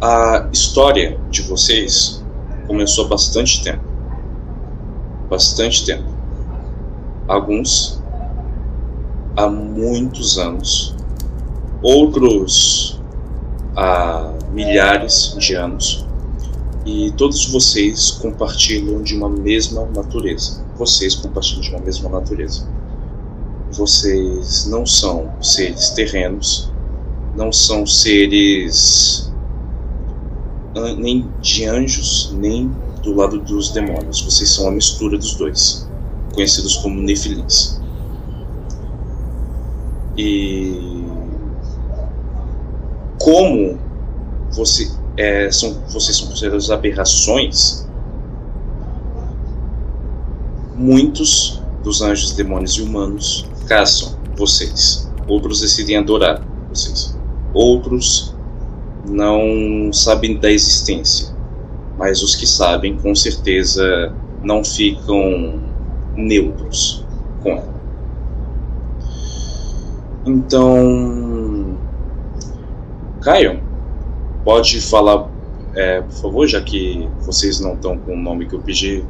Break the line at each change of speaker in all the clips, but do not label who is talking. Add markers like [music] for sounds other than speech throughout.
A história de vocês começou há bastante tempo. Bastante tempo. Alguns há muitos anos, outros há milhares de anos, e todos vocês compartilham de uma mesma natureza. Vocês compartilham de uma mesma natureza. Vocês não são seres terrenos, não são seres nem de anjos, nem do lado dos demônios. Vocês são a mistura dos dois, conhecidos como Nefilins. E como você é, são, vocês são considerados aberrações, muitos dos anjos, demônios e humanos caçam vocês. Outros decidem adorar vocês. Outros não sabem da existência. Mas os que sabem, com certeza, não ficam neutros com ela. Então, Caio, pode falar, é, por favor, já que vocês não estão com o nome que eu pedi,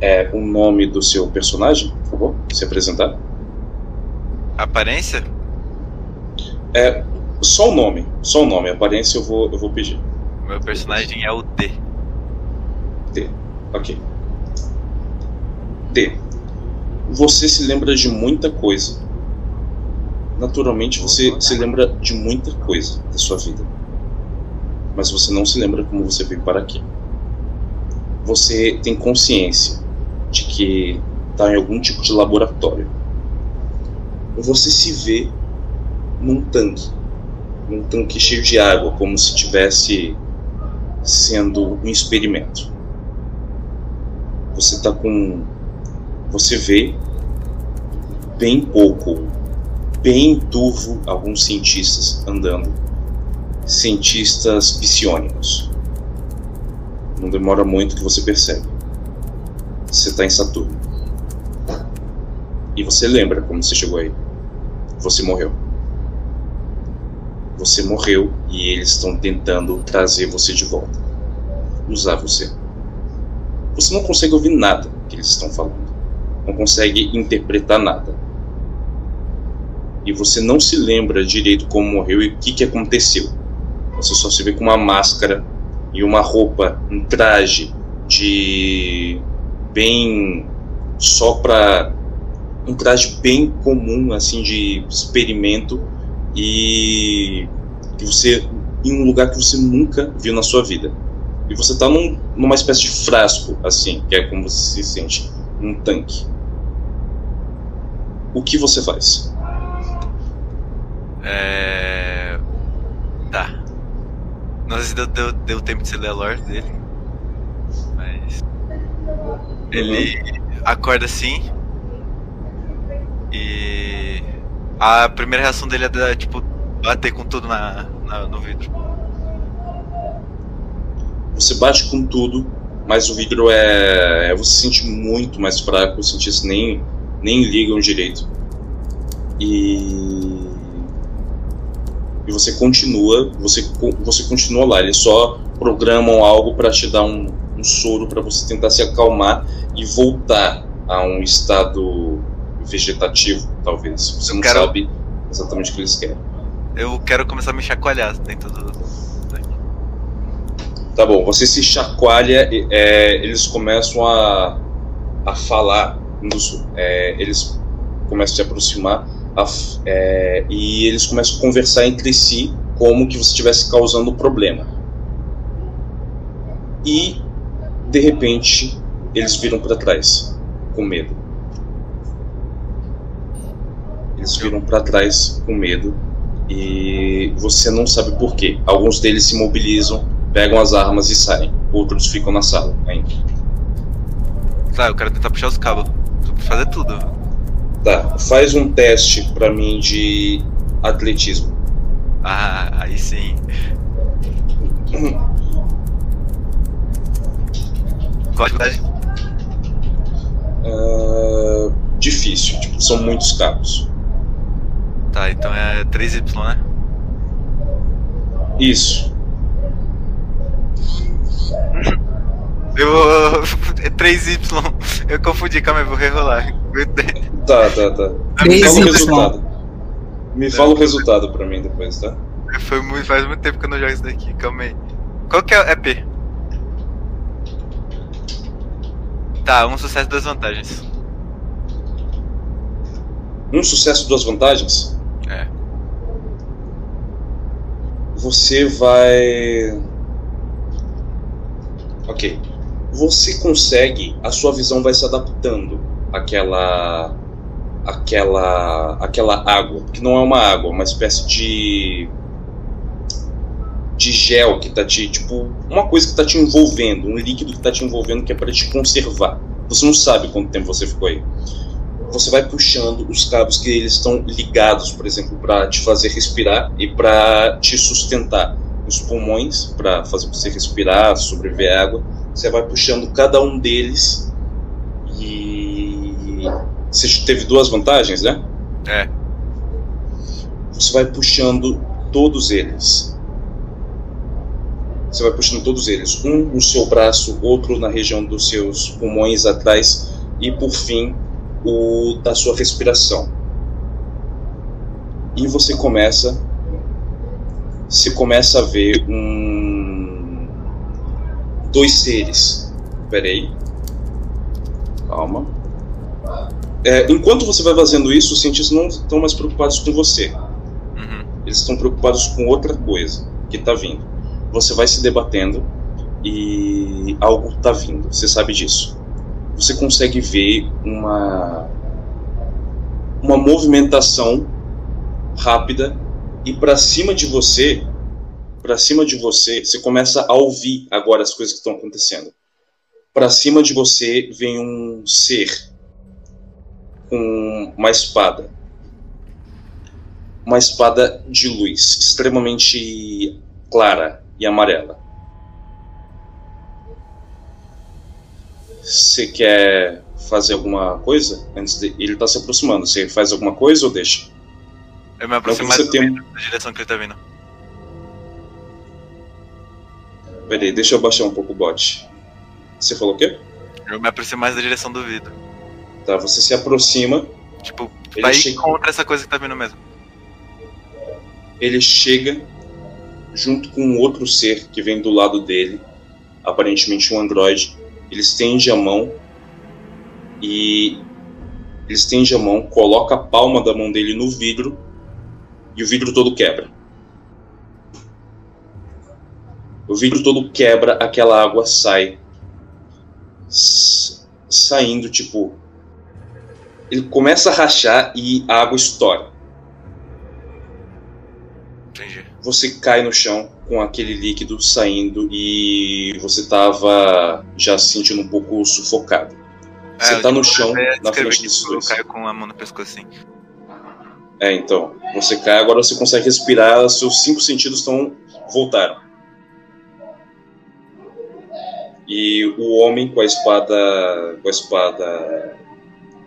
é, o nome do seu personagem, por favor, se apresentar.
Aparência?
É, só o nome, só o nome, a aparência eu vou, eu vou pedir.
Meu personagem é o D.
D, ok. D. Você se lembra de muita coisa. Naturalmente você se lembra de muita coisa da sua vida mas você não se lembra como você veio para aqui. Você tem consciência de que está em algum tipo de laboratório. Você se vê num tanque, num tanque cheio de água, como se tivesse sendo um experimento. Você está com, você vê bem pouco, bem turvo alguns cientistas andando cientistas psionicos. Não demora muito que você percebe. Você está em Saturno. E você lembra como você chegou aí. Você morreu. Você morreu e eles estão tentando trazer você de volta. Usar você. Você não consegue ouvir nada que eles estão falando. Não consegue interpretar nada. E você não se lembra direito como morreu e o que, que aconteceu você só se vê com uma máscara e uma roupa, um traje de bem só para um traje bem comum assim de experimento e que você em um lugar que você nunca viu na sua vida. E você está num, numa espécie de frasco assim, que é como você se sente, um tanque. O que você faz?
É... Tá. Não sei se deu, deu, deu tempo de você ler a lore dele. Mas. Ele uhum. acorda assim. E. A primeira reação dele é tipo bater com tudo na, na, no vidro.
Você bate com tudo, mas o vidro é. é você se sente muito mais fraco, os cientistas nem, nem ligam direito. E e você continua, você, você continua lá. Eles só programam algo para te dar um, um soro para você tentar se acalmar e voltar a um estado vegetativo, talvez. Você não quero... sabe exatamente o que eles querem.
Eu quero começar a me chacoalhar dentro do.
Tá bom, você se chacoalha, é, eles começam a, a falar, é, eles começam a se aproximar é, e eles começam a conversar entre si como que você estivesse causando o problema. E de repente eles viram para trás com medo. Eles viram para trás com medo e você não sabe por quê. Alguns deles se mobilizam, pegam as armas e saem. Outros ficam na sala ainda.
Tá, eu quero tentar puxar os cabos. Fazer tudo.
Tá, faz um teste para mim de atletismo.
Ah, aí sim. [clears throat] Qual a dificuldade?
Uh, difícil, tipo, são muitos cabos.
Tá, então é 3Y, né?
Isso.
Eu. [laughs] É 3Y. Eu confundi, calma aí, vou rerolar.
Tá, tá, tá. Me fala o resultado. Me fala o resultado pra mim depois, tá?
Foi muito, faz muito tempo que eu não jogo isso daqui, calma aí. Qual que é, é P? Tá, um sucesso e duas vantagens.
Um sucesso duas vantagens?
É.
Você vai. Ok. Você consegue. A sua visão vai se adaptando àquela. àquela. àquela água. Que não é uma água, uma espécie de de gel que tá te, tipo, uma coisa que tá te envolvendo, um líquido que tá te envolvendo que é para te conservar. Você não sabe quanto tempo você ficou aí. Você vai puxando os cabos que eles estão ligados, por exemplo, para te fazer respirar e para te sustentar. Os pulmões, para fazer você respirar, sobreviver à água. Você vai puxando cada um deles e. Você teve duas vantagens, né?
É.
Você vai puxando todos eles você vai puxando todos eles, um no seu braço, outro na região dos seus pulmões atrás e por fim o da sua respiração. E você começa você começa a ver um dois seres. Peraí. Calma. É, enquanto você vai fazendo isso, os cientistas não estão mais preocupados com você.
Uhum.
Eles estão preocupados com outra coisa que está vindo você vai se debatendo e algo está vindo, você sabe disso. Você consegue ver uma uma movimentação rápida e para cima de você, para cima de você, você começa a ouvir agora as coisas que estão acontecendo. Para cima de você vem um ser com uma espada. Uma espada de luz, extremamente clara, e amarela. Você quer fazer alguma coisa antes de ele tá se aproximando? Você faz alguma coisa ou deixa?
Eu me aproximo mais tem... da direção que ele tá vindo.
Peraí, deixa eu baixar um pouco o bot. Você falou o quê?
Eu me aproximo mais da direção do vidro.
Tá, você se aproxima.
Tipo, vai chega... contra essa coisa que tá vindo mesmo.
Ele chega junto com um outro ser que vem do lado dele, aparentemente um androide. Ele estende a mão e ele estende a mão, coloca a palma da mão dele no vidro e o vidro todo quebra. O vidro todo quebra, aquela água sai saindo tipo ele começa a rachar e a água estoura. Você cai no chão com aquele líquido saindo e você estava já se sentindo um pouco sufocado. É, você está no chão, na frente dos dois.
Eu caio com a mão no pescoço assim.
É, então. Você cai, agora você consegue respirar, seus cinco sentidos estão voltaram. E o homem com a espada, com a espada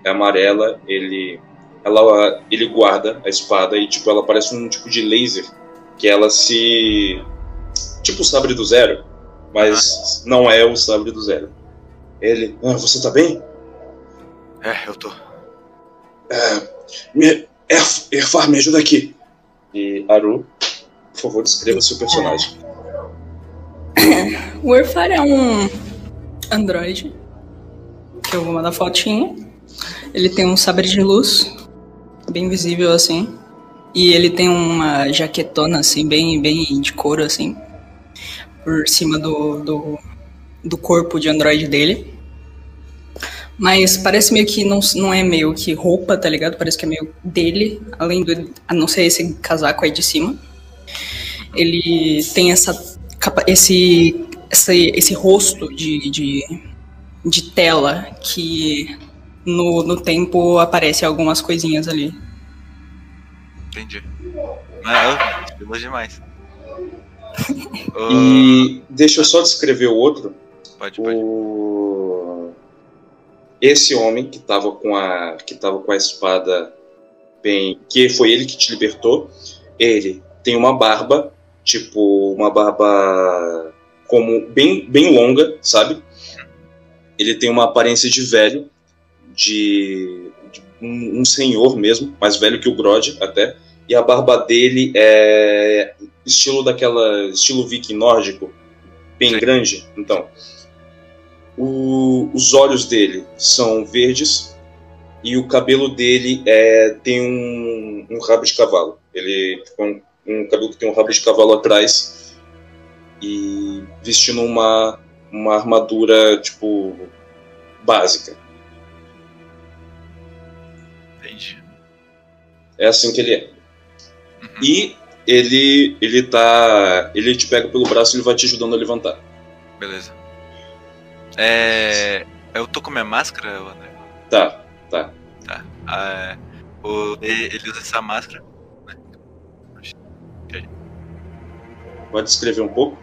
amarela, ele ela ele guarda a espada e tipo ela parece um tipo de laser que ela se. Tipo o sabre do zero, mas ah. não é o sabre do zero. Ele. Ah, você tá bem?
É, eu tô.
É, me, Erf, Erfar, me ajuda aqui. E Aru, por favor, descreva seu personagem.
O Erfar é um androide. Que eu vou mandar fotinha. Ele tem um sabre de luz, bem visível assim. E ele tem uma jaquetona, assim, bem, bem de couro, assim, por cima do, do, do corpo de android dele. Mas parece meio que não, não é meio que roupa, tá ligado? Parece que é meio dele, além do. A não ser esse casaco aí de cima. Ele tem essa. Esse, esse, esse rosto de, de, de tela que no, no tempo aparece algumas coisinhas ali.
Entendi. Não, estilos demais. [laughs]
E deixa eu só descrever o outro.
Pode, pode.
O... Esse homem que estava com a que tava com a espada bem, que foi ele que te libertou. Ele tem uma barba, tipo uma barba como bem bem longa, sabe? ele tem uma aparência de velho, de, de um, um, senhor mesmo, mais velho que o Grod até, e a barba dele é estilo daquela estilo viking nórdico, bem Sim. grande. Então, o, os olhos dele são verdes e o cabelo dele é, tem um, um rabo de cavalo. Ele tem um, um cabelo que tem um rabo de cavalo atrás e vestindo uma uma armadura tipo básica.
Entendi.
É assim que ele é. E ele ele tá ele te pega pelo braço e ele vai te ajudando a levantar.
Beleza. É, eu tô com minha máscara, André?
Tá, tá.
Tá. Ah, o, ele usa essa máscara. Né?
Pode descrever um pouco?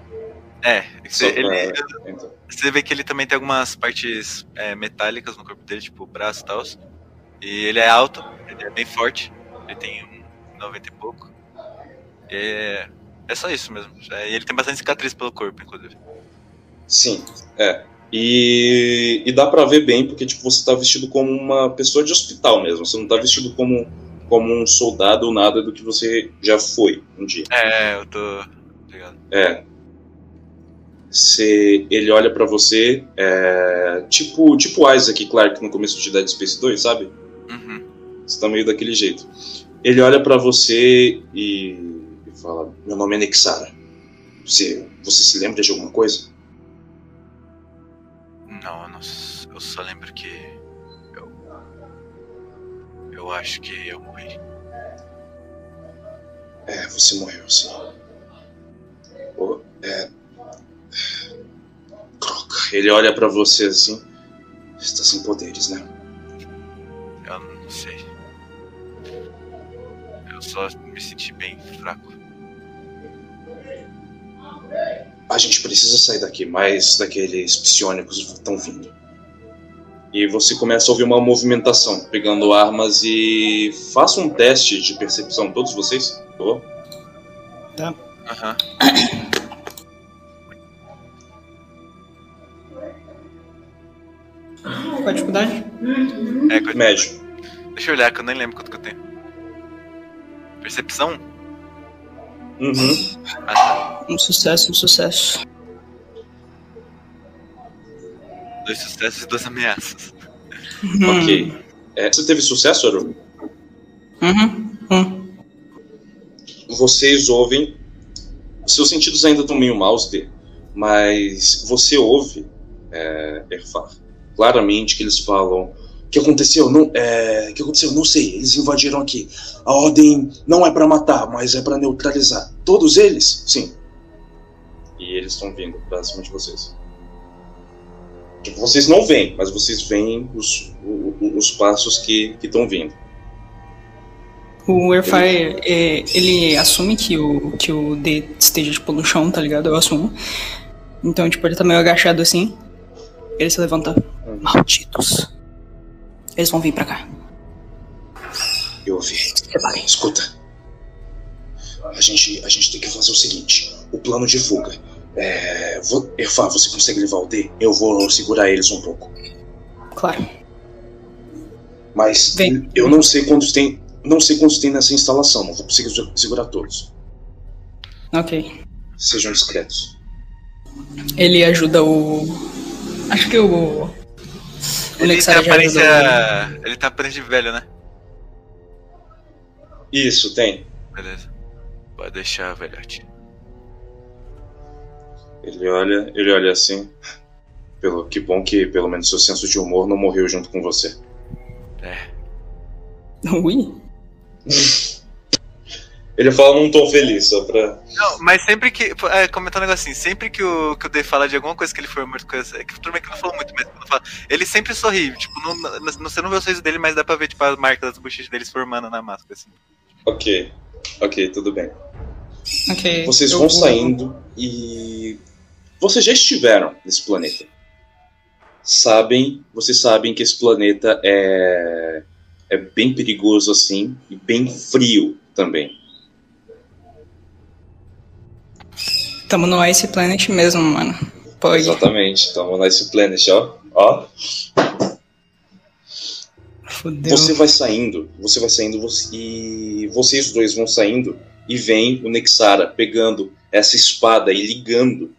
É, você, ele, então. você vê que ele também tem algumas partes é, metálicas no corpo dele, tipo braço e tal. E ele é alto, ele é bem forte, ele tem 90 e pouco. É, é só isso mesmo. É, ele tem bastante cicatriz pelo corpo, inclusive.
Sim, é. E, e dá pra ver bem, porque tipo, você tá vestido como uma pessoa de hospital mesmo. Você não tá vestido como, como um soldado ou nada do que você já foi um dia.
É, eu tô. Ligado.
É, você, ele olha para você, é, tipo, tipo Isaac Clarke no começo de Dead Space 2, sabe?
Uhum.
Você tá meio daquele jeito. Ele olha para você e, fala: Meu nome é Nexara. Você, você se lembra de alguma coisa?
Não, eu, não, eu só lembro que. Eu. Eu acho que eu morri.
É, você morreu, sim. é, Troca. Ele olha para você assim. Está sem poderes, né?
Eu não sei. Eu só me senti bem fraco.
A gente precisa sair daqui, mais daqueles psionicos estão vindo. E você começa a ouvir uma movimentação, pegando armas e faça um teste de percepção, todos vocês, por favor.
Tá.
Aham.
Qual a dificuldade?
É,
Médio.
Deixa eu olhar, que eu nem lembro quanto que eu tenho. Percepção?
Uhum.
Um sucesso, um sucesso.
Dois sucessos e duas ameaças.
Uhum.
Ok. É, você teve sucesso, Aru?
Uhum. uhum.
Vocês ouvem. Seus sentidos ainda estão meio maus, de, mas você ouve, é, Erfar, claramente que eles falam que aconteceu não é que aconteceu não sei eles invadiram aqui a ordem não é para matar mas é para neutralizar todos eles sim e eles estão vindo pra cima de vocês tipo, vocês não veem mas vocês veem os, os, os passos que estão vindo
o Airfire, é, ele assume que o, que o D esteja, tipo, no chão, tá ligado? Eu assumo. Então, tipo, ele tá meio agachado assim. Ele se levanta. Malditos. Eles vão vir pra cá.
Eu ouvi. Escuta. A gente, a gente tem que fazer o seguinte: o plano de fuga. É, vou, Erfá, você consegue levar o D? Eu vou segurar eles um pouco.
Claro.
Mas
Vem.
eu não sei quantos tem. Não sei quantos tem nessa instalação, não vou conseguir segurar todos.
Ok.
Sejam discretos.
Ele ajuda o. Acho que o.
Ele tem aparência. Ele tá aparência de velho, né?
Isso, tem.
Beleza. Pode deixar, velhote.
Ele olha, ele olha assim. Pelo, que bom que pelo menos seu senso de humor não morreu junto com você.
É.
Ui. [laughs]
Ele fala num tom feliz, só pra.
Não, mas sempre que. É, comentar um negócio assim, sempre que o, que o Dave fala de alguma coisa que ele foi morto, coisa. É que tudo bem que não falou muito, mas quando fala. Ele sempre sorri, tipo, não, não, você não vê o sorriso dele, mas dá pra ver, tipo, as marcas das bochechas dele se formando na máscara, assim.
Ok. Ok, tudo bem.
Ok.
Vocês vão
vou-
saindo e. Vocês já estiveram nesse planeta. Sabem, vocês sabem que esse planeta é. é bem perigoso assim e bem frio também.
Tamo no Ice Planet mesmo, mano. Pode.
Exatamente. Então, no Nice Planet, ó. Ó. Fudeu. Você vai saindo, você vai saindo você, e vocês dois vão saindo e vem o Nexara pegando essa espada e ligando.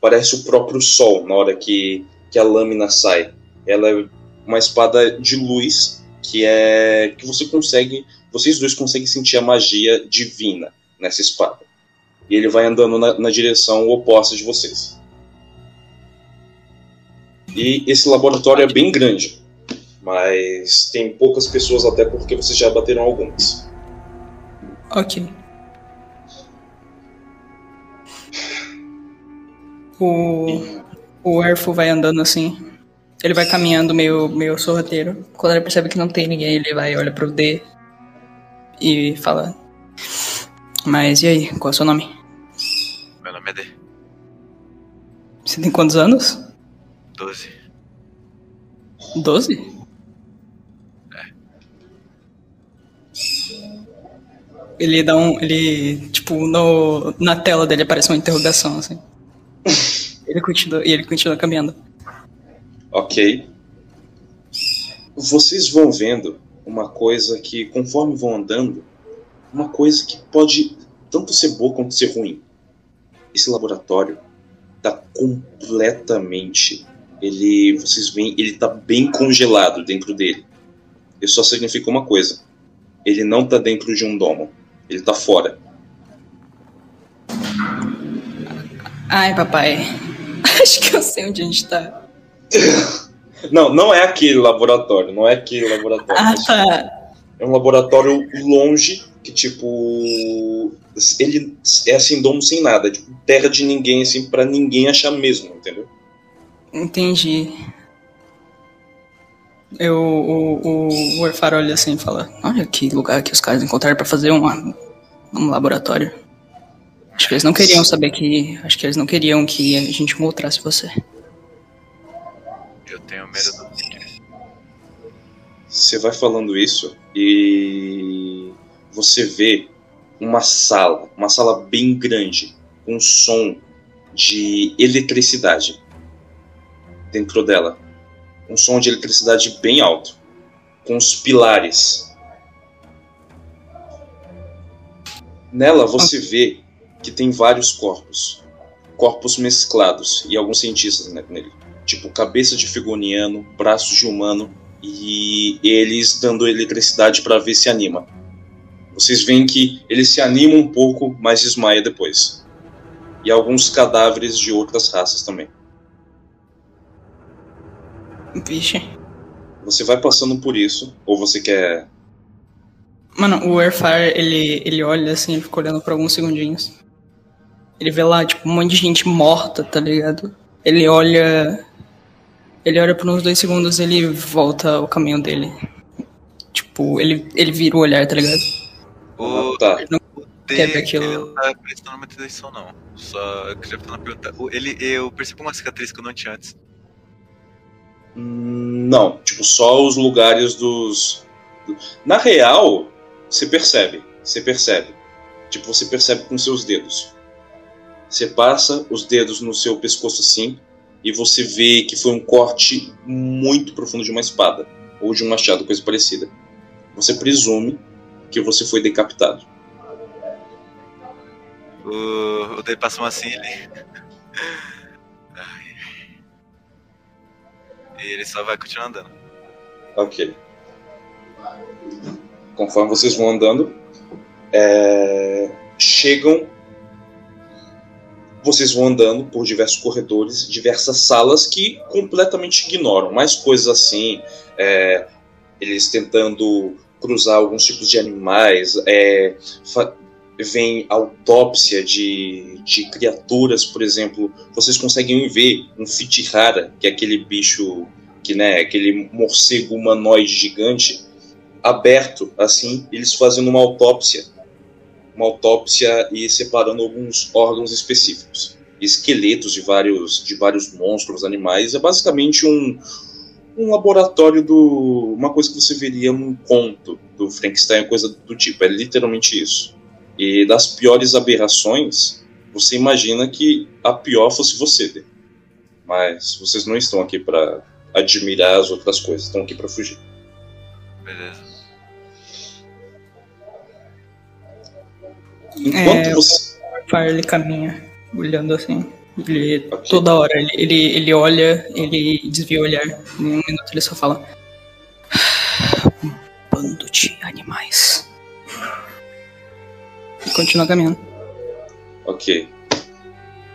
Parece o próprio sol na hora que, que a lâmina sai. Ela é uma espada de luz que é que você consegue, vocês dois conseguem sentir a magia divina nessa espada. E ele vai andando na, na direção oposta de vocês. E esse laboratório é bem grande, mas tem poucas pessoas até porque vocês já bateram algumas.
Ok. O, o elfo vai andando assim. Ele vai caminhando meio, meio sorrateiro. Quando ele percebe que não tem ninguém, ele vai, olha pro D e fala: Mas e aí, qual é o seu nome?
Meu nome é D.
Você tem quantos anos?
Doze.
Doze? É. Ele dá um. Ele. Tipo, no, na tela dele aparece uma interrogação, assim. [laughs] ele continua, e ele continua caminhando.
Ok. Vocês vão vendo uma coisa que, conforme vão andando, uma coisa que pode tanto ser boa quanto ser ruim. Esse laboratório está completamente. Ele, vocês veem, ele está bem congelado dentro dele. Isso só significa uma coisa: ele não está dentro de um domo, ele está fora.
Ai, papai. [laughs] Acho que eu sei onde a gente tá.
Não, não é aquele laboratório, não é aquele laboratório.
Ah, tá.
É um laboratório longe, que tipo. Ele é assim, domo sem nada, tipo, terra de ninguém, assim, pra ninguém achar mesmo, entendeu?
Entendi. Eu, o, o, o Orfar olha assim e fala: Olha que lugar que os caras encontraram para fazer uma, um laboratório. Acho que eles não queriam saber que. Acho que eles não queriam que a gente encontrasse você.
Eu tenho medo do
Você vai falando isso e você vê uma sala, uma sala bem grande, com som de eletricidade dentro dela. Um som de eletricidade bem alto, com os pilares. Nela você vê que tem vários corpos, corpos mesclados e alguns cientistas nele, tipo cabeça de figoniano, braços de humano e eles dando eletricidade para ver se anima. Vocês veem que ele se anima um pouco, mas desmaia depois. E alguns cadáveres de outras raças também.
Vixe.
Você vai passando por isso, ou você quer.
Mano, o Airfire, ele, ele olha assim, ele fica olhando por alguns segundinhos. Ele vê lá, tipo, um monte de gente morta, tá ligado? Ele olha. Ele olha por uns dois segundos e ele volta ao caminho dele. Tipo, ele, ele vira o olhar, tá ligado?
Tá.
Ele não quer ver aquilo. Ele não tá prestando muita atenção, não. Só eu queria fazer uma pergunta. Ele, eu percebo uma cicatriz que eu não tinha antes.
Hum, não, tipo, só os lugares dos. Na real, você percebe. Você percebe. Tipo, você percebe com seus dedos. Você passa os dedos no seu pescoço assim e você vê que foi um corte muito profundo de uma espada ou de um machado, coisa parecida. Você presume que você foi decapitado.
O, o Dei passou assim ele. e ele só vai continuar andando.
Ok. Conforme vocês vão andando, é... chegam vocês vão andando por diversos corredores, diversas salas que completamente ignoram. Mais coisas assim, é, eles tentando cruzar alguns tipos de animais, é, vem autópsia de, de criaturas, por exemplo. Vocês conseguem ver um Fitihara, que é aquele bicho, que né, aquele morcego humanoide gigante, aberto assim, eles fazendo uma autópsia uma autópsia e separando alguns órgãos específicos. Esqueletos de vários, de vários monstros, animais. É basicamente um, um laboratório do. Uma coisa que você veria num conto do Frankenstein, coisa do tipo. É literalmente isso. E das piores aberrações, você imagina que a pior fosse você. Mas vocês não estão aqui para admirar as outras coisas. Estão aqui para fugir.
Beleza.
Enquanto é, você. O ele caminha, olhando assim. Ele, okay. Toda hora ele, ele, ele olha, ele desvia o olhar. Em um minuto ele só fala. Um bando de animais. E continua caminhando.
Ok.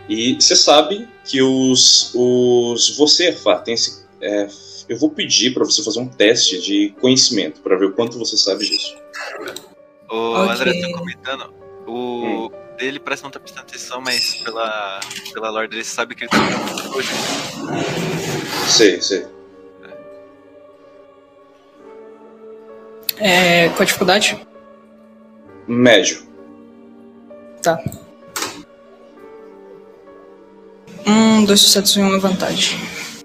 E você sabe que os. os você, Fá, tem esse. É, eu vou pedir para você fazer um teste de conhecimento para ver o quanto você sabe disso.
O okay. André tá comentando. O hum. Dele parece não estar tá prestando atenção, mas pela, pela lore dele sabe que ele tá hoje.
Sei, sei.
É, qual a dificuldade?
Médio.
Tá. Hum, dois sucessos e uma vantagem.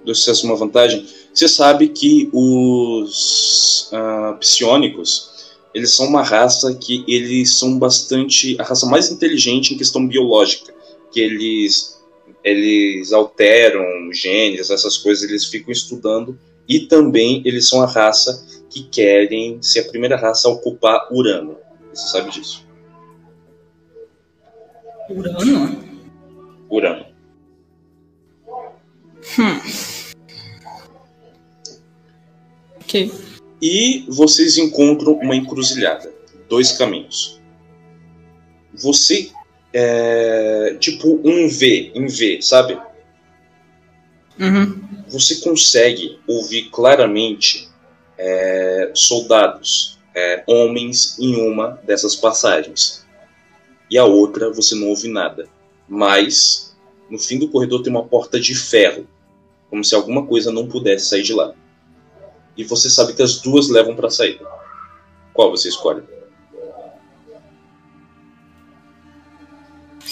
Dois sucessos e uma vantagem. Você sabe que os uh, psionicos, eles são uma raça que eles são bastante a raça mais inteligente em questão biológica, que eles eles alteram genes, essas coisas, eles ficam estudando e também eles são a raça que querem ser a primeira raça a ocupar Urano. Você sabe disso?
Urano?
Urano.
Hum. Ok.
E vocês encontram uma encruzilhada. Dois caminhos. Você é tipo um V em V, sabe?
Uhum.
Você consegue ouvir claramente é, soldados, é, homens em uma dessas passagens. E a outra você não ouve nada. Mas no fim do corredor tem uma porta de ferro, como se alguma coisa não pudesse sair de lá. E você sabe que as duas levam para a saída. Qual você escolhe?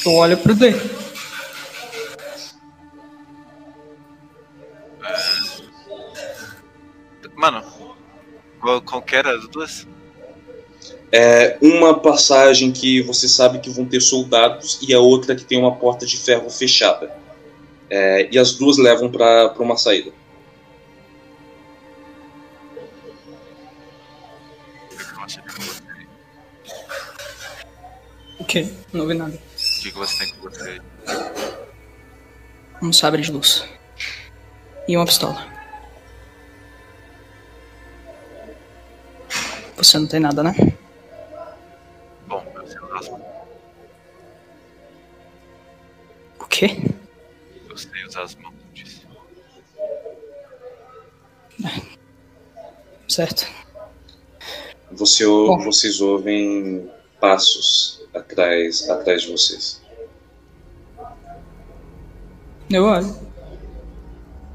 Eu olho pro D.
Mano, qual, qual que era as duas?
É uma passagem que você sabe que vão ter soldados e a outra que tem uma porta de ferro fechada. É, e as duas levam para uma saída.
O que? Não ouvi nada.
O que, que você tem com você?
Um sabre de luz. E uma pistola. Você não tem nada, né? quê?
Eu sei usar as mãos, disse.
Certo.
Você, Bom. vocês ouvem passos atrás, atrás de vocês.
Eu olho.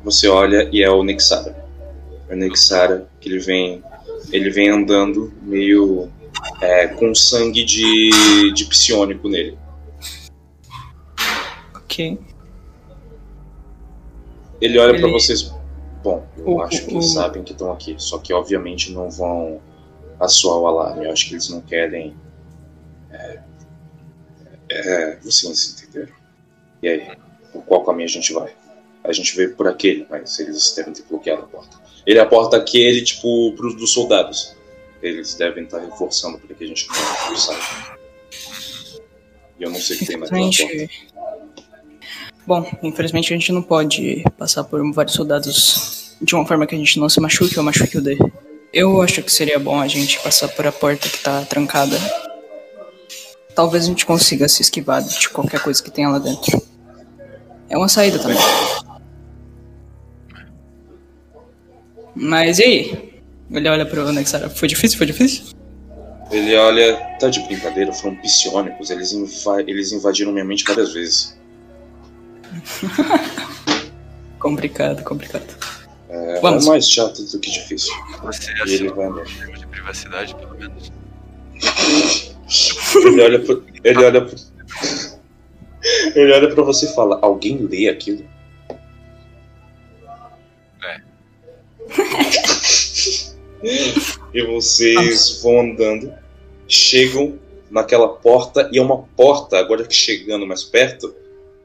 Você olha e é o Nixara. É o Nixara que ele vem, ele vem andando meio é, com sangue de, de psionico nele.
Ok.
Ele olha Ele... para vocês. Bom, eu o, acho que eles sabem que estão aqui. Só que obviamente não vão assoar o alarme. Eu acho que eles não querem. É, vocês entenderam. E aí? Por qual caminho a gente vai? A gente veio por aquele, mas eles devem ter bloqueado a porta. Ele é a porta aquele, tipo, pros dos soldados. Eles devem estar reforçando para que a gente não saia. E eu não sei o que tem naquela porta.
Bom, infelizmente a gente não pode passar por vários soldados de uma forma que a gente não se machuque ou machuque o D. Eu acho que seria bom a gente passar por a porta que tá trancada. Talvez a gente consiga se esquivar de qualquer coisa que tenha lá dentro. É uma saída também. Mas e aí? Ele olha pro Nexara. Foi difícil? Foi difícil?
Ele olha. Tá de brincadeira, foram psionicos. Eles, inv eles invadiram minha mente várias vezes. [laughs]
complicado, complicado.
É, Vamos. é mais chato do que difícil.
Você acha ele vai de privacidade, pelo menos? [laughs]
ele olha pro, ele olha pro, ele olha pra você e fala: Alguém lê aquilo?
É. [laughs]
e vocês vão andando, chegam naquela porta, e é uma porta, agora que chegando mais perto,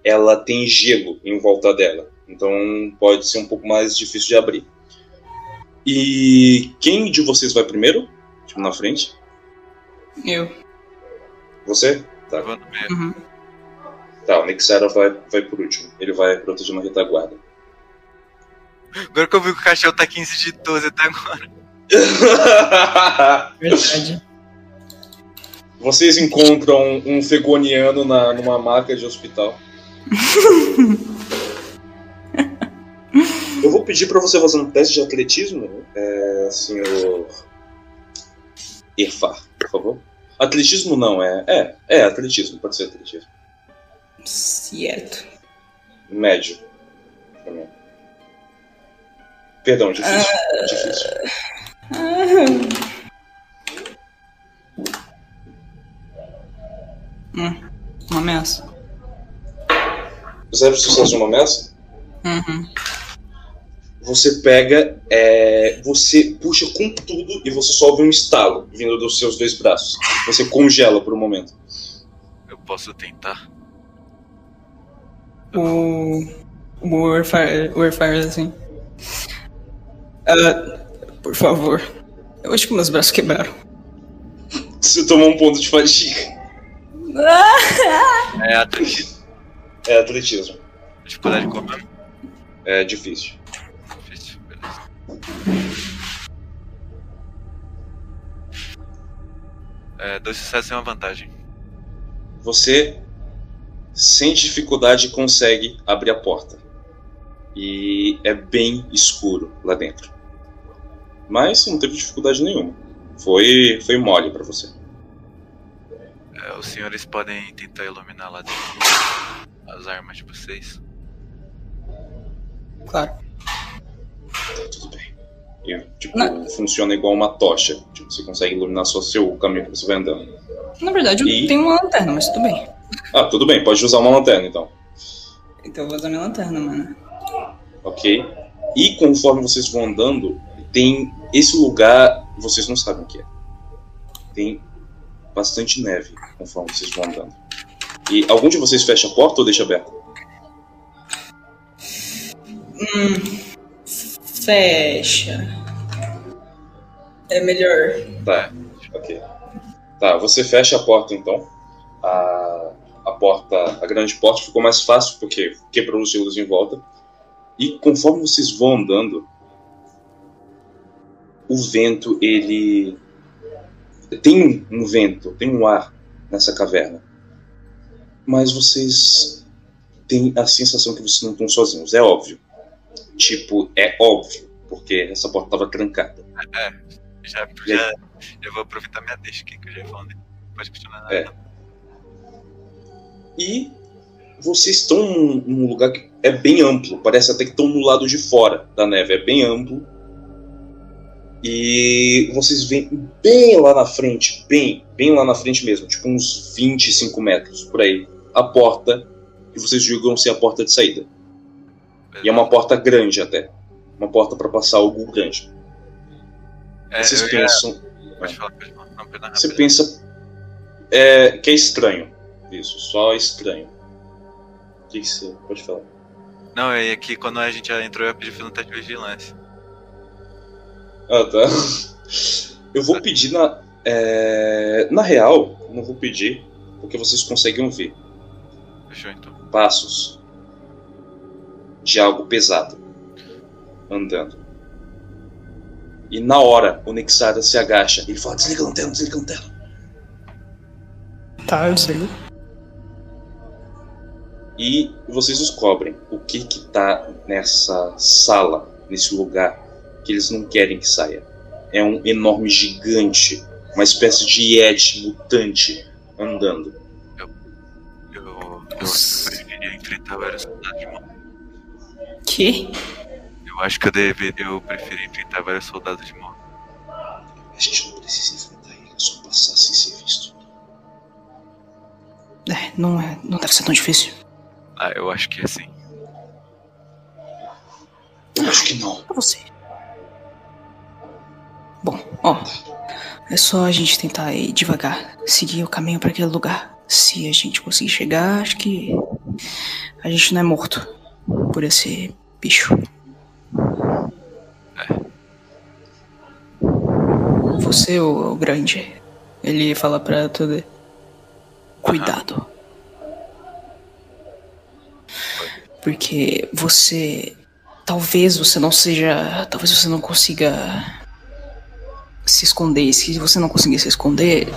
ela tem gelo em volta dela. Então pode ser um pouco mais difícil de abrir. E quem de vocês vai primeiro? Tipo, na frente?
Eu.
Você? Tá.
Uhum.
Tá, o Nixera vai, vai por último. Ele vai proteger uma retaguarda.
Agora que eu vi que o cachorro tá 15 de 12 até agora. [laughs]
Verdade.
Vocês encontram um fegoniano na, numa maca de hospital. [laughs] Eu vou pedir para você fazer um teste de atletismo, é, senhor Irfar, por favor. Atletismo não, é. É, é atletismo, pode ser atletismo.
Certo.
Médio. Também. Perdão, difícil. Uh... Difícil.
Uh... Hum, uma ameaça.
Zero sucesso uma ameaça?
Uhum.
Você pega, é, você puxa com tudo e você só ouve um estalo vindo dos seus dois braços. Você congela por um momento.
Eu posso tentar.
O. O Warfire, Warfire assim. Uh, por favor. Eu acho que meus braços quebraram.
Você tomou um ponto de fadiga.
é atletismo.
É atletismo.
Dificuldade?
É difícil.
É, dois sucessos é uma vantagem.
Você, sem dificuldade, consegue abrir a porta. E é bem escuro lá dentro. Mas não teve dificuldade nenhuma. Foi, foi mole para você.
É, os senhores podem tentar iluminar lá dentro as armas de vocês.
Claro.
Tá tudo bem. E, tipo, Não. funciona igual uma tocha. Tipo, você consegue iluminar só seu caminho que você vai andando.
Na verdade, eu e... tenho uma lanterna, mas tudo bem.
Ah, tudo bem, pode usar uma lanterna então.
Então eu vou usar minha lanterna, mano.
Ok. E conforme vocês vão andando, tem esse lugar, vocês não sabem o que é. Tem bastante neve conforme vocês vão andando. E algum de vocês fecha a porta ou deixa aberta?
Hum, fecha. É melhor.
Tá, ok. Tá, você fecha a porta então. A, a porta, a grande porta ficou mais fácil porque quebrou os gelos em volta. E conforme vocês vão andando, o vento ele tem um vento, tem um ar nessa caverna. Mas vocês têm a sensação que vocês não estão sozinhos, é óbvio. Tipo, é óbvio, porque essa porta estava trancada.
É, já, já, já vou aproveitar minha deixa aqui que eu já ia falando. Pode continuar.
É. E vocês estão num lugar que é bem amplo, parece até que estão no lado de fora da neve, é bem amplo e vocês veem bem lá na frente, bem, bem lá na frente mesmo, tipo uns 25 metros por aí, a porta que vocês julgam ser a porta de saída. E é uma porta grande até. Uma porta para passar algo grande. É, vocês pensam. Ia... Pode falar, pode falar. Não, você pensa é, que é estranho. Isso, só estranho. O que, que você pode falar?
Não, é que quando a gente já entrou eu pedi no teste de vigilância.
Ah, tá. Eu vou pedir na. É... Na real, não vou pedir, porque vocês conseguem ouvir.
Fechou então.
Passos de algo pesado andando. E na hora, o Nixara se agacha. Ele fala: desliga a lanterna, desliga a lanterna.
Tá, eu desligo.
E vocês descobrem o que que tá nessa sala, nesse lugar que eles não querem que saia. É um enorme gigante, uma espécie de Yeti mutante andando.
Eu, eu, eu preferiria enfrentar vários soldados de mão.
Que?
Eu acho que eu deve, eu preferi enfrentar vários soldados de mão.
A gente não precisa enfrentar ele, é só passar sem ser visto.
É, não, é, não deve ser tão difícil.
Ah, eu acho que é assim.
Eu acho que não.
Pra você. Bom, ó. É só a gente tentar ir devagar, seguir o caminho para aquele lugar. Se a gente conseguir chegar, acho que a gente não é morto por esse bicho. Você, o grande. Ele fala pra tudo. Cuidado. Porque você. Talvez você não seja. Talvez você não consiga se esconder. E se você não conseguir se esconder,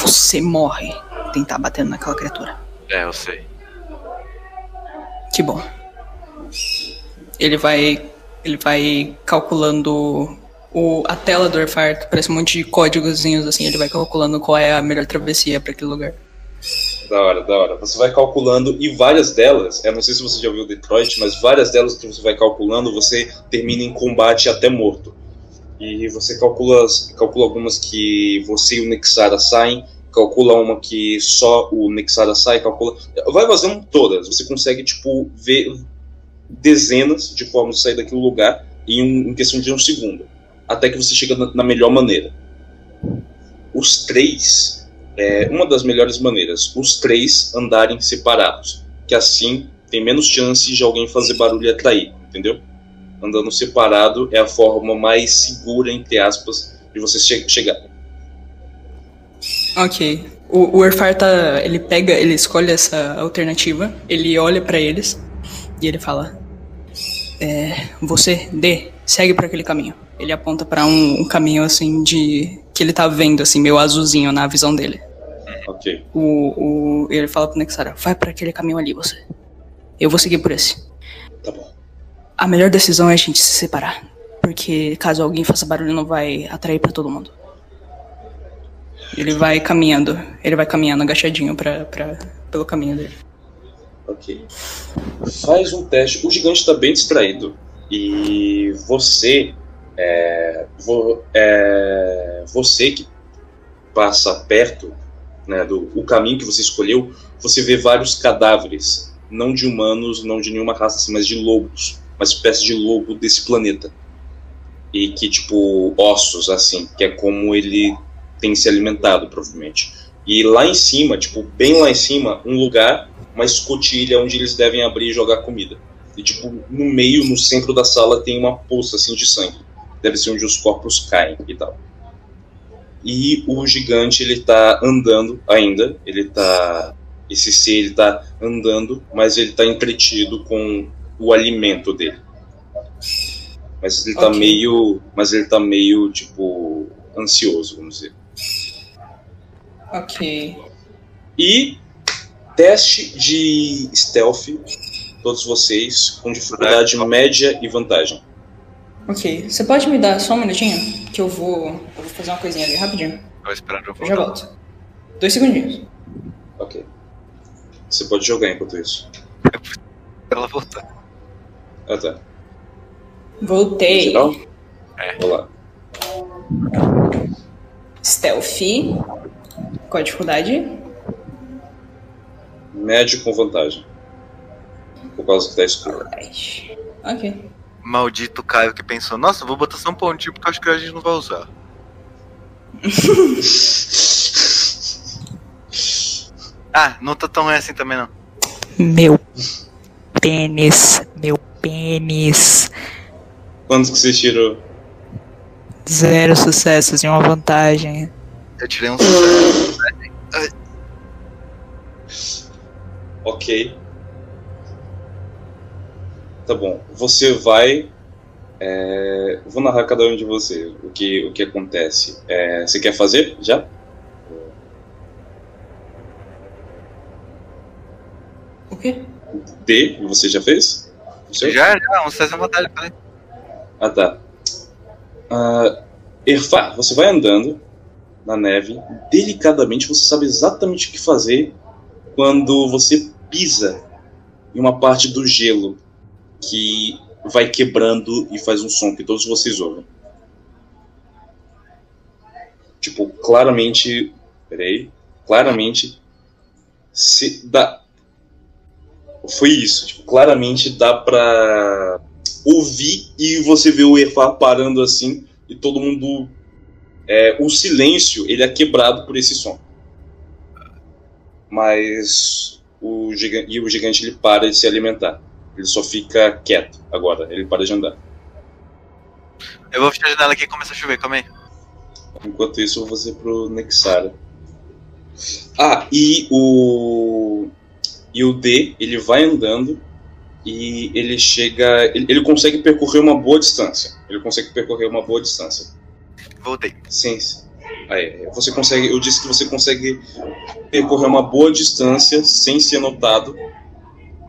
você morre tentar batendo naquela criatura.
É, eu sei.
Que bom. Ele vai. Ele vai calculando o, a tela do Airfart, parece um monte de códigozinhos assim, ele vai calculando qual é a melhor travessia para aquele lugar.
Da hora, da hora. Você vai calculando e várias delas, eu não sei se você já viu Detroit, mas várias delas que você vai calculando, você termina em combate até morto. E você calcula, calcula algumas que você e o Nexara saem, calcula uma que só o Nexara sai, calcula. Vai fazendo todas. Você consegue, tipo, ver dezenas de formas de sair daquele lugar em, um, em questão de um segundo. Até que você chega na, na melhor maneira. Os três, é uma das melhores maneiras, os três andarem separados. Que assim tem menos chance de alguém fazer barulho e atrair, entendeu? Andando separado é a forma mais segura, entre aspas, de você che chegar.
Ok. O, o Erfar tá, ele pega, ele escolhe essa alternativa, ele olha para eles e ele fala: é, Você, D, segue para aquele caminho. Ele aponta para um, um, caminho assim de que ele tá vendo assim meio azulzinho na visão dele.
Ok.
O, o ele fala pro Nexara: Vai para aquele caminho ali, você. Eu vou seguir por esse.
Tá bom.
A melhor decisão é a gente se separar, porque caso alguém faça barulho não vai atrair para todo mundo. Ele vai caminhando, ele vai caminhando agachadinho pra, pelo caminho dele.
Ok. Faz um teste. O gigante está bem distraído. E você. É, vo, é, você que passa perto né, do o caminho que você escolheu, você vê vários cadáveres. Não de humanos, não de nenhuma raça, assim, mas de lobos. Uma espécie de lobo desse planeta. E que, tipo, ossos, assim, que é como ele tem se alimentado, provavelmente. E lá em cima, tipo, bem lá em cima, um lugar, uma escotilha onde eles devem abrir e jogar comida. E, tipo, no meio, no centro da sala, tem uma poça, assim, de sangue. Deve ser onde os corpos caem e tal. E o gigante, ele tá andando ainda, ele tá... Esse ser, ele tá andando, mas ele tá entretido com o alimento dele. Mas ele tá okay. meio... Mas ele tá meio, tipo, ansioso, vamos dizer.
Ok.
E teste de stealth, todos vocês, com dificuldade é. média e vantagem.
Ok. Você pode me dar só um minutinho? Que eu vou. Eu vou fazer uma coisinha ali rapidinho.
Vou esperar eu
voltar. Já volto. Dois segundinhos.
Ok. Você pode jogar enquanto isso.
ela voltar.
Ah tá.
Voltei.
Geral? É. Olá.
Stealth. Qual a dificuldade?
Médio com vantagem. Por causa que tá escuro.
Ok.
Maldito Caio que pensou, nossa, vou botar só um pontinho porque acho que a gente não vai usar. [laughs] ah, não tá tão assim também não.
Meu pênis, meu pênis.
Quantos que você tirou?
Zero sucessos e uma vantagem.
Eu tirei um sucesso. [laughs]
ok. Tá bom. Você vai. É... Vou narrar cada um de você o que, o que acontece. É... Você quer fazer já?
O quê?
D, você já fez?
Já, já, um e vantagem, falei.
Ah, tá. Uh, você vai andando na neve, delicadamente você sabe exatamente o que fazer quando você pisa em uma parte do gelo que vai quebrando e faz um som que todos vocês ouvem. Tipo, claramente. Peraí. Claramente. Se dá. Foi isso. Tipo, claramente dá pra ouvir e você vê o Erfar parando assim e todo mundo é, o silêncio ele é quebrado por esse som. Mas o gigante, e o gigante ele para de se alimentar. Ele só fica quieto agora, ele para de andar.
Eu vou fechar a janela aqui e começa a chover, calma aí.
Enquanto isso, eu vou fazer pro Nexara. Ah, e o. E o D, ele vai andando e ele chega. Ele, ele, consegue percorrer uma boa distância. Ele consegue percorrer uma boa distância.
Voltei.
Sim. Aí, você consegue. Eu disse que você consegue percorrer uma boa distância sem ser notado.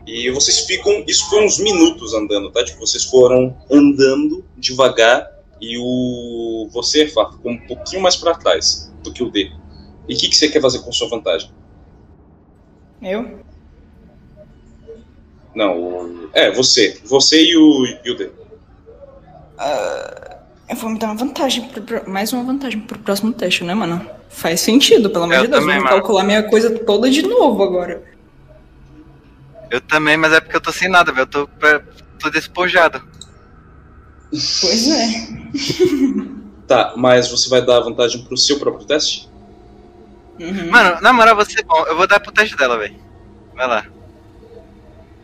E vocês ficam. Isso foi uns minutos andando, tá? Tipo, vocês foram andando devagar e o. Você, Fá, ficou um pouquinho mais para trás do que o D. E o que, que você quer fazer com sua vantagem?
Eu?
Não, o... é, você. Você e o, e o D.
Uh, eu vou me dar uma vantagem, pro, mais uma vantagem pro próximo teste, né, mano? Faz sentido, pelo amor de Deus. Também, vou calcular minha coisa toda de novo agora.
Eu também, mas é porque eu tô sem nada, velho. Eu tô, tô despojado.
Pois é. [laughs]
tá, mas você vai dar vantagem pro seu próprio teste?
Uhum. Mano, na moral, você é bom. Eu vou dar pro teste dela, velho. Vai lá.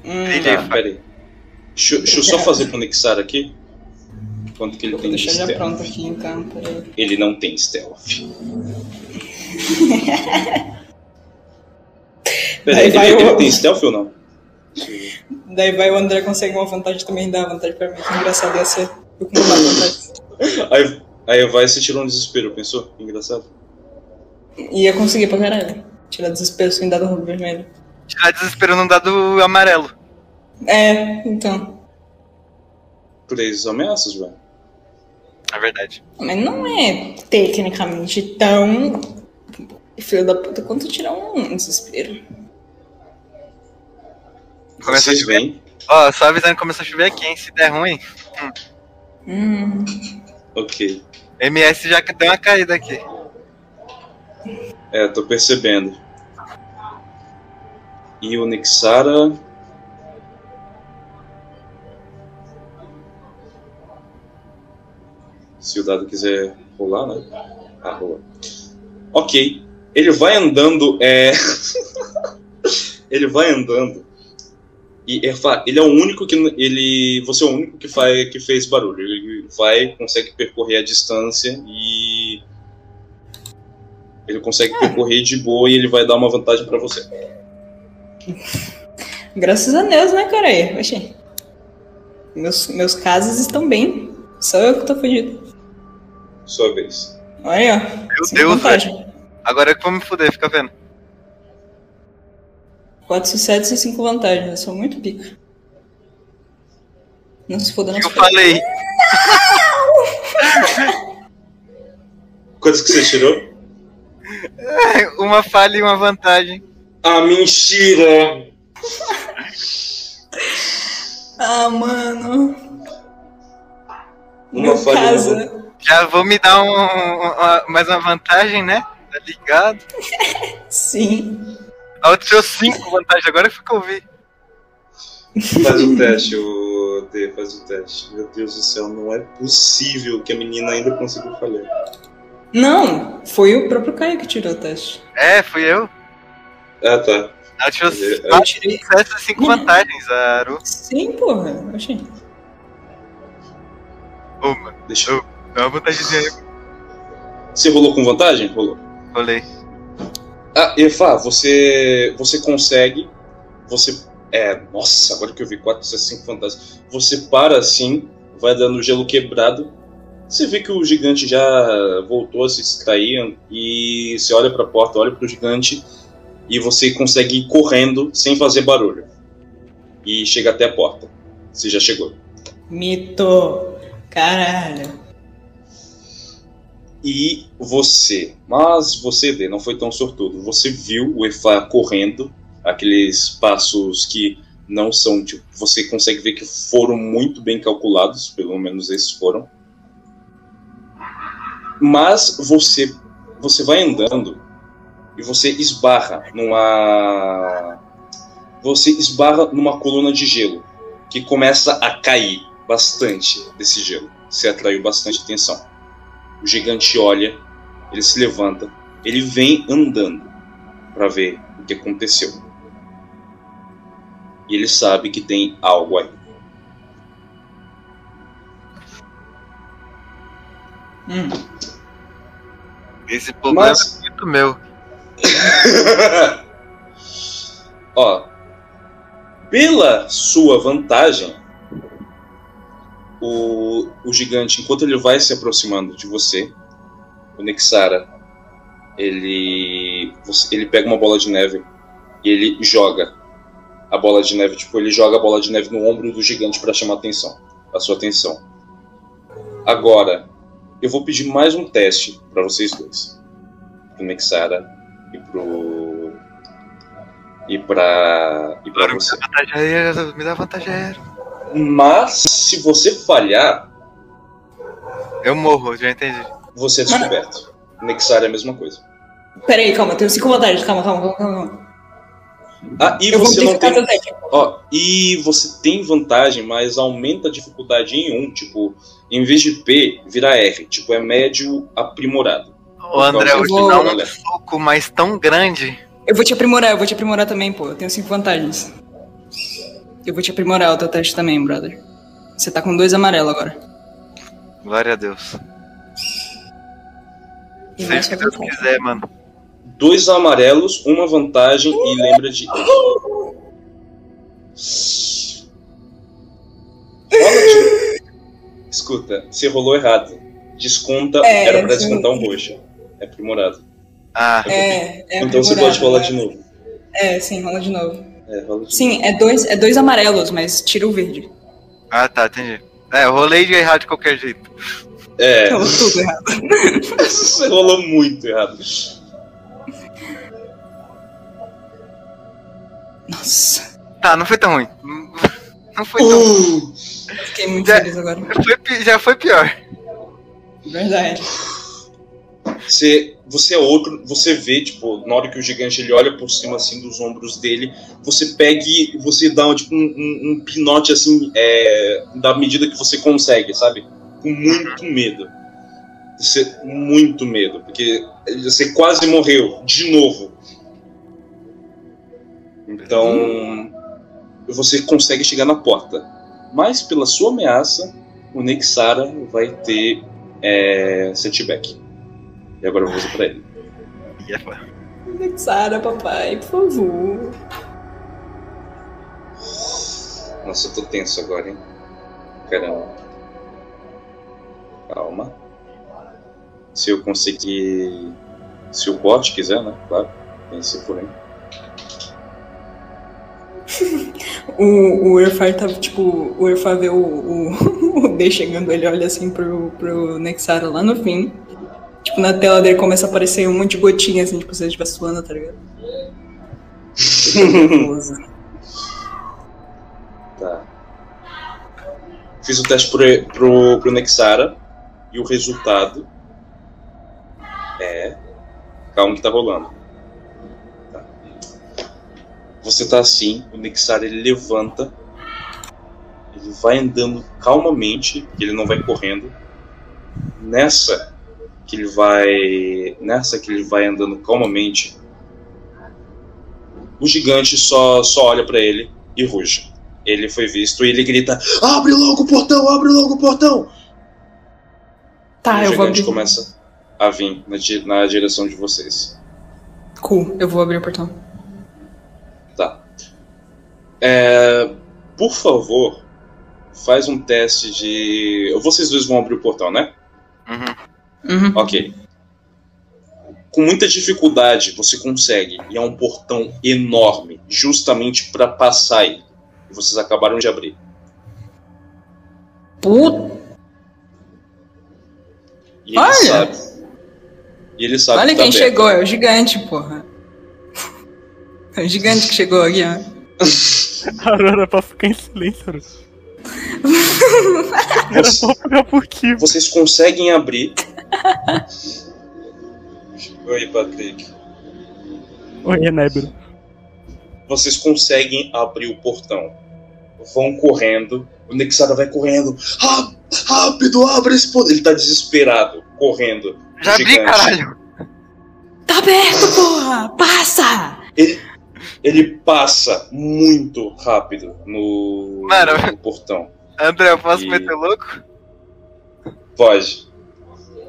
Hum, tá, peraí. Deixa, deixa eu só fazer pro Nixar aqui. Quanto que ele Vou tem
de stealth. pronto aqui então, peraí.
Ele não tem stealth. [laughs] peraí, ele, ele o... tem stealth ou não?
Daí vai o André consegue uma vantagem também dá vantagem pra mim. Que engraçado ia ser. Eu com uma
vantagem. Aí, aí vai se tirou um desespero, pensou? Engraçado.
Ia conseguir pra caralho. Tirar desespero sem dado vermelho.
Tirar desespero num dado amarelo.
É, então.
Três ameaças, velho.
É verdade.
Mas não é tecnicamente tão. Filho da puta quanto tirar um desespero.
Começa a chover. Ó, oh, só avisando que começa a chover aqui, hein? Se der ruim.
Hum.
Ok.
MS já deu uma caída aqui.
É, tô percebendo. E o Nixara. Se o dado quiser rolar, né? Ah, rola. Ok. Ele vai andando. É... [laughs] ele vai andando. E ele é o único que ele, você é o único que faz que fez barulho. Ele vai, consegue percorrer a distância e ele consegue percorrer de boa e ele vai dar uma vantagem para você.
Graças a Deus, né, cara? Meus, meus casos estão bem. Só eu que tô fudido.
Sua vez.
Olha, ó.
Meu Deus, velho. Agora é que vou me fuder, fica vendo.
Quatro sucessos e cinco vantagens. Eu sou muito pica. Não se foda, não
Eu falei.
Quantos que você tirou? [laughs]
Uma falha e uma vantagem.
Ah, mentira!
ah, mano.
Uma falha. Casa.
Já vou me dar um, uma, mais uma vantagem, né? Tá ligado? [laughs]
Sim.
A outra tirou 5 vantagens, agora que eu vi.
Faz o teste, o D, faz o teste. Meu Deus do céu, não é possível que a menina ainda conseguiu falhar.
Não, foi o próprio Caio que tirou o teste.
É, fui eu.
Ah, tá.
Ela tirou 4 e 5 vantagens, a Aru.
Sim, porra, eu achei.
Uma. Deixa eu. Dá uma vantagemzinha aí.
Você rolou com vantagem? Rolou.
Rolei.
Ah, Efa, você. Você consegue. Você. É. Nossa, agora que eu vi 4, 5 fantasmas. Você para assim, vai dando gelo quebrado você vê que o gigante já voltou a se distrair e você olha para a porta, olha para o gigante e você consegue ir correndo sem fazer barulho. E chega até a porta. Você já chegou.
Mito! Caralho!
E você, mas você vê, não foi tão sortudo. Você viu o Efá correndo, aqueles passos que não são, tipo, você consegue ver que foram muito bem calculados, pelo menos esses foram mas você você vai andando e você esbarra numa você esbarra numa coluna de gelo que começa a cair bastante desse gelo. Você atraiu bastante atenção. O gigante olha, ele se levanta, ele vem andando para ver o que aconteceu. E ele sabe que tem algo aí.
Hum.
Esse problema Mas... é muito meu. [laughs]
Ó, pela sua vantagem, o, o gigante, enquanto ele vai se aproximando de você, o Nexara, ele, ele pega uma bola de neve e ele joga a bola de neve, tipo, ele joga a bola de neve no ombro do gigante para chamar a atenção, a sua atenção. Agora, eu vou pedir mais um teste para vocês dois, pro Nexara e pro e para e para você.
Me dá vantagem aérea.
Mas se você falhar,
eu morro, já entendi.
Você é descoberto. Nexar é a mesma coisa.
Peraí, calma, tenho cinco vantagens. Calma, calma, calma, calma.
Ah, e eu você não tem. Ó, e você tem vantagem, mas aumenta a dificuldade em um, tipo, em vez de P, vira R. Tipo, é médio aprimorado.
Ô, André, eu vou te dar um soco, mas tão grande.
Eu vou te aprimorar, eu vou te aprimorar também, pô. Eu tenho cinco vantagens. Eu vou te aprimorar o teu teste também, brother. Você tá com dois amarelos agora.
Glória a Deus. Seja o que Deus quiser, mano.
Dois amarelos, uma vantagem e lembra de. de... [laughs] Escuta, você rolou errado. Desconta, é, era pra descontar um roxo. É aprimorado.
Ah, é,
é Então você pode rolar de novo.
É, sim, rola de novo. É, rola de sim, é dois, é dois amarelos, mas tira o verde.
Ah, tá, entendi. É, eu rolei de errado de qualquer jeito.
É. [laughs] Rolou tudo errado. [laughs] Você rolou muito errado.
Nossa.
Tá, não foi tão ruim. Não foi tão ruim.
Uh! Fiquei muito já, feliz agora.
Foi, já foi pior.
Verdade.
Você, você é outro, você vê, tipo, na hora que o gigante ele olha por cima, assim, dos ombros dele, você pega e você dá, tipo, um, um, um pinote, assim, é, da medida que você consegue, sabe? Com muito medo. Você, muito medo, porque você quase morreu, de novo. Então, você consegue chegar na porta. Mas, pela sua ameaça, o Nexara vai ter é, setback. E agora eu vou fazer pra ele.
Nexara, papai, por favor.
Nossa, eu tô tenso agora, hein? Caramba. Calma. Se eu conseguir. Se o bot quiser, né? Claro. Pense por aí.
o, o Erfar tá, tipo, o Erfar vê o, o, [laughs] o D chegando, ele olha assim pro, pro Nexara lá no fim. Tipo, na tela dele começa a aparecer um monte de gotinha, assim, tipo, se ele estivesse suando, tá ligado? [laughs]
tá. Fiz o teste pro, pro, pro Nexara e o resultado é. Calma que tá rolando. Tá. Você tá assim, o Nexara ele levanta, ele vai andando calmamente, ele não vai correndo. Nessa, que ele vai nessa que ele vai andando calmamente, o gigante só só olha para ele e ruge. Ele foi visto e ele grita: "Abre logo o portão, abre logo o portão!"
Tá,
e
eu
o
vou abrir.
começa a vir na, na direção de vocês.
Cool, eu vou abrir o portão.
Tá. É, por favor, faz um teste de. Vocês dois vão abrir o portão, né?
Uhum.
Uhum.
Ok. Com muita dificuldade você consegue, e é um portão enorme, justamente para passar ele. E vocês acabaram de abrir.
Puta.
E ele Olha. sabe. E ele sabe
Olha
que tá
quem chegou, é o gigante, porra. É o gigante que chegou aqui, ó. [laughs]
Aurora, pra ficar em silêncio, [laughs] Era só pegar por quê?
Vocês conseguem abrir [laughs] Oi, Patrick.
Oi, Enébro.
Vocês conseguem abrir o portão. Vão correndo. O Nexara vai correndo. Rápido, abre esse portão. Ele tá desesperado, correndo.
Já abri, caralho.
Tá aberto, porra! Passa!
Ele, ele passa muito rápido no, Mano, no portão.
André, eu posso e... meter louco?
Pode.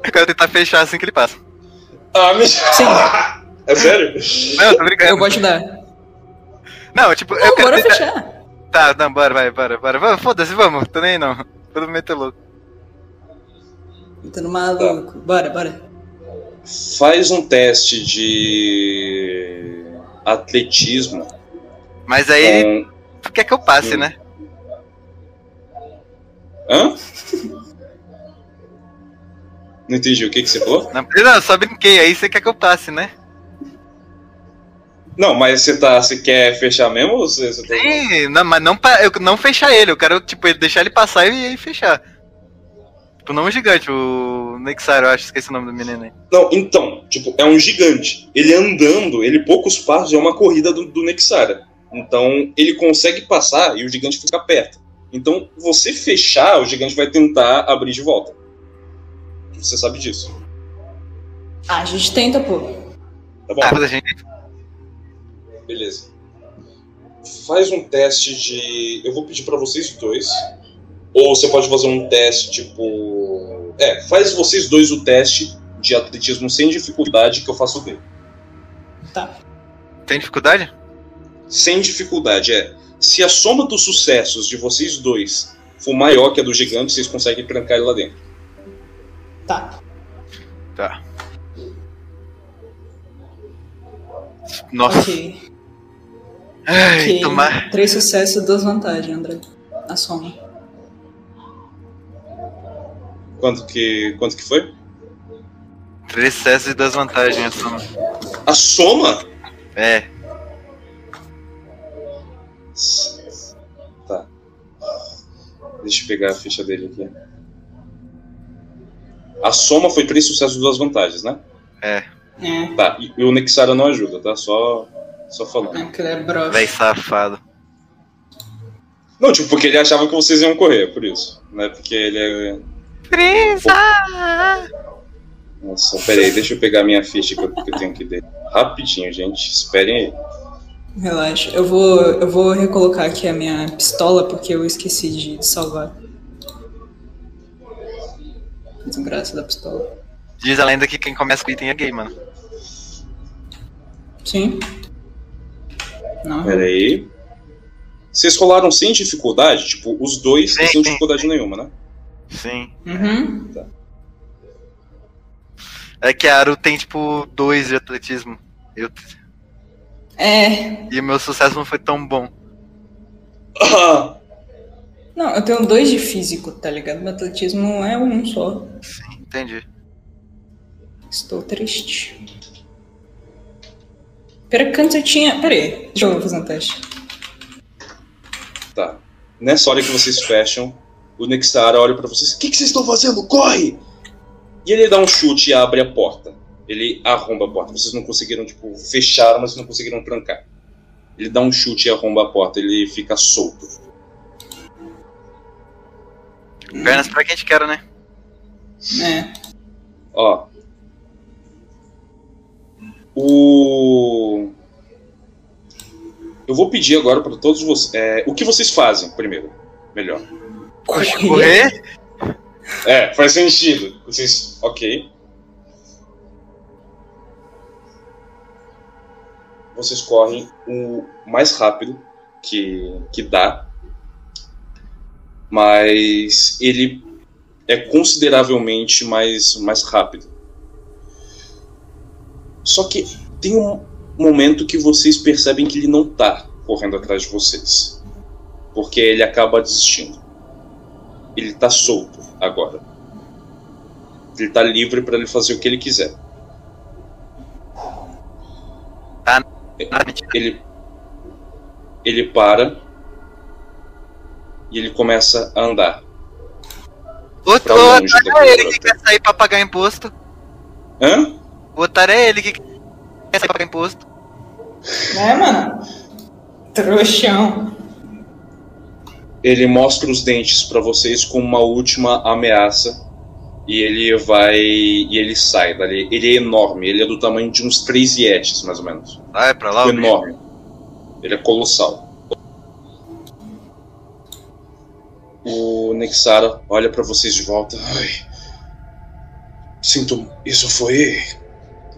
Eu quero tentar fechar assim que ele passa.
Ah, me... Sim. [laughs] é sério?
Não, tô brincando.
Eu vou ajudar.
Não, tipo,
não,
eu
quero. Bora tentar... fechar.
Tá, não, bora, vai, bora, bora. Foda-se, vamos, tô nem aí não. Todo mundo meter louco.
Metendo maluco. Tá. Bora, bora.
Faz um teste de atletismo.
Mas aí. Com... Tu quer que eu passe, hum. né?
Hã? [laughs] Não entendi o que, que você falou?
Não, não, só brinquei, aí você quer que eu passe, né?
Não, mas você tá. Você quer fechar mesmo ou você, você.
Sim, não, mas não, eu não fechar ele, eu quero, tipo, deixar ele passar e, e fechar. Tipo, não um gigante, o Nexar, eu acho, esqueci o nome do menino aí.
Não, então, tipo, é um gigante. Ele andando, ele poucos passos é uma corrida do, do Nexara. Então, ele consegue passar e o gigante fica perto. Então, você fechar, o gigante vai tentar abrir de volta. Você sabe disso.
Ah, a gente tenta, pô.
Tá bom. Ah, a gente... Beleza. Faz um teste de. Eu vou pedir para vocês dois. Ou você pode fazer um teste tipo. É, faz vocês dois o teste de atletismo sem dificuldade que eu faço dele.
Tá.
Tem dificuldade?
Sem dificuldade, é. Se a soma dos sucessos de vocês dois for maior que a do gigante, vocês conseguem trancar ele lá dentro.
Tá.
Tá. Nossa.
Ok.
Ai, okay. tomar.
Três sucessos, duas vantagens, André. A soma.
Quanto que, quanto que foi?
Três sucessos e duas vantagens a soma.
A soma?
É.
Tá. Deixa eu pegar a ficha dele aqui. A soma foi três sucessos e duas vantagens, né?
É.
É.
Tá, e, e o Nexara não ajuda, tá? Só, só falando.
É, porque ele é broxa.
Véi safado.
Não, tipo, porque ele achava que vocês iam correr, por isso. Né? Porque ele é.
Presa!
Nossa, peraí, deixa eu pegar minha ficha que eu, que eu tenho que ler. Rapidinho, gente. Esperem aí.
Relaxa. Eu vou, eu vou recolocar aqui a minha pistola porque eu esqueci de salvar. Desgraça da pistola.
Diz a lenda que quem começa com item é gay, mano.
Sim. Não.
Pera aí. Vocês rolaram sem dificuldade? Tipo, os dois sim, sem dificuldade nenhuma, né?
Sim.
Uhum.
Tá.
É que a Aru tem, tipo, dois de atletismo. Eu...
É.
E o meu sucesso não foi tão bom. [laughs]
Ah.
Não, eu tenho dois de físico, tá ligado? Meu atletismo não é um só.
Sim, entendi.
Estou triste. Pera, quanto eu tinha. Pera aí, deixa eu fazer um teste.
Tá. Nessa hora que vocês fecham, o Nexara olha para vocês: O que, que vocês estão fazendo? Corre! E ele dá um chute e abre a porta. Ele arromba a porta. Vocês não conseguiram, tipo, fechar, mas não conseguiram trancar. Ele dá um chute e arromba a porta. Ele fica solto.
Pernas pra quem te quero, né?
É.
Ó, o... Eu vou pedir agora para todos vocês. É, o que vocês fazem primeiro? Melhor.
Correr?
É, faz sentido. Vocês. Ok. Vocês correm o mais rápido que, que dá. Mas ele é consideravelmente mais, mais rápido. Só que tem um momento que vocês percebem que ele não tá correndo atrás de vocês. Porque ele acaba desistindo. Ele tá solto agora. Ele tá livre para ele fazer o que ele quiser.
Tá.
Ele ele para e ele começa a andar.
Outro, outro é ele que quer sair pra pagar imposto.
Hã?
O otário é ele que quer sair pra pagar imposto.
É, mano. Trouxão.
Ele mostra os dentes para vocês com uma última ameaça. E ele vai. E ele sai dali. Ele é enorme, ele é do tamanho de uns três Yetis, mais ou menos.
Ah, é pra lá?
Enorme. Ele é colossal. O Nexara olha para vocês de volta. Ai. Sinto. Isso foi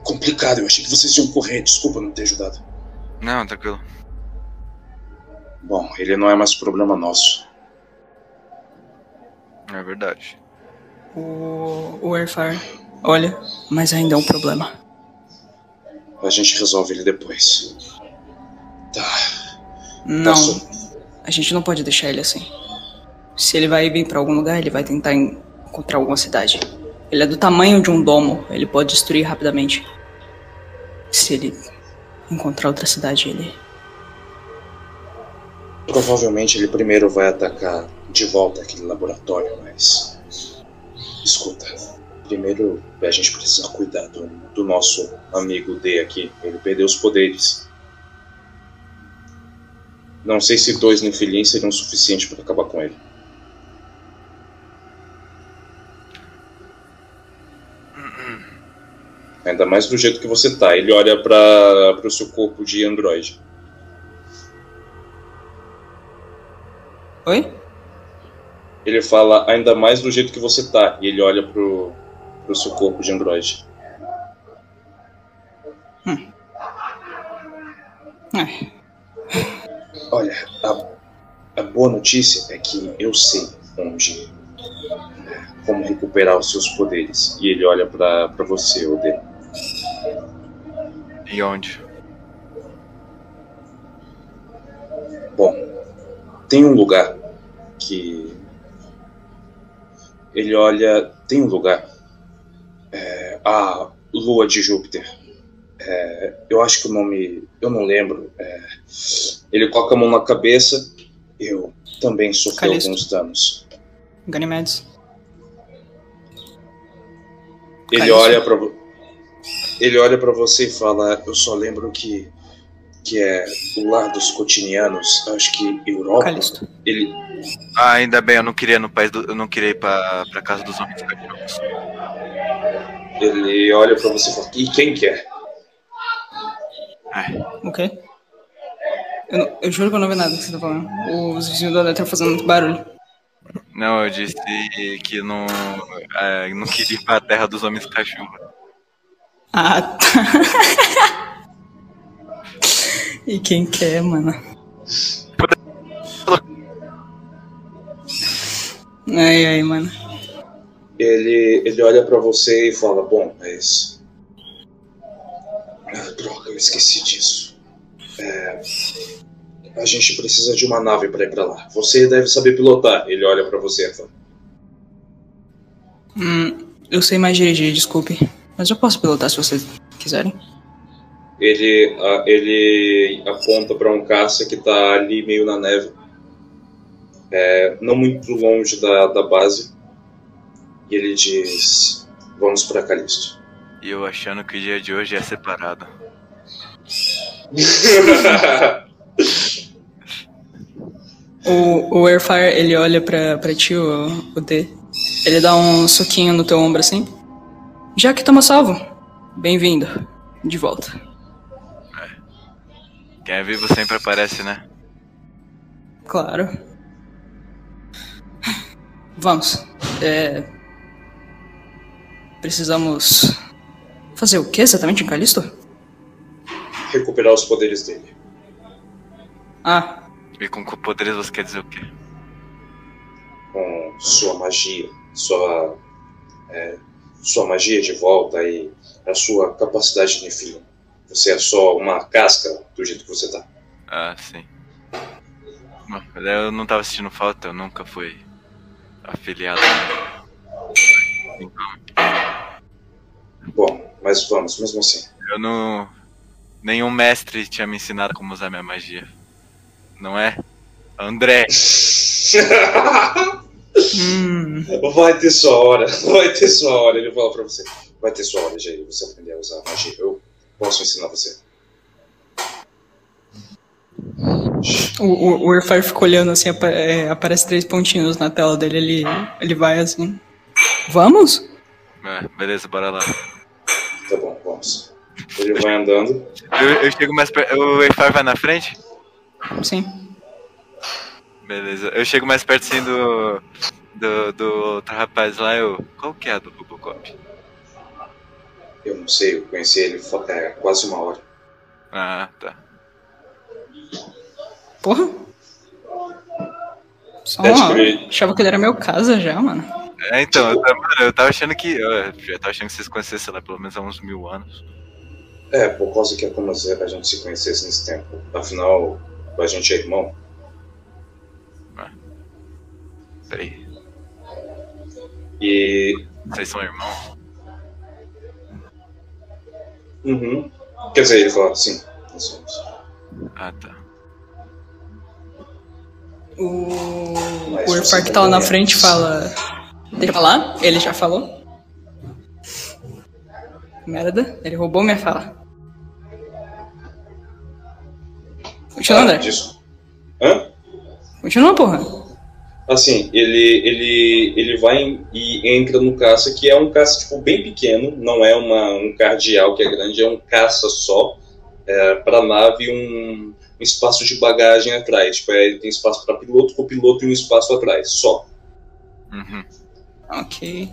complicado. Eu achei que vocês iam correr. Desculpa não ter ajudado.
Não, tranquilo.
Bom, ele não é mais problema nosso.
É verdade.
O, o Airfire, olha, mas ainda é um problema.
A gente resolve ele depois. Tá.
Não,
Passou.
a gente não pode deixar ele assim. Se ele vai vir pra algum lugar, ele vai tentar encontrar alguma cidade. Ele é do tamanho de um domo, ele pode destruir rapidamente. Se ele encontrar outra cidade, ele.
Provavelmente ele primeiro vai atacar de volta aquele laboratório, mas. Escuta. Primeiro a gente precisa cuidar do, do nosso amigo D aqui. Ele perdeu os poderes. Não sei se dois Nefilins seriam suficientes para acabar com ele. Ainda mais do jeito que você tá. Ele olha para o seu corpo de androide.
Oi?
Ele fala ainda mais do jeito que você tá. E ele olha pro, pro seu corpo de androide.
É.
Olha, a, a boa notícia é que eu sei onde. Como recuperar os seus poderes. E ele olha pra você, Ode.
E onde?
Bom, tem um lugar que. Ele olha. Tem um lugar. É, a Lua de Júpiter. É, eu acho que o nome. Eu não lembro. É, ele coloca a mão na cabeça. Eu também sofri
Calisto.
alguns danos.
Ganymedes.
Ele
Calisto.
olha para ele olha para você e fala: Eu só lembro que que é o lar dos cotinianos. Acho que Europa.
Calisto.
Ele
Ah, ainda bem, eu não queria ir no país do, eu não queria ir pra, pra casa dos homens cachorros.
ele olha para você e fala: E quem que é?
É,
O quê? Eu, não- eu juro que eu não vi nada que você tá falando. Os vizinhos do André estão fazendo muito barulho.
não, eu disse que não, é, não queria ir pra terra dos homens cachorros.
Ah, tá. [laughs] e quem quer, mano? Ai, ai, mano.
Ele, ele olha para você e fala: Bom, mas. Ah, droga, eu esqueci disso. É, a gente precisa de uma nave para ir para lá. Você deve saber pilotar. Ele olha para você e fala:
Hum, eu sei mais dirigir, desculpe. Mas eu posso pilotar se vocês quiserem.
Ele, ah, ele aponta para um caça que tá ali meio na neve, é, não muito longe da, da base. E ele diz: Vamos para Calisto.
E eu achando que o dia de hoje é separado. [laughs]
O, o Airfire, ele olha pra, pra ti, o, o D. Ele dá um soquinho no teu ombro assim. Já que tamo salvo, bem-vindo. De volta.
Quem é vivo sempre aparece, né?
Claro. Vamos. É. Precisamos. Fazer o que exatamente em Calisto?
Recuperar os poderes dele.
Ah,
E com poderes você quer dizer o quê?
Com sua magia, sua, é, sua magia de volta e a sua capacidade de Nephilim. Você é só uma casca do jeito que você tá.
Ah, sim. Eu não tava sentindo falta, eu nunca fui afiliado. Então,
Bom, mas vamos, mesmo assim.
eu não. Nenhum mestre tinha me ensinado como usar minha magia. Não é? André! [laughs]
hum,
Vai ter sua hora, [laughs] vai ter sua hora. Ele fala pra você: Vai ter sua hora, Jair. Você aprender a usar magia. Eu posso ensinar você.
o, o, o Airfire fica olhando assim, apa- é, aparece três pontinhos na tela dele, ele, ele vai assim. Vamos?
É, beleza, bora lá.
Tá bom, vamos. Ele vai andando.
Eu, eu chego mais perto. O Airfire vai na frente?
Sim.
Beleza. Eu chego mais perto assim do. Do, do outro rapaz lá, eu. Qual que é a do Robocop?
Eu não sei, eu conheci ele é, quase uma hora.
Ah, tá.
Porra. Só uma hora. Ele... Achava que ele era meu casa já, mano.
É, então, eu, tava, eu tava achando que. Eu já tava achando que vocês conhecessem, lá, pelo menos há uns mil anos.
É, por causa que é como se a gente se conhecesse nesse tempo. Afinal, a gente é irmão.
Ah. Peraí.
E.
Vocês são irmãos?
Uhum. Quer dizer, ele falou, sim, nós somos.
Ah, tá.
O, o Irfar que tá lá na frente fala. Deixa eu falar? Ele já falou? Merda, ele roubou minha fala. Continua, ah, André.
Disso. Hã?
Continua, porra.
Assim, ele, ele, ele vai e entra no caça, que é um caça tipo, bem pequeno, não é uma, um cardeal que é grande, é um caça só, é, para nave um, um espaço de bagagem atrás. Tipo, é, tem espaço para piloto, copiloto e um espaço atrás, só.
Uhum.
Ok.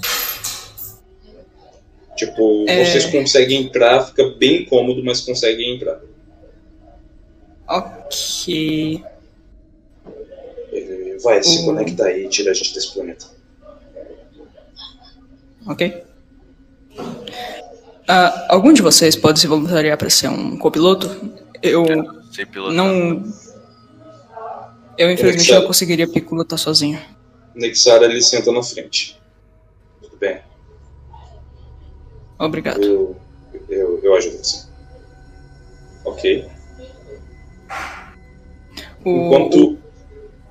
Tipo, é... vocês conseguem entrar, fica bem cômodo, mas conseguem entrar.
Ok.
Vai, se conecta aí e tira a gente desse planeta.
Ok. Uh, algum de vocês pode se voluntariar para ser um copiloto? Eu
Sem pilotar.
não. Eu infelizmente Nexara... não conseguiria pilotar sozinho.
Nexara ele senta na frente. Tudo bem.
Obrigado.
Eu, eu, eu ajudo você. Ok.
O, Enquanto...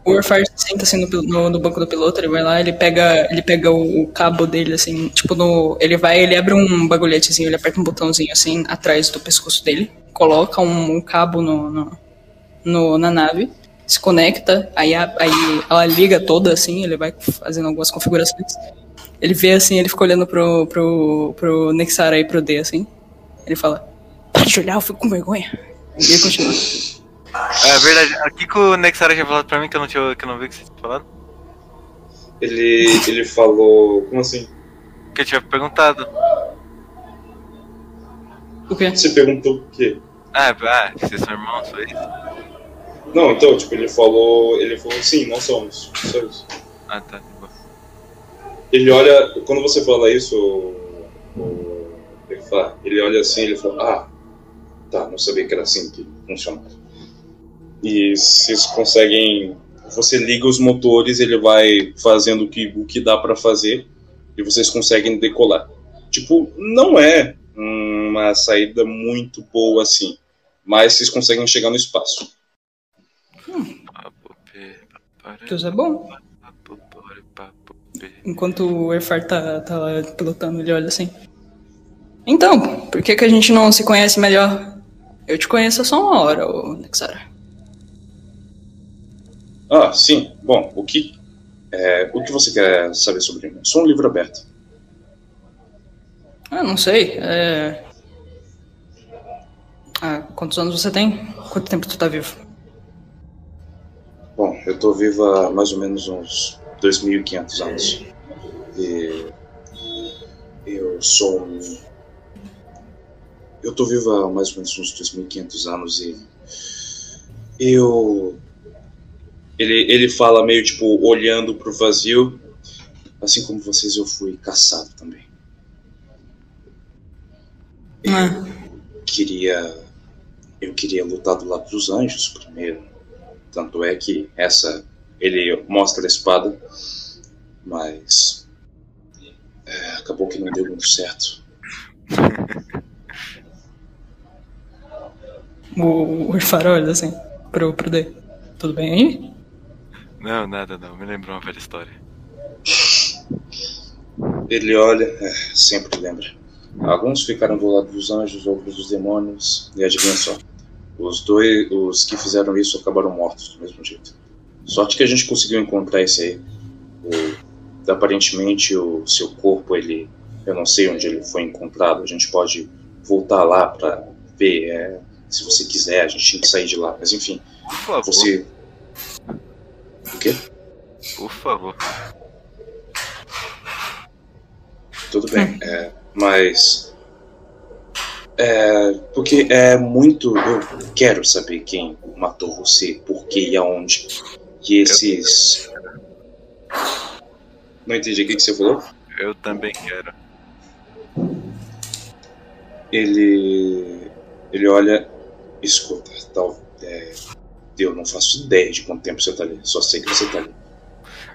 o, Warfare senta assim no, no, no, banco do piloto, ele vai lá, ele pega, ele pega o, o, cabo dele, assim, tipo, no. Ele vai, ele abre um bagulhetezinho, ele aperta um botãozinho assim atrás do pescoço dele, coloca um, um cabo no, no, no, na nave, se conecta, aí, a, aí ela liga toda assim, ele vai fazendo algumas configurações. Ele vê assim, ele fica olhando pro, pro, pro Nexara e pro D assim. Ele fala, para de olhar, eu fico com vergonha. E ele continua.
É verdade. Aqui que o Nexara tinha falado pra mim que eu não, tinha, que eu não vi o que você tinha falado?
Ele, ele falou. Como assim?
Que eu tinha perguntado.
O quê?
Você perguntou o quê?
Ah, ah vocês são irmãos, foi isso?
Não, então, tipo, ele falou. Ele falou sim, nós somos. Só isso.
Ah, tá.
Ele olha. Quando você fala isso, o, ele, fala, ele olha assim ele fala, ah, tá, não sabia que era assim que funcionava e vocês conseguem você liga os motores ele vai fazendo o que, o que dá para fazer e vocês conseguem decolar. Tipo não é uma saída muito boa assim mas vocês conseguem chegar no espaço.
Hum. Deus é bom? Enquanto o Erfar tá, tá lá pilotando ele olha assim. Então por que que a gente não se conhece melhor? Eu te conheço há só uma hora, Nexara.
Ah, sim. Bom, o que, é, o que você quer saber sobre mim? Sou um livro aberto.
Ah, não sei. É... Ah, quantos anos você tem? Quanto tempo tu tá vivo?
Bom, eu tô vivo há mais ou menos uns 2.500 anos. E eu sou um... Eu tô vivo há mais ou menos uns 2.500 anos e eu ele, ele fala meio tipo olhando pro vazio. Assim como vocês, eu fui caçado também. Eu
ah.
queria. Eu queria lutar do lado dos anjos primeiro. Tanto é que essa. Ele mostra a espada. Mas. É, acabou que não deu muito certo. [laughs]
o, o farol assim, pro, pro D. Tudo bem aí?
Não, nada não. Me lembrou uma velha história.
Ele olha, é, sempre lembra. Alguns ficaram do lado dos anjos, outros dos demônios, e adivinha só. Os dois, os que fizeram isso acabaram mortos do mesmo jeito. Sorte que a gente conseguiu encontrar esse aí. O, aparentemente o seu corpo, ele, eu não sei onde ele foi encontrado. A gente pode voltar lá para ver, é, se você quiser. A gente tinha que sair de lá, mas enfim.
Por favor.
Você o quê?
Por favor.
Tudo bem, é, mas É, porque é muito. Eu quero saber quem matou você, por quê e aonde. E esses. Não entendi o que, que você falou?
Eu também quero.
Ele. Ele olha. Escuta, tal. É, eu não faço ideia de quanto tempo você tá ali. Só sei que você tá ali.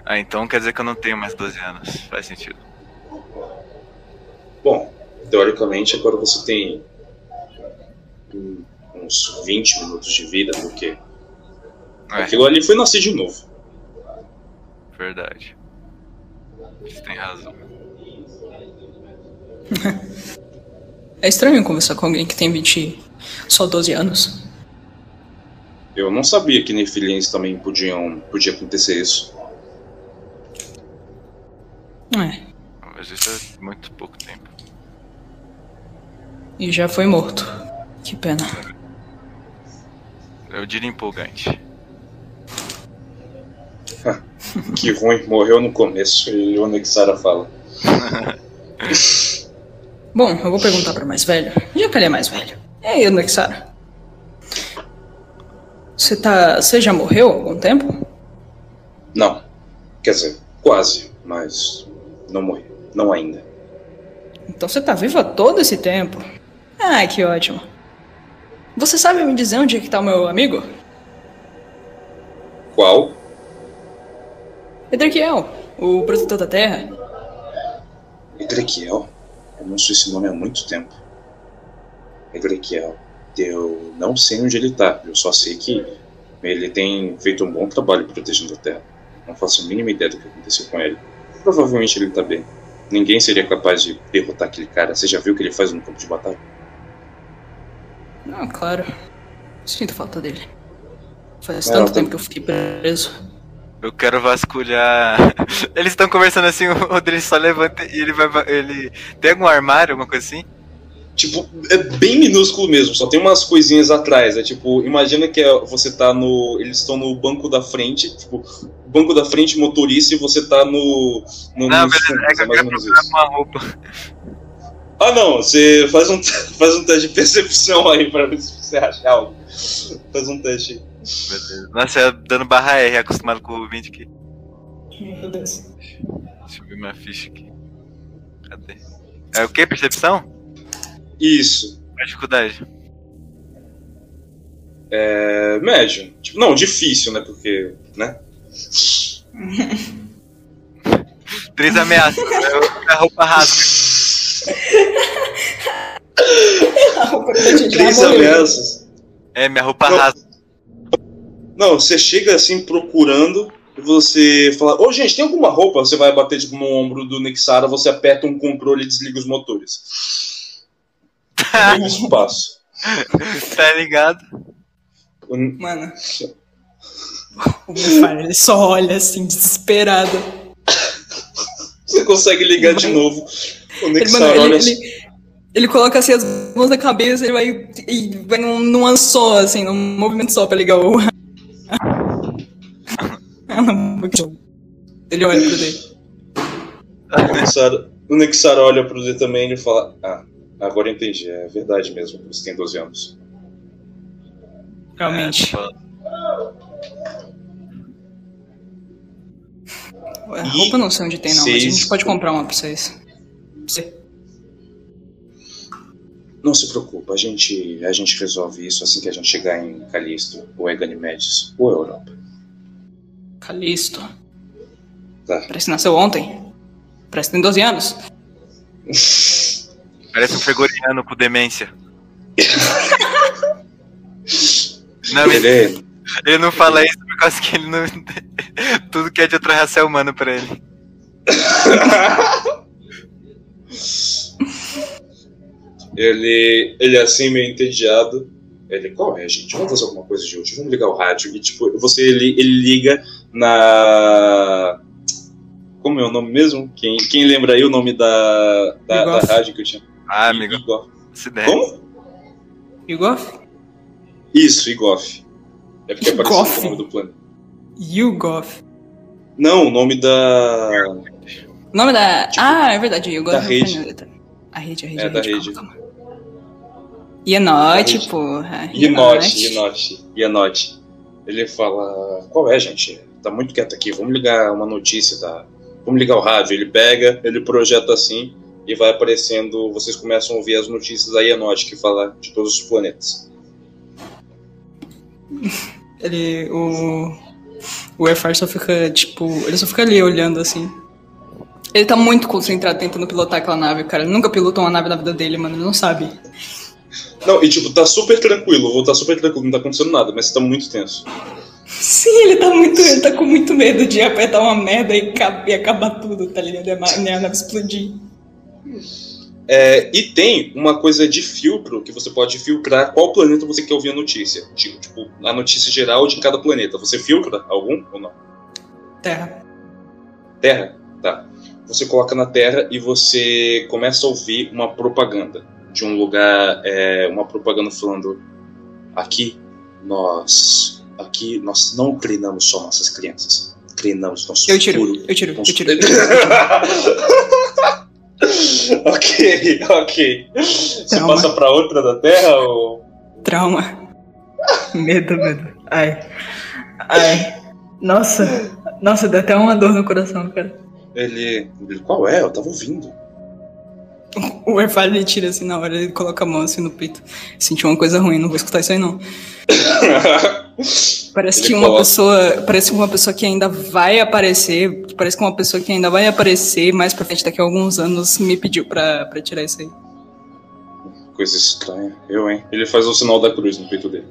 Ah, então quer dizer que eu não tenho mais 12 anos. Faz sentido.
Bom, teoricamente agora você tem uns 20 minutos de vida, porque é. aquilo ali foi nascer de novo.
Verdade. Você tem razão. [laughs]
É estranho conversar com alguém que tem 20. só 12 anos.
Eu não sabia que nefilins também podiam. podia acontecer isso.
É.
Mas isso é muito pouco tempo.
E já foi morto. Que pena.
Eu diria empolgante. [laughs]
que ruim, morreu no começo e o Nexara fala. [laughs]
Bom, eu vou perguntar para mais velho. Já que ele é mais velho. E aí, Nexara? Você tá. Você já morreu há algum tempo?
Não. Quer dizer, quase, mas não morri. Não ainda.
Então você tá vivo há todo esse tempo. Ah, que ótimo. Você sabe me dizer onde é que tá o meu amigo?
Qual?
Edrequiel, o protetor da Terra.
Edrequiel? Eu não sei esse nome há muito tempo. Edrequiel. Eu não sei onde ele tá. Eu só sei que ele tem feito um bom trabalho protegendo a Terra. Não faço a mínima ideia do que aconteceu com ele. Provavelmente ele tá bem. Ninguém seria capaz de derrotar aquele cara. Você já viu o que ele faz no campo de batalha?
Não, claro. Sinto falta dele. Faz é, tanto tempo que eu fiquei preso.
Eu quero vasculhar. [laughs] Eles estão conversando assim, o Rodrigo só levanta e ele vai. Ele tem algum armário, alguma coisa assim?
Tipo, é bem minúsculo mesmo, só tem umas coisinhas atrás. É tipo, imagina que é, você tá no. Eles estão no banco da frente, tipo, banco da frente, motorista, e você tá no. no
Não, beleza, fundos, é que eu quero procurar uma roupa.
Ah não, você faz um, [laughs] faz um teste de percepção aí pra ver se você acha algo. Faz um teste.
Beleza. Nossa, eu dando barra R, acostumado com o 20 aqui.
Meu Deus.
Deixa eu ver minha ficha aqui. Cadê? É o que? Percepção?
Isso.
Qual a dificuldade?
É. médio. Tipo, não, difícil, né? Porque. né? [laughs]
Três ameaças. [laughs] a roupa rasga.
Três ameaças.
É, minha roupa não, rasa.
Não, você chega assim procurando e você fala: Ô, oh, gente, tem alguma roupa? Você vai bater tipo, no ombro do Nixara, você aperta um controle e desliga os motores. [laughs] É espaço.
tá ligado?
Mano. O Mufara, ele só olha assim, desesperado.
Você consegue ligar de novo. O
ele, mano, ele, ele, ele, coloca assim as mãos na cabeça ele vai, e vai num, numa só, assim, num movimento só pra ligar o. [laughs] ele olha pro D.
O Nexar olha pro D também e fala: Ah, agora entendi, é verdade mesmo, você tem 12 anos.
Realmente. É, a roupa não sei onde tem, não, mas a gente pode comprar uma pra vocês.
Não se preocupa, a gente, a gente resolve isso assim que a gente chegar em Calisto, ou Eganimedes, ou Europa.
Calisto? Tá. Parece que nasceu ontem. Parece que tem 12 anos. [laughs]
Parece um fregoriano com demência. [laughs] não, ele, é- ele não fala isso por causa que ele não. [laughs] Tudo que é de outra raça é humano pra ele. [laughs]
Ele, ele é assim, meio entediado. Ele, qual é, gente? Vamos fazer alguma coisa de útil. Vamos ligar o rádio. E, tipo, você, ele, ele liga na. Como é o nome mesmo? Quem, quem lembra aí o nome da, da, da rádio que eu tinha?
Ah, amigo.
Igor.
Como? Igoff?
Isso, Igoff. É porque apareceu o nome do plano.
Yugoff.
Não, o nome da.
O nome da. Tipo, ah, é verdade, Yugoff.
Da rede.
A rede, a rede.
É,
a
da rede.
Calma, porra.
Ianote, Ianote, Ianote. Ele fala: Qual é, gente? Tá muito quieto aqui, vamos ligar uma notícia da. Vamos ligar o rádio. Ele pega, ele projeta assim e vai aparecendo. Vocês começam a ouvir as notícias da Ianote que fala de todos os planetas. [laughs]
Ele. O. O Airfire só fica, tipo. Ele só fica ali olhando assim. Ele tá muito concentrado tentando pilotar aquela nave, cara. Ele nunca pilotou uma nave na vida dele, mano. Ele não sabe.
Não, e tipo, tá super tranquilo, vou tá super tranquilo, não tá acontecendo nada, mas tá muito tenso. [laughs]
Sim, ele tá muito. Ele tá com muito medo de apertar uma merda e, e acabar tudo, tá ligado? E a nave explodir.
É, e tem uma coisa de filtro que você pode filtrar qual planeta você quer ouvir a notícia. Tipo, tipo, a notícia geral de cada planeta. Você filtra algum ou não?
Terra.
Terra? Tá. Você coloca na Terra e você começa a ouvir uma propaganda de um lugar, é, uma propaganda falando aqui nós, aqui nós não treinamos só nossas crianças, treinamos nosso
eu tiro, futuro. Eu tiro, eu tiro, eu [laughs] tiro. [laughs] [laughs]
ok, ok. Você passa pra outra da Terra ou?
Trauma. medo, medo. Ai. Ai. Nossa. Nossa, dá até uma dor no coração, cara.
Ele. ele qual é? Eu tava ouvindo.
O Airfire ele tira assim na hora, ele coloca a mão assim no peito. Sentiu uma coisa ruim, não vou escutar isso aí não. [laughs] parece ele que uma coloca... pessoa. Parece uma pessoa que ainda vai aparecer. Parece que uma pessoa que ainda vai aparecer mais pra frente daqui a alguns anos me pediu pra, pra tirar isso aí.
Coisa estranha. Eu, hein? Ele faz o sinal da cruz no peito dele.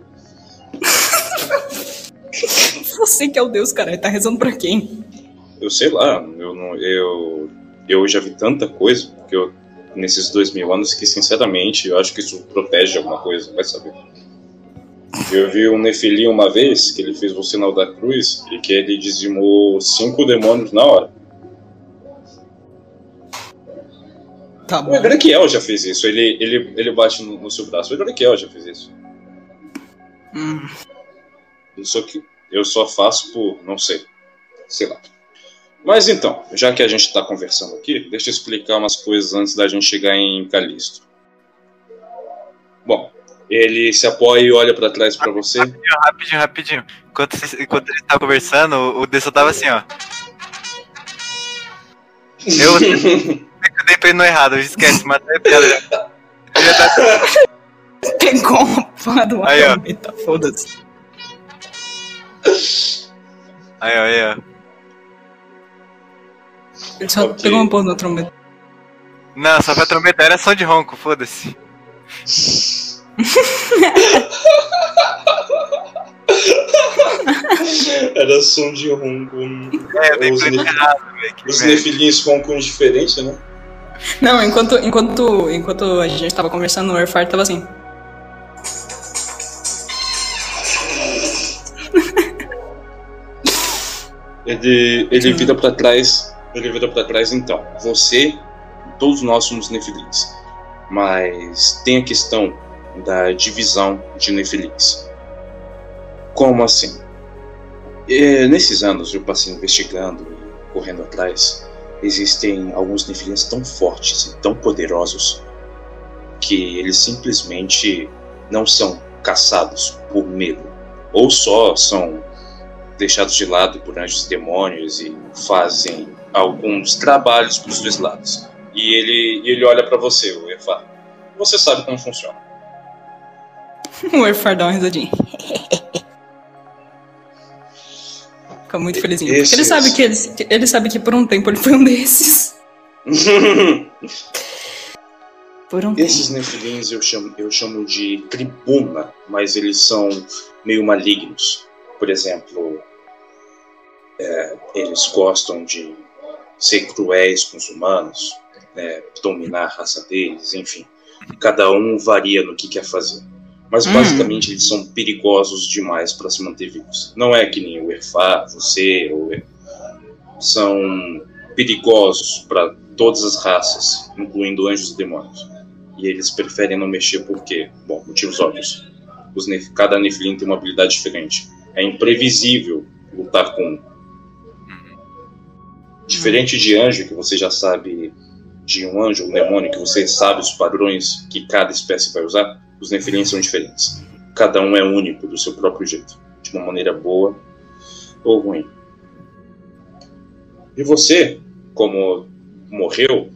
[laughs]
Você que é o Deus, cara. Ele tá rezando pra quem?
Eu sei lá. Eu não. Eu. Eu já vi tanta coisa que eu nesses dois mil anos que, sinceramente, eu acho que isso protege alguma coisa, vai saber. Eu vi um Nefilim uma vez, que ele fez o sinal da cruz, e que ele dizimou cinco demônios na hora.
Tá bom.
O Egraquiel já fez isso, ele, ele, ele bate no, no seu braço. O Egraquiel já fez isso.
Hum.
Só que eu só faço por, não sei, sei lá. Mas então, já que a gente está conversando aqui, deixa eu explicar umas coisas antes da gente chegar em Calisto. Bom, ele se apoia e olha para trás para você.
Rapidinho, rapidinho, rapidinho. Enquanto, enquanto ele estava conversando, o Dessa tava assim, ó. Eu, eu [laughs] dei pra ele no errado, esquece, matei a piada.
Tá... Pegou uma porra do
aí, ó.
foda-se.
Aí, ó, aí, ó.
Ele só okay. pegou uma porra na trombeta.
Não, só pra trombeta era só de ronco, foda-se. [laughs]
Era som de ronco.
É, os, nef errado,
os nefilins roncam diferente, né?
Não, enquanto, enquanto, enquanto a gente tava conversando, o Airfire tava assim.
ele ele vira pra trás ele vira para trás então. Você, todos nós somos nefilins, mas tem a questão da divisão de nefilins. Como assim? E, nesses anos eu passei investigando e correndo atrás. Existem alguns nefilins tão fortes e tão poderosos que eles simplesmente não são caçados por medo, ou só são deixados de lado por anjos e demônios e fazem alguns trabalhos para os dois lados. E ele, ele olha para você, o Efar. Você sabe como funciona. [laughs]
o Efar dá uma risadinha. [laughs] Fica muito felizinho. Esses... Porque ele sabe que ele, ele sabe que por um tempo ele foi um desses. [laughs] por um
Esses nefilins eu chamo, eu chamo de tribuna, mas eles são meio malignos. Por exemplo, é, eles gostam de ser cruéis com os humanos, né, dominar a raça deles, enfim. Cada um varia no que quer fazer. Mas hum. basicamente eles são perigosos demais para se manter vivos. Não é que nem o Erfá, você, ou são perigosos para todas as raças, incluindo anjos e demônios. E eles preferem não mexer porque, bom, motivos óbvios. Os nef cada Nephilim tem uma habilidade diferente. É imprevisível lutar com Diferente de anjo, que você já sabe de um anjo, um demônio, que você sabe os padrões que cada espécie vai usar, Os Nefilim são diferentes. Cada um é único do seu próprio jeito, de uma maneira boa ou ruim. E você, como morreu,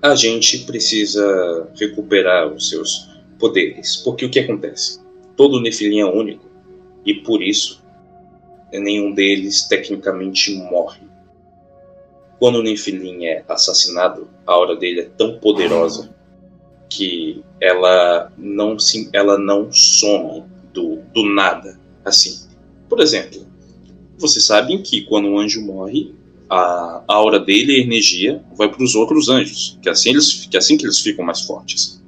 a gente precisa recuperar os seus poderes. Porque o que acontece? Todo Nefilim é único e por isso nenhum deles tecnicamente morre. Quando o Nefilim é assassinado, a aura dele é tão poderosa que ela não se, ela não some do, do nada assim. Por exemplo, vocês sabem que quando um anjo morre, a, a aura dele, a energia, vai para os outros anjos, que assim, eles, que assim que eles ficam mais fortes.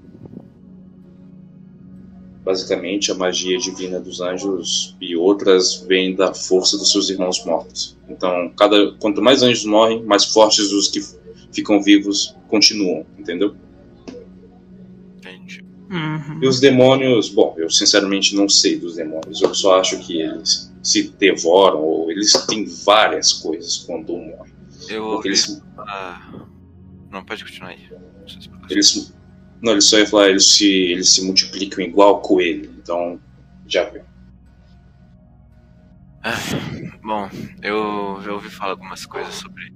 Basicamente, a magia divina dos anjos e outras vem da força dos seus irmãos mortos. Então, cada, quanto mais anjos morrem, mais fortes os que ficam vivos continuam, entendeu?
Uhum.
E os demônios, bom, eu sinceramente não sei dos demônios, eu só acho que eles se devoram, ou eles têm várias coisas quando um morre.
Eu ouvi.
eles,
Ah, não, pode continuar aí.
Eles, não, eles só ia falar, eles se, eles se multiplicam igual coelho, então já viu.
Ah, bom, eu já ouvi falar algumas coisas sobre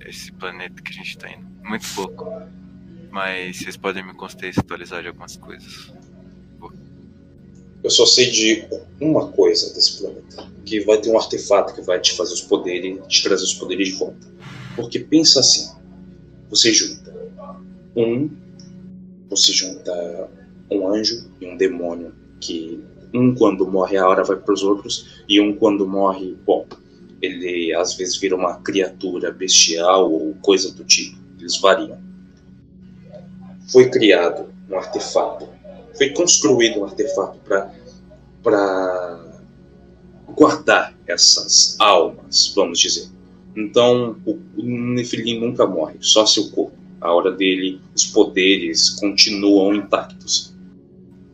esse planeta que a gente tá indo. Muito pouco. Mas vocês podem me contextualizar de algumas coisas.
Eu só sei de uma coisa desse planeta, que vai ter um artefato que vai te fazer os poderes, te trazer os poderes de volta. Porque pensa assim, você junta um, você junta um anjo e um demônio, que um quando morre a hora vai para os outros e um quando morre, bom, ele às vezes vira uma criatura bestial ou coisa do tipo, eles variam. Foi criado um artefato foi construído um artefato para guardar essas almas, vamos dizer. Então, o, o Nefilim nunca morre, só seu corpo. A hora dele, os poderes continuam intactos.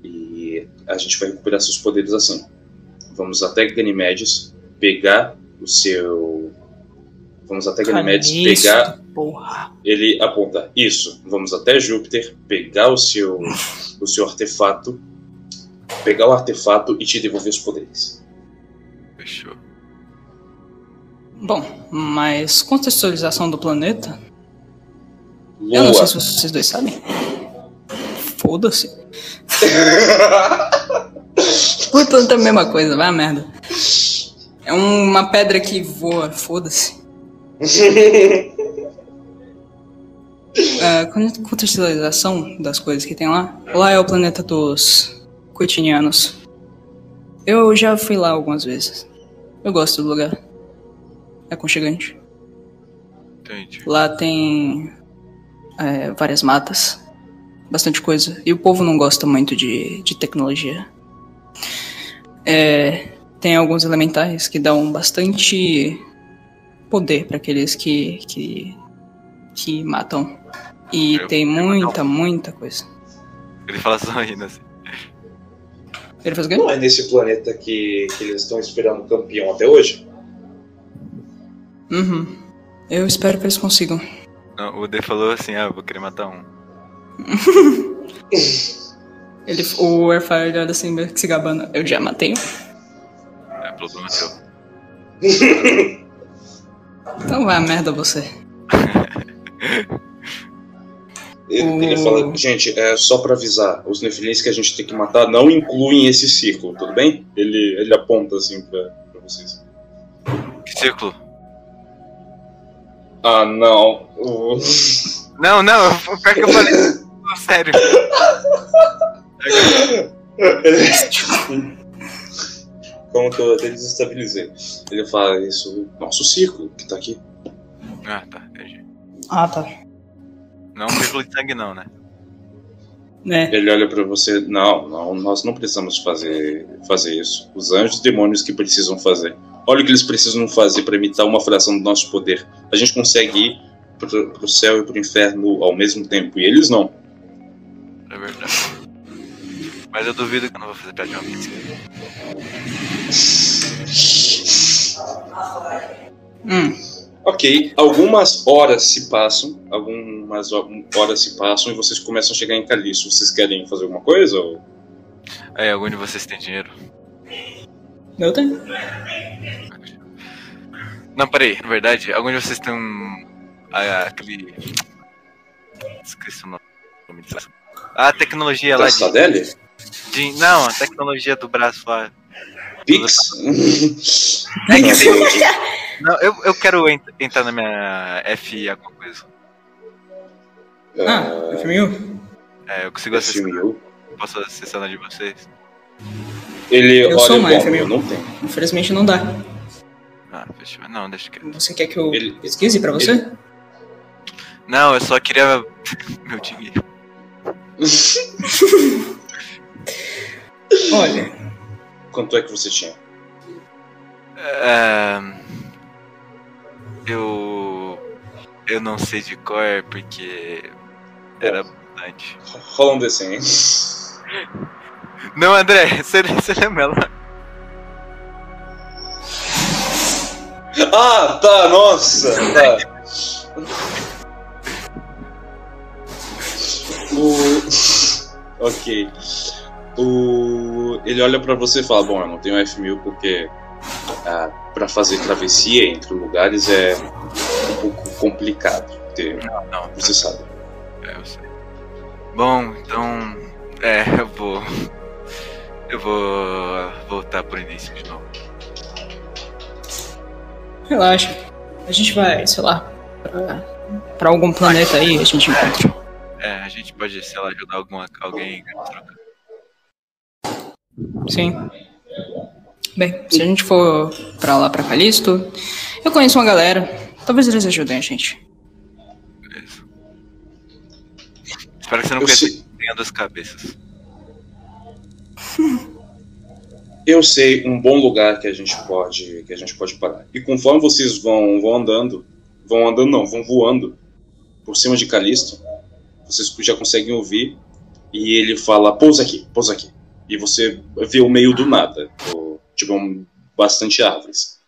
E a gente vai recuperar seus poderes assim. Vamos até Ganymedes, pegar o seu. Vamos até Ganymedes, pegar
Porra.
ele aponta isso. Vamos até Júpiter, pegar o seu, o seu artefato, pegar o artefato e te devolver os poderes.
Fechou.
Bom, mas contextualização do planeta? Eu não
Lua.
sei se vocês dois sabem. Foda-se. [laughs] O planeta é a mesma coisa, vai a merda. É uma pedra que voa, foda-se. A con- contextualização das coisas que tem lá. Lá é o planeta dos Coitinianos. Eu já fui lá algumas vezes. Eu gosto do lugar. É aconchegante.
Entendi.
Lá tem é, várias matas, bastante coisa. E o povo não gosta muito de, de tecnologia. É, tem alguns elementais que dão bastante poder para aqueles que, que, que matam. E
Eu-
tem
eu
muita,
não.
muita coisa.
Ele fala sorrindo assim.
Ele faz o quê?
Não é nesse planeta que, que eles estão esperando o campeão até hoje?
Uhum. Eu espero que eles consigam.
Não, o D falou assim, ah, eu vou querer matar um. [laughs]
Ele, o Airfire olha assim, meio que se gabando. Eu já matei um.
É problema teu. [laughs]
Então vai a merda você.
Ele, fala, gente, é só pra avisar, os nefilins que a gente tem que matar não incluem esse círculo, tudo bem? Ele, ele aponta assim pra, pra vocês.
Que círculo?
Ah, não. [laughs]
Não, não, eu- pior que eu falei. [laughs] Sério.
Como que eu até desestabilizei. Ele fala isso, nosso círculo que tá aqui.
Ah, tá, entendi.
Ah, tá.
Não um círculo de sangue não, né?
Né?
Ele olha pra você, não, não, nós não precisamos fazer, fazer isso. Os anjos e demônios que precisam fazer. Olha o que eles precisam fazer pra imitar uma fração do nosso poder. A gente consegue ir pro, pro céu e pro inferno ao mesmo tempo, e eles não.
É verdade. Mas eu duvido que eu não vou fazer piada de uma pizza.
Hum.
Ok, algumas horas se passam, algumas horas se passam e vocês começam a chegar em Caliço. Vocês querem fazer alguma coisa? Ou...
É, algum de vocês tem dinheiro?
Eu tenho.
Não, peraí, na verdade, algum de vocês tem um. ah, aquele. Esqueci o nome. A tecnologia lá de, de. Não, a tecnologia do braço lá.
Pix? [laughs]
Não, eu, eu quero ent- entrar na minha FI alguma coisa.
Ah, FMU?
É, eu consigo acessar.
FMU?
Posso acessar na de vocês?
Ele,
Eu
olha,
sou uma
bom,
FMU.
eu não tenho.
Infelizmente não dá.
Ah, fechou. Não, deixa que.
Você quer que eu
Ele-
pesquise pra você?
Não, eu só queria [laughs] meu dinheiro. [laughs]
Olha,
Quanto é que você tinha?
É, eu. Eu não sei de cor porque. Era bastante.
Rola um D100, hein? [laughs]
Não, André, você, você lembra ela?
Ah, tá, nossa! Tá. O... [laughs] Ok. O... Ele olha pra você e fala: Bom, eu não tenho F1000 porque ah, pra fazer travessia entre lugares é um pouco complicado. Ter...
Não, não.
Você sabe.
É, eu sei. Bom, então. É, eu vou. Eu vou voltar pro início de novo.
relaxa. A gente vai, sei lá, pra, pra algum planeta aí, a gente encontra.
É, a gente pode, sei lá, ajudar alguma, alguém a trocar.
Sim. Bem, se a gente for pra lá, pra Calisto, eu conheço uma galera. Talvez eles ajudem a gente.
Beleza. Espero que você não
Eu
conheça
sei-
tenha duas cabeças. [laughs]
Eu sei um bom lugar que a gente pode que a gente pode parar. E conforme vocês vão vão andando, vão andando não, vão voando por cima de Calisto, vocês já conseguem ouvir e ele fala pousa aqui, pousa aqui. E você vê o meio do nada, o- tipo um, bastante árvores.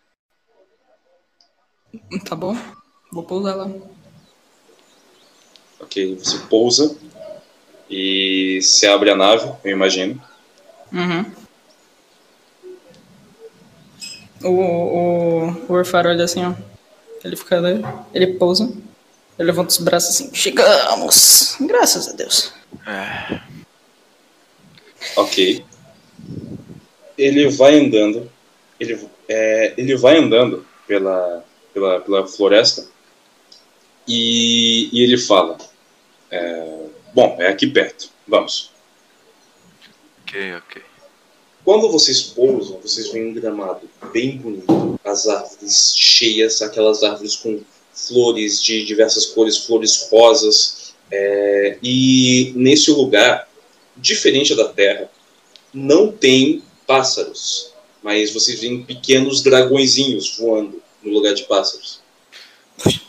Tá bom? Vou pousar lá.
Ok, você pousa e se abre a nave, eu imagino.
Uhum. O, o, o Orfar olha assim, ó. Ele fica ali, ele pousa. Ele levanta os braços assim. Chegamos! Graças a Deus.
É,
Ok. Ele vai andando. Ele, é, ele vai andando pela, pela, pela floresta. E, e ele fala: é, Bom, é aqui perto. Vamos.
ok, ok.
Quando vocês pousam, vocês veem um gramado bem bonito. As árvores cheias, aquelas árvores com flores de diversas cores, flores rosas. É, e nesse lugar, diferente da Terra, não tem pássaros. Mas vocês veem pequenos dragõezinhos voando no lugar de pássaros.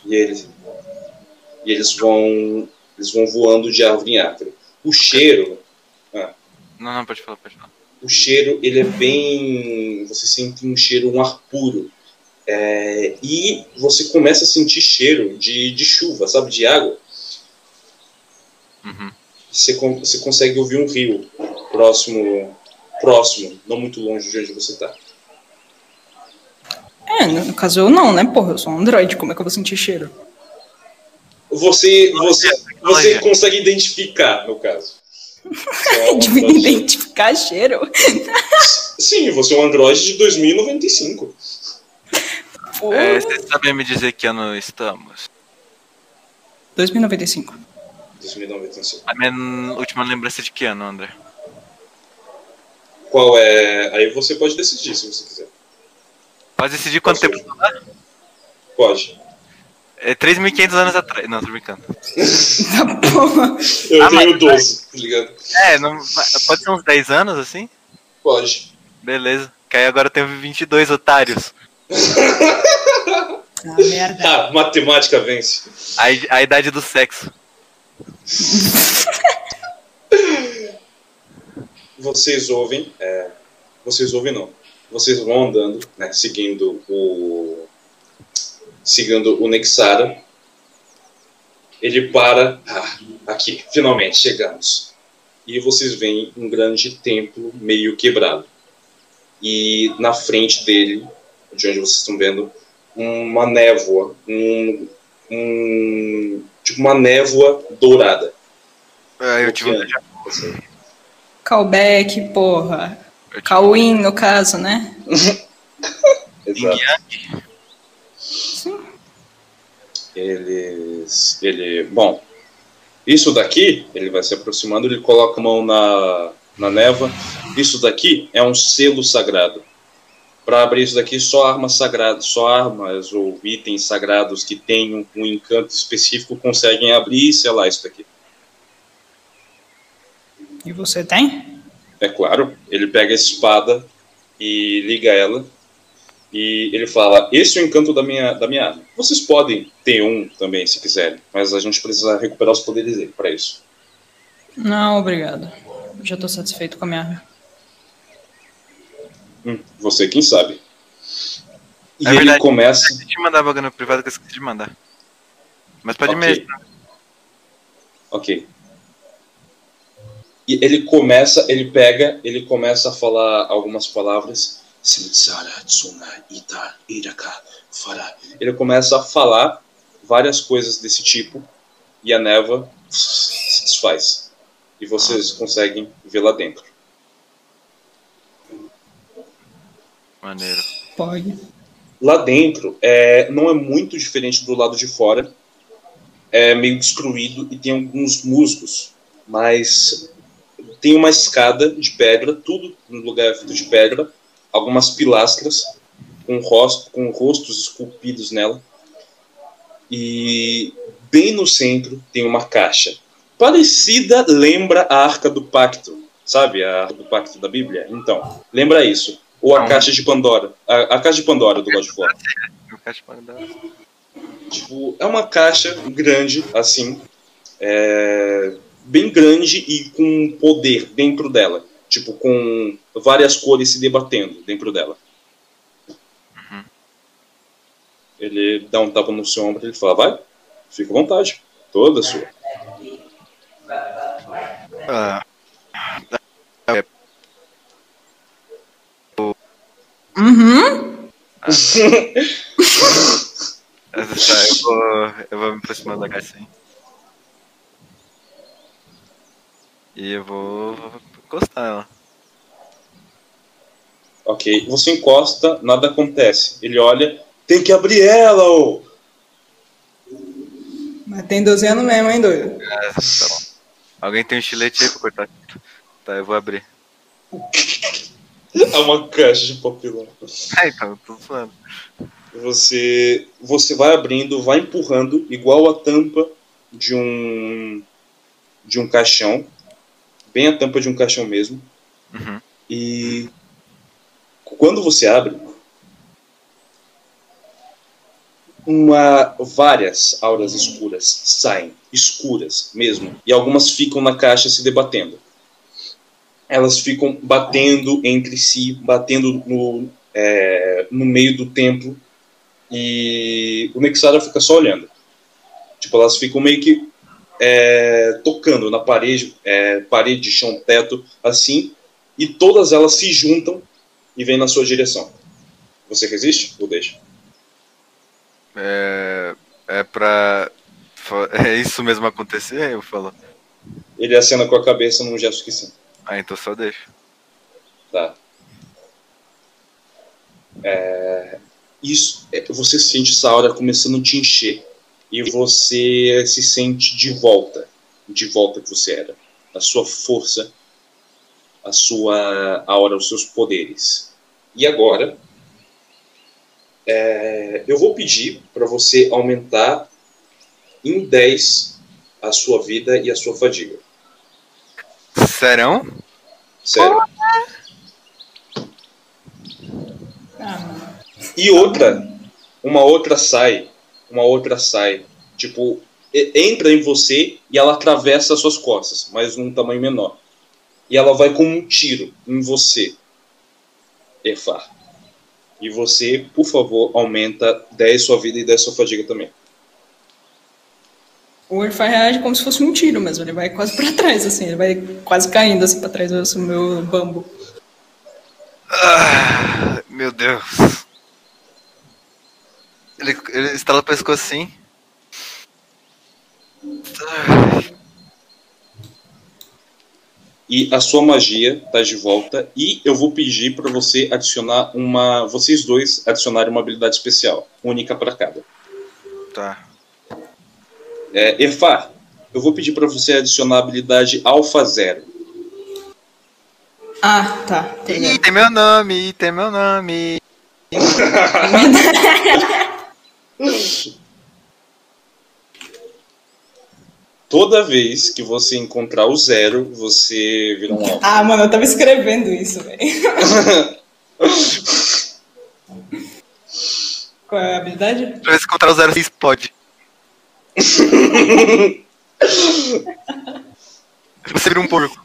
E eles, e eles vão eles vão voando de árvore em árvore. O cheiro
Não, não, pode falar, pode falar.
o cheiro ele é bem você sente um cheiro um ar puro É, e você começa a sentir cheiro de, de chuva sabe de água
Uhum.
Você, você consegue ouvir um rio próximo próximo não muito longe de onde você está
É, no caso eu não, né? Porra, eu sou um androide, como é que eu vou sentir cheiro?
você você você
Tecnologia.
consegue identificar no caso [laughs] Só-
De me identificar cheiro?
sim você é um androide de 2095
Pô,
É, você sabe me dizer que ano estamos?
2095.
2095
A minha última lembrança de que ano, André?
qual é aí você pode decidir se você quiser
Pode decidir quanto
Posso-
tempo tá?
pode
É 3.500 anos atrás. Não, tô brincando. [laughs]
Tá porra.
eu
Ah,
tenho
mas-
12 tá ligado
É, não, pode ser uns 10 anos assim?
pode
Beleza. Que aí agora eu tenho 22 otários. [laughs]
Ah, merda.
Ah, matemática vence.
A, a idade do sexo. [laughs]
Vocês ouvem, é, vocês ouvem não. Vocês vão andando, né, seguindo o, seguindo o Nexara. Ele para. Ah, aqui, finalmente chegamos. E vocês veem um grande templo meio quebrado. E na frente dele, de onde vocês estão vendo, uma névoa, um, um tipo uma névoa dourada.
É, eu tive um
Callback, porra. Cauim, no caso, né? [laughs]
Exato. Sim. Eles. Ele. Bom. Isso daqui, ele vai se aproximando, ele coloca a mão na, na névoa. Isso daqui é um selo sagrado. Para abrir isso daqui, só armas sagradas, só armas ou itens sagrados que tenham um encanto específico conseguem abrir e selar isso daqui.
E você tem?
É claro, ele pega a espada e liga ela. E ele fala: Esse é o encanto da minha, da minha arma. Vocês podem ter um também, se quiserem, mas a gente precisa recuperar os poderes dele para isso.
Não, obrigado. Já estou satisfeito com a minha arma.
Hum, você quem sabe.
E é ele verdade, começa. Eu te mandar vaga no privado que eu esqueci de mandar. Mas pode okay. mesmo.
Ok. E ele começa, ele pega, ele começa a falar algumas palavras. Ele começa a falar várias coisas desse tipo e a névoa se desfaz. E vocês conseguem ver lá dentro.
Maneiro.
Pode.
Lá dentro é, não é muito diferente do lado de fora. É meio destruído e tem alguns musgos, mas tem uma escada de pedra, tudo no lugar é feito de pedra, algumas pilastras com, rosto, com rostos esculpidos nela. E bem no centro tem uma caixa. Parecida, lembra a Arca do Pacto, sabe? A Arca do Pacto da Bíblia? Então, lembra isso. Ou a Não. Caixa de Pandora. A, a Caixa de Pandora do God of War. Tipo, é uma caixa grande, assim. É, bem grande e com poder dentro dela. Tipo, com várias cores se debatendo dentro dela. Uhum. Ele dá um tapa no seu ombro e ele fala, vai, fica à vontade. Toda sua. Ah.
Uhum.
eu, vou, eu vou me aproximando da caixa E eu vou, encostar ela.
Ok, você encosta, nada acontece. Ele olha, tem que abrir ela, ô!
Mas tem 12 anos mesmo, hein, doido?
É, tá bom. Alguém tem um estilete aí pra cortar? Tá, eu vou abrir. [laughs]
É uma caixa de papelão.
Ah, então, tô falando.
Você, você vai abrindo, vai empurrando, igual a tampa de um de um caixão bem a tampa de um caixão mesmo. Uhum. E quando você abre, uma, várias auras escuras saem, escuras mesmo, e algumas ficam na caixa se debatendo. Elas ficam batendo entre si, batendo no, é, no meio do templo, e o Nexara fica só olhando. Tipo, elas ficam meio que é, tocando na parede, é, parede, chão, teto, assim, e todas elas se juntam e vêm na sua direção. Você resiste ou deixa?
É, é pra. [laughs] É isso mesmo acontecer? Eu falo.
Ele acena com a cabeça num gesto que sim.
Ah, então só deixa.
Tá. É, isso, é, você sente essa aura começando a te encher e você se sente de volta, de volta que você era. A sua força, a sua aura, os seus poderes. E agora, é, eu vou pedir para você aumentar em 10 a sua vida e a sua fadiga.
Serão?
Sério. E outra, uma outra sai uma outra sai. Tipo, entra em você e ela atravessa as suas costas, mas num tamanho menor. E ela vai com um tiro em você. Efar. E você, por favor, aumenta 10 sua vida e 10 sua fadiga também.
O Urfa reage como se fosse um tiro mesmo. Ele vai quase pra trás, assim. Ele vai quase caindo assim pra trás do meu bambu.
Ah, meu Deus. Ele, ele estala o pescoço assim.
E a sua magia tá de volta. E eu vou pedir para você adicionar uma. Vocês dois adicionarem uma habilidade especial, única para cada.
Tá.
É, Erfar, eu vou pedir para você adicionar a habilidade Alpha Zero.
Ah, tá.
Ih, tem meu nome, tem meu nome. [laughs]
Toda vez que você encontrar o zero, você vira um alvo.
Ah, mano, eu tava escrevendo isso, velho. [laughs] Qual é a habilidade?
Pra se encontrar o zero, você explode. [laughs] você vira um porco.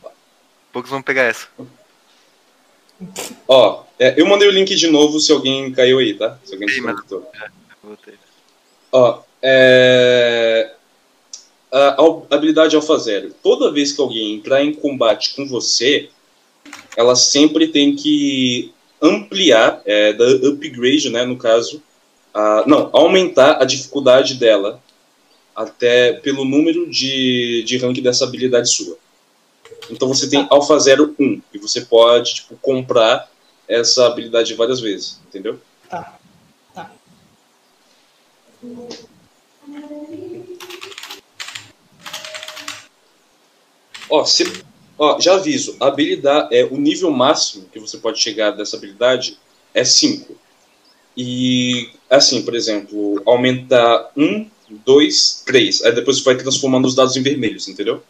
Poucos vão pegar essa.
Ó, é, eu mandei o link de novo se alguém caiu aí, tá? Se alguém desconectou.
É.
Ó, é... A a habilidade Alpha Zero. Toda vez que alguém entrar em combate com você, ela sempre tem que ampliar, é, da upgrade, né, no caso, a- não, aumentar a dificuldade dela até pelo número de, de rank dessa habilidade sua. Então você tem Alpha Zero 1, e você pode, tipo, comprar essa habilidade várias vezes, entendeu?
Tá. Tá.
Ó, se, ó, já aviso, a habilidade é o nível máximo que você pode chegar dessa habilidade é 5. E assim, por exemplo, aumentar 1, 2, 3. Aí depois você vai transformando os dados em vermelhos, entendeu?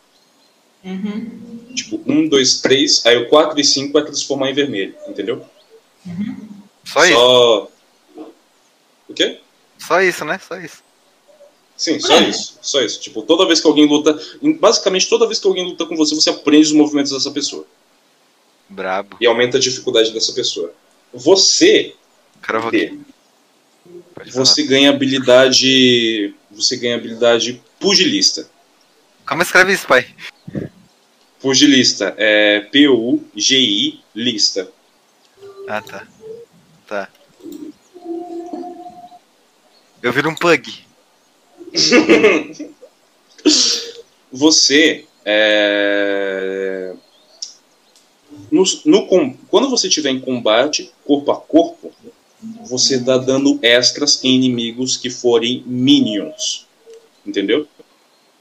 Uhum.
Tipo, 1, 2, 3, aí o 4 e 5 vai transformar em vermelho, entendeu?
Só isso.
Só. O quê?
Só isso, né? Só isso.
Sim, só isso. Só isso. Tipo, toda vez que alguém luta. Basicamente, toda vez que alguém luta com você, você aprende os movimentos dessa pessoa.
Brabo.
E aumenta a dificuldade dessa pessoa. Você
falar.
você ganha habilidade. Você ganha habilidade pugilista.
Como escreve isso, pai?
Pugilista é P-U-G-I lista.
Ah, tá. Tá. Eu viro um pug. [laughs]
Você é. No, no quando você estiver em combate corpo a corpo, você dá dano extras em inimigos que forem minions. Entendeu?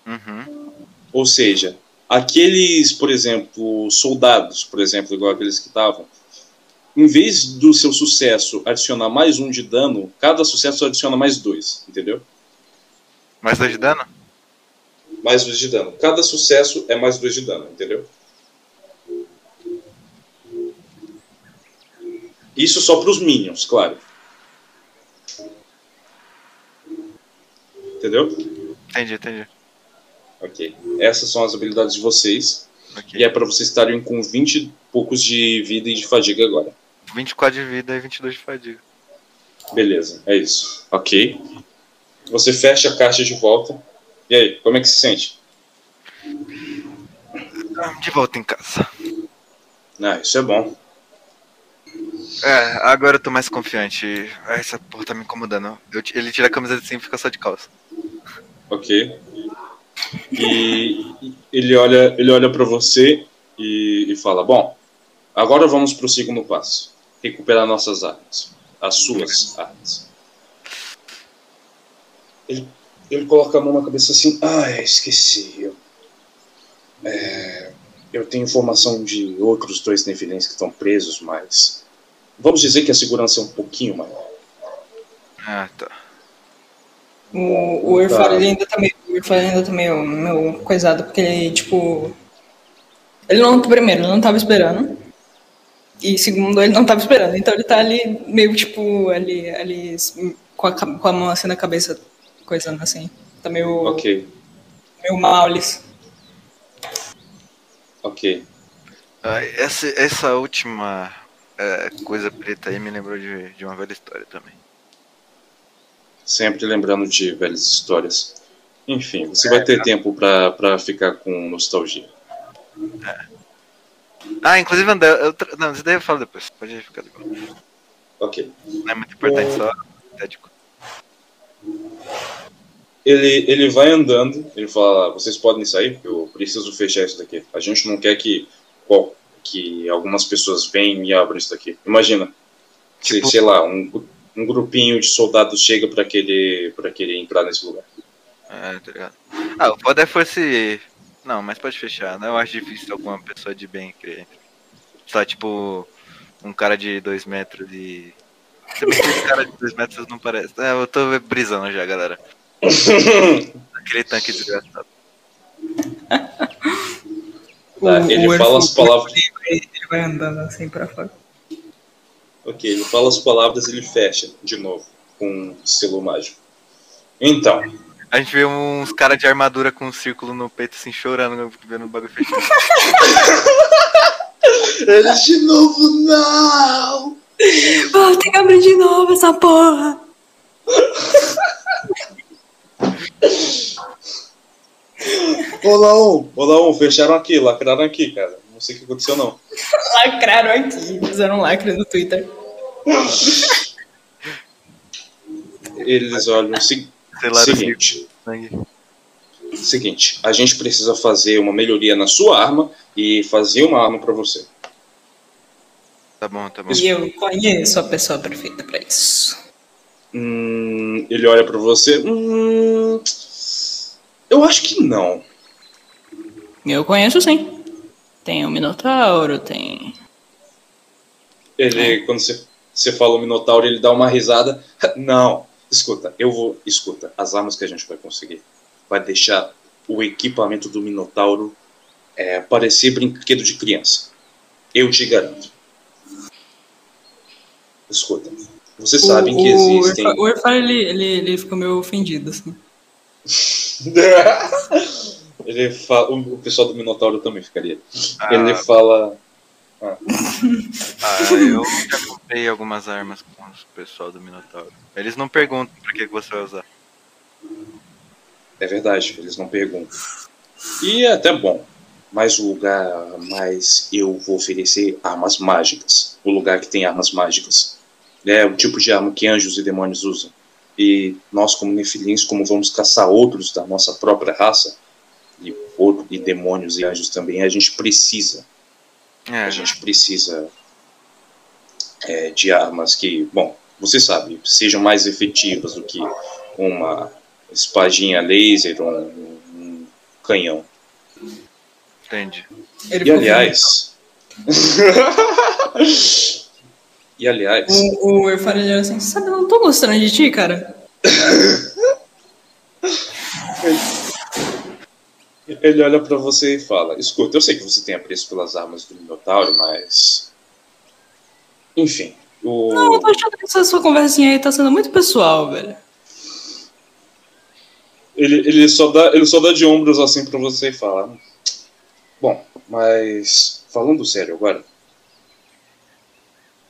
Uhum.
Ou seja, aqueles, por exemplo, soldados, por exemplo, igual aqueles que estavam, em vez do seu sucesso adicionar mais um de dano, cada sucesso adiciona mais dois, entendeu?
Mais dois de dano?
Mais dois de dano. Cada sucesso é mais dois de dano, entendeu? Isso só para os minions, claro. Entendeu?
Entendi, entendi.
Ok. Essas são as habilidades de vocês.
Ok.
E é para vocês estarem com 20 e poucos de vida e de fadiga agora.
24 de vida e 22 de fadiga.
Beleza, é isso. Ok. Você fecha a caixa de volta. E aí, como é que se sente?
De volta em casa.
Ah, isso é bom.
É, agora eu tô mais confiante. Essa porra tá me incomodando. Eu ele tira a camisa assim e fica só de calça.
Ok. E ele olha, ele olha para você e, e fala: Bom, agora vamos para o segundo passo: recuperar nossas armas, as suas armas. Ele, ele coloca a mão na cabeça assim: Ah, esqueci. Eu, é, eu tenho informação de outros dois Nefilins que estão presos, mas vamos dizer que a segurança é um pouquinho maior.
Ah, tá.
O, o Irfan ele ainda tá meio. O Irfan ainda tá meio, meio coisado, porque ele, tipo. Ele não. Primeiro, ele não tava esperando. E segundo, ele não tava esperando. Então ele tá ali meio tipo. Ali. ali com, a, com a mão assim na cabeça, coisando assim. Tá meio.
Ok,
meio mal ali.
ok.
Ah, essa, essa última é, coisa preta aí me lembrou de, de uma velha história também.
Sempre lembrando de velhas histórias. Enfim, você vai ter tempo pra, pra ficar com nostalgia.
É. Ah, inclusive, André, eu, não, isso daí eu falo depois. Pode ficar depois.
Ok.
Não é muito importante, só estético.
Ele, ele vai andando, ele fala, vocês podem sair, eu preciso fechar isso daqui. A gente não quer que, qual, que algumas pessoas venham e abram isso daqui. Imagina, tipo... sei lá, um, um grupinho de soldados chega para querer, pra querer entrar nesse lugar.
É, tá ligado. Ah, o poder fosse. Não, mas pode fechar, né? Eu acho difícil alguma pessoa de bem crer. Só tipo. Um cara de dois metros de. Se bem que esse cara de dois metros não parece. É, eu tô brisando já, galera. [laughs] Aquele tanque desgraçado. [laughs]
Tá, ele o fala as palavras.
Ele vai andando assim pra fora.
Ok, ele fala as palavras e ele fecha de novo com um selo mágico. Então.
A gente vê uns caras de armadura com um círculo no peito assim chorando, vendo o bagulho fechado. [laughs]
Eles de novo, não!
Vou ter que abrir de novo essa porra! [laughs]
Olá, um, olá, um, fecharam aqui, lacraram aqui, cara. Não sei o que aconteceu, não.
lacraram aqui, fizeram um lacre no Twitter.
Eles olham o seguinte. Seguinte, a gente precisa fazer uma melhoria na sua arma e fazer uma arma para você.
Tá bom, tá bom.
E eu conheço a pessoa perfeita para isso.
Hum, ele olha para você. Hum, eu acho que não.
Eu conheço sim. Tem o Minotauro, tem.
Ele, é. quando você, você fala o Minotauro, ele dá uma risada. [laughs] Não, escuta, eu vou. Escuta, as armas que a gente vai conseguir vai deixar o equipamento do Minotauro é, parecer brinquedo de criança. Eu te garanto. Escuta, vocês o, sabem que existem.
O Erfar, ele, ele, ele ficou meio ofendido, assim. [laughs] [laughs]
ele fala, o pessoal do Minotauro também ficaria. Ah. Ele fala.
Ah. ah. eu já comprei algumas armas com o pessoal do Minotauro. Eles não perguntam pra que você vai usar.
É verdade, eles não perguntam. E é até bom. Mas o lugar mais eu vou oferecer armas mágicas. O lugar que tem armas mágicas. É o tipo de arma que anjos e demônios usam. E nós, como nefilins, como vamos caçar outros da nossa própria raça, e, outro, e demônios e anjos também, a gente precisa. É. A gente precisa é, de armas que, bom, você sabe, sejam mais efetivas do que uma espadinha laser ou um, um canhão.
Entendi.
E aliás. [laughs] E aliás.
O, o era assim, sabe, eu não tô gostando de ti, cara.
Ele olha para você e fala: Escuta, eu sei que você tem apreço pelas armas do Minotauro, mas. Enfim. O...
Não, eu tô achando que essa sua conversinha aí tá sendo muito pessoal, velho.
Ele, ele, só dá, ele só dá de ombros assim para você e fala: Bom, mas. Falando sério agora.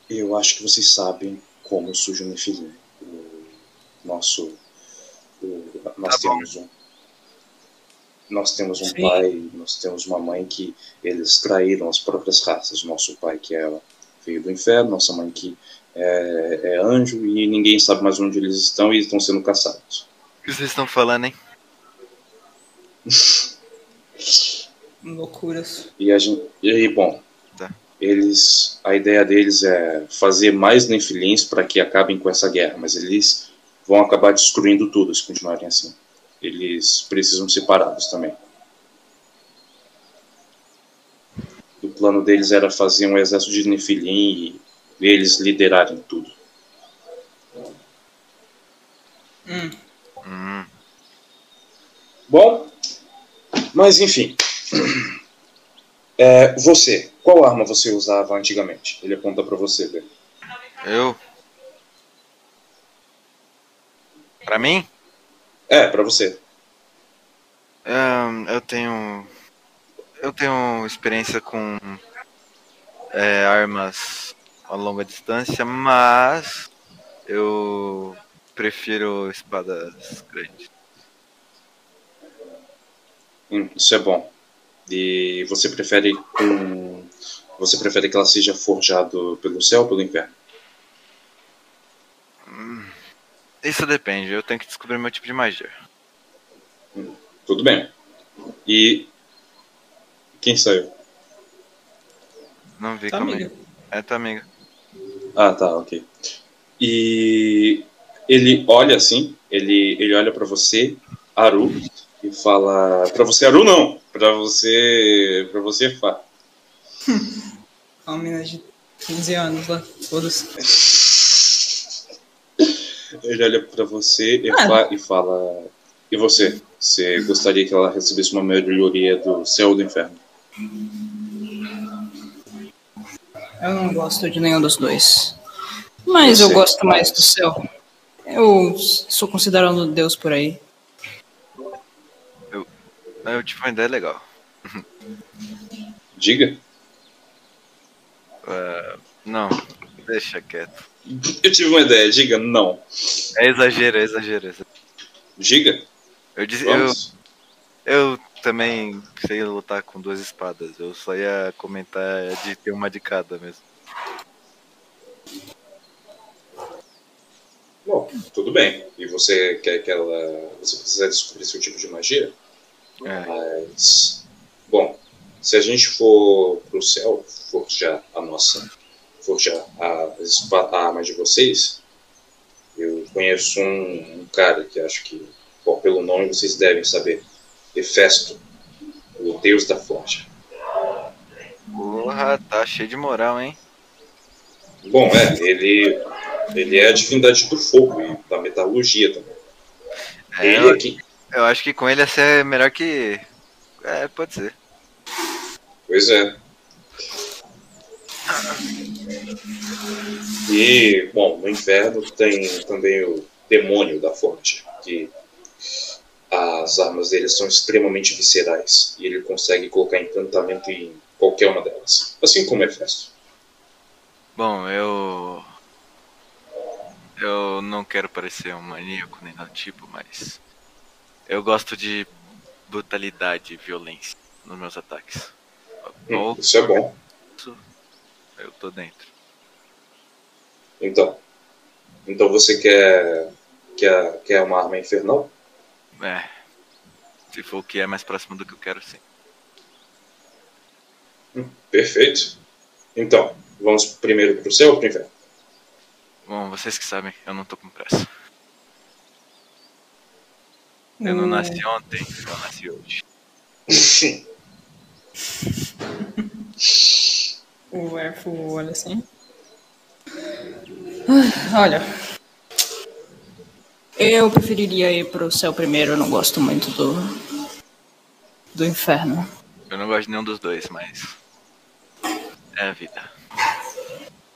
Eu acho que vocês sabem como surge o Nefilim. O nosso. O, nós tá temos um. Nós temos um Sim. pai, nós temos uma mãe que eles traíram as próprias raças. Nosso pai, que ela veio do inferno, nossa mãe, que é, é anjo, e ninguém sabe mais onde eles estão e estão sendo caçados.
O que vocês estão falando, hein? [laughs]
Loucuras.
E, a gente, e bom, eles a ideia deles é fazer mais nefilins para que acabem com essa guerra, mas eles vão acabar destruindo tudo se continuarem assim. Eles precisam separados também. O plano deles era fazer um exército de nefilim e eles liderarem tudo.
Hum.
Hum.
Bom, mas enfim. [clears throat] É, você, qual arma você usava antigamente? Ele aponta para você, velho.
Eu? Pra mim?
É, para você.
eu tenho. Eu tenho experiência com é, armas a longa distância, mas eu prefiro espadas grandes.
Hum, isso é bom. E você prefere com. Você prefere que ela seja forjado pelo céu ou pelo inferno?
Hum, isso depende, eu tenho que descobrir meu tipo de magia.
Hum, tudo bem. E. Quem saiu?
Não vi
Tá,
como
amiga.
é. É tua amiga.
Ah, tá, ok. E ele olha assim, ele, ele olha pra você, Aru, e fala. Pra você, Aru, não! Pra você. Pra você, Fá. [laughs]
Uma menina de 15 anos lá, foda-se.
Ele olha pra você e,
Ah.
fa- e fala. E você? Você gostaria que ela recebesse uma melhoria do céu ou do inferno?
Eu não gosto de nenhum dos dois. Mas eu
Você
gosto mais do céu. Eu sou considerado Deus por aí.
Eu tive uma ideia legal. [laughs]
Diga.
É, não, deixa quieto.
Eu tive uma ideia, diga não.
É exagero, é exagero. é exagero.
Diga.
Eu, disse, eu, eu também sei lutar com duas espadas. Eu só ia comentar de ter uma de cada mesmo.
Bom, tudo bem. E você quer que ela. Você precisa descobrir seu tipo de magia?
É,
Mas. Se a gente for pro céu, forjar a nossa. Forjar a, a arma de vocês, eu conheço um, um cara que acho que, bom, pelo nome vocês devem saber. Hefesto, o deus da forja.
porra, tá cheio de moral, hein?
Bom, é, ele. Ele é a divindade do fogo e da metalurgia também.
É, eu,
aqui.
eu acho que com ele ia ser melhor que. É, pode ser.
Pois é. E, bom, no inferno tem também o demônio da forja, que as armas dele são extremamente viscerais e ele consegue colocar encantamento em qualquer uma delas, assim como Hefesto.
Bom, eu. Eu não quero parecer um maníaco nem nada tipo, mas. Eu gosto de brutalidade e violência nos meus ataques.
Hum, isso é bom.
eu tô dentro.
Então, então você quer, quer, quer uma arma infernal?
É. Se for o que é mais próximo do que eu quero, sim.
Perfeito. Então, vamos primeiro pro céu ou pro inferno?
Bom, vocês que sabem, eu não tô com pressa. Eu não
Hum,
nasci ontem, eu nasci hoje. [laughs]
O elfo olha assim. Ah, Olha. Eu preferiria ir pro céu primeiro, eu não gosto muito do. do inferno.
Eu não gosto de nenhum dos dois, mas. É a vida.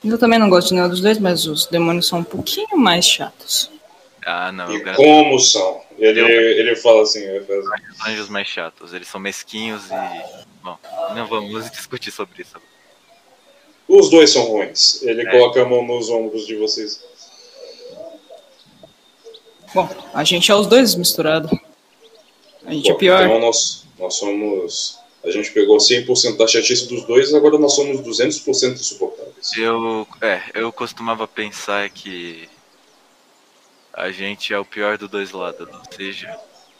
Eu também não gosto de nenhum dos dois, mas os demônios são um pouquinho mais chatos.
Ah, não, eu
E
garanto
como são? Ele, ele fala assim,
os anjos mais chatos. Eles são mesquinhos e. Bom, não vamos [laughs] discutir sobre isso.
Os dois são ruins. Ele
É.
coloca a mão nos ombros de vocês.
Bom, a gente é os dois misturados. A gente é
Bom,
pior.
Então nós, nós somos. A gente pegou 100% da chatice dos dois, agora nós somos 200% insuportáveis.
Eu. É, eu costumava pensar que. A gente é o pior dos dois lados, ou seja,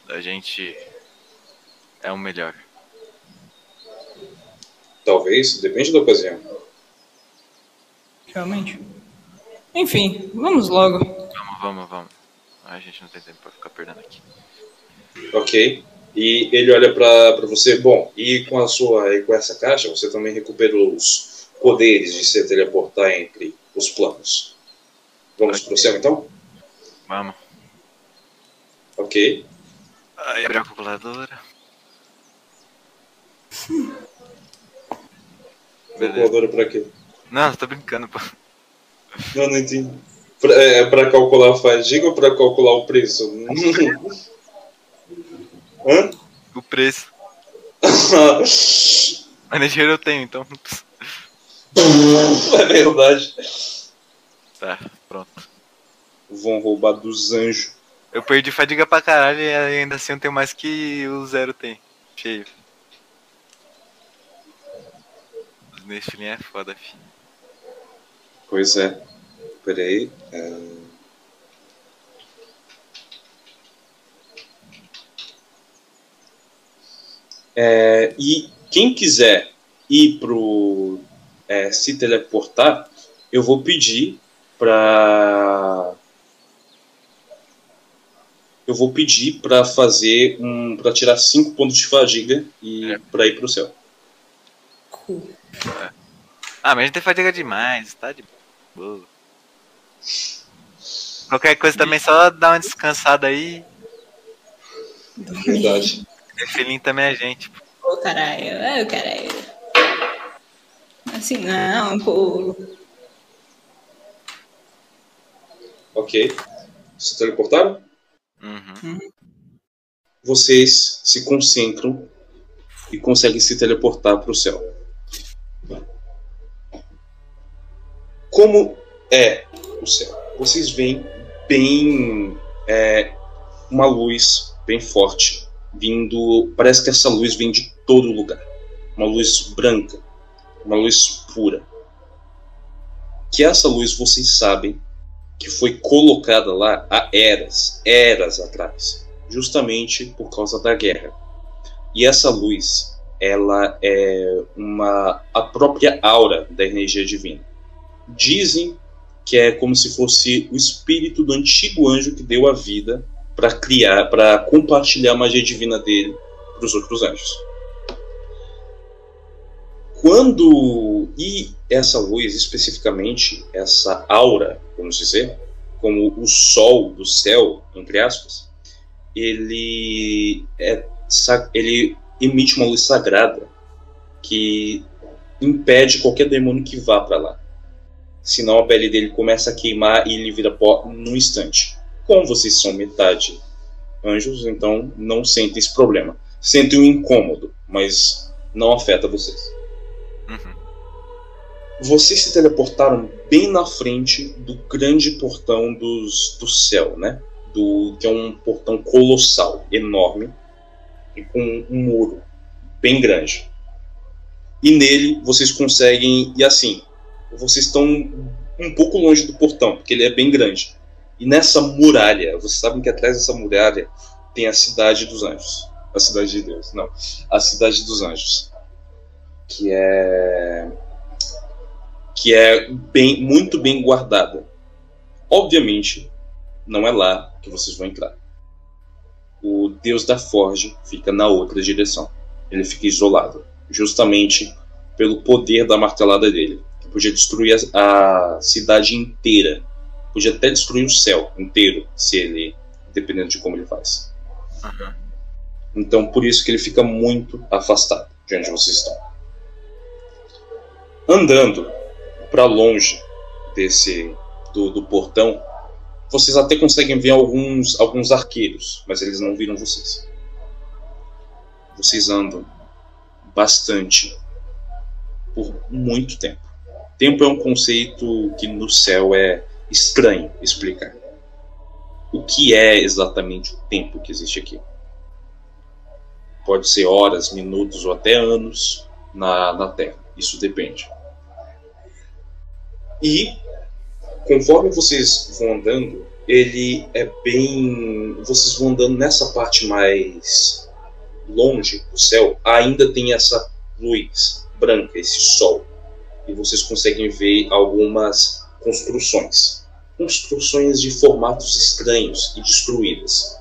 a gente é o melhor.
Talvez, depende da ocasião.
Realmente. Enfim, vamos logo.
Vamos, vamos, vamos. A gente não tem tempo pra ficar perdendo aqui.
Ok? E ele olha pra, pra você. Bom, e com a sua. E com essa caixa, você também recuperou os poderes de se teleportar entre os planos. Vamos
Ok.
pro céu então?
Vamos.
Ok.
Aí abre a calculadora. [laughs]
Calculadora pra quê?
Não, tô brincando, pô.
Não, não entendi. Pra, é pra calcular a fadiga ou pra calcular o preço? [laughs] Hã?
O preço. [laughs] Mas nem dinheiro eu tenho, então. [laughs]
é verdade.
Tá, pronto.
Vão roubar dos anjos.
Eu perdi fadiga pra caralho e ainda assim eu tenho mais que o zero tem. Cheio. Os Nephilim é foda, filho.
Pois é. Peraí. Uh... É, e quem quiser ir pro é, se teleportar, eu vou pedir para eu vou pedir para fazer um para tirar cinco pontos de fadiga e é. para ir pro céu.
É. Ah, mas a gente tem fadiga demais, tá de boa. Qualquer coisa também só dá uma descansada aí.
Verdade.
Filhinho também é gente.
Ô, oh, caralho. Ô, oh, caralho. Assim não, pô.
Ok. Se teleportaram?
Uhum.
Vocês se concentram e conseguem se teleportar para o céu. Como é o céu? Vocês veem bem é, uma luz bem forte vindo. Parece que essa luz vem de todo lugar. Uma luz branca, uma luz pura. Que essa luz vocês sabem que foi colocada lá há eras, eras atrás, justamente por causa da guerra. E essa luz, ela é uma a própria aura da energia divina. Dizem que é como se fosse o espírito do antigo anjo que deu a vida para criar, para compartilhar a magia divina dele para os outros anjos. Quando e essa luz especificamente, essa aura, vamos dizer, como o sol do céu, entre aspas, ele é ele emite uma luz sagrada que impede qualquer demônio que vá para lá. Senão a pele dele começa a queimar e ele vira pó num instante. Como vocês são metade anjos, então não sentem esse problema. Sentem um incômodo, mas não afeta vocês.
Uhum.
Vocês se teleportaram bem na frente do grande portão dos, do céu, né? Do, que é um portão colossal, enorme, e com um muro bem grande. E nele vocês conseguem. E assim, vocês estão um pouco longe do portão, porque ele é bem grande. E nessa muralha, vocês sabem que atrás dessa muralha tem a cidade dos anjos. A cidade de Deus, não. A cidade dos anjos. Que é que é bem muito bem guardada. Obviamente, não é lá que vocês vão entrar. O Deus da Forge fica na outra direção. Ele fica isolado, justamente pelo poder da martelada dele, podia destruir a, a cidade inteira Podia até destruir o céu inteiro, se ele. dependendo de como ele faz.
Uhum.
Então, por isso que ele fica muito afastado de onde vocês estão. Andando para longe desse do, do, portão, vocês até conseguem ver alguns, alguns arqueiros, mas eles não viram vocês. Vocês andam bastante por muito tempo. Tempo é um conceito que no céu é estranho explicar. O que é exatamente o tempo que existe aqui? Pode ser horas, minutos ou até anos na, na Terra. Isso depende. E conforme vocês vão andando, ele é bem. Vocês vão andando nessa parte mais longe do céu, ainda tem essa luz branca, esse sol. E vocês conseguem ver algumas construções construções de formatos estranhos e destruídas.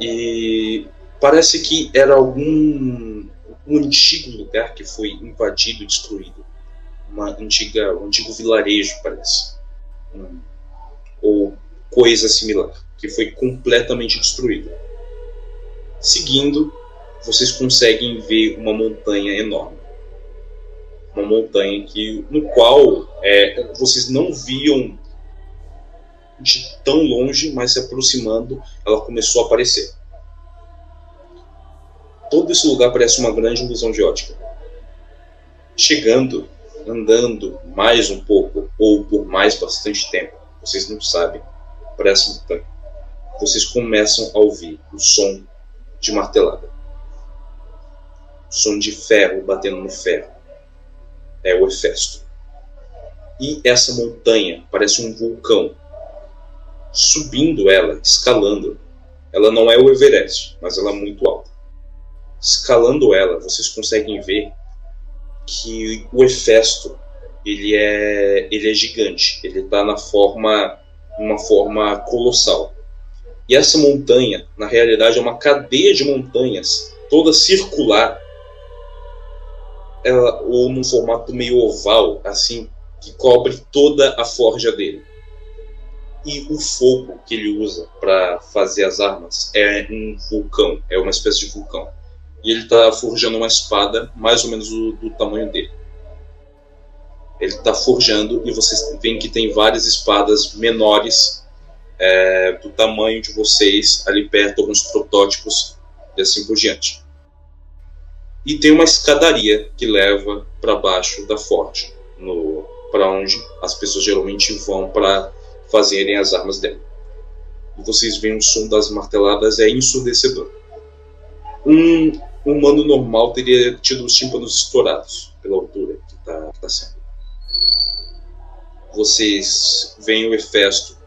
E parece que era algum um antigo lugar que foi invadido e destruído. Uma antiga, um antigo vilarejo, parece. Um, ou coisa similar, que foi completamente destruído. Seguindo, vocês conseguem ver uma montanha enorme uma montanha que, no qual é, vocês não viam de tão longe, mas se aproximando, ela começou a aparecer. Todo esse lugar parece uma grande ilusão de ótica. chegando, andando mais um pouco, ou por mais bastante tempo, vocês não sabem, para essa montanha, vocês começam a ouvir o som de martelada. O som de ferro batendo no ferro. É o Hefesto. E essa montanha parece um vulcão. Subindo ela, escalando. Ela não é o Everest, mas ela é muito alta. Escalando ela, vocês conseguem ver que o Hefesto ele é ele é gigante. Ele está na forma uma forma colossal. E essa montanha, na realidade, é uma cadeia de montanhas, toda circular, ela, ou num formato meio oval, assim, que cobre toda a forja dele. E o fogo que ele usa para fazer as armas é um vulcão, é uma espécie de vulcão. E ele está forjando uma espada mais ou menos do, do tamanho dele. Ele está forjando e vocês veem que tem várias espadas menores é, do tamanho de vocês ali perto, alguns protótipos e assim por diante. E tem uma escadaria que leva para baixo da forte, para onde as pessoas geralmente vão para fazerem as armas dela. E vocês veem o som das marteladas é ensurdecedor. Um humano normal teria tido os tímpanos estourados pela altura que está tá sendo. Vocês veem o Hefesto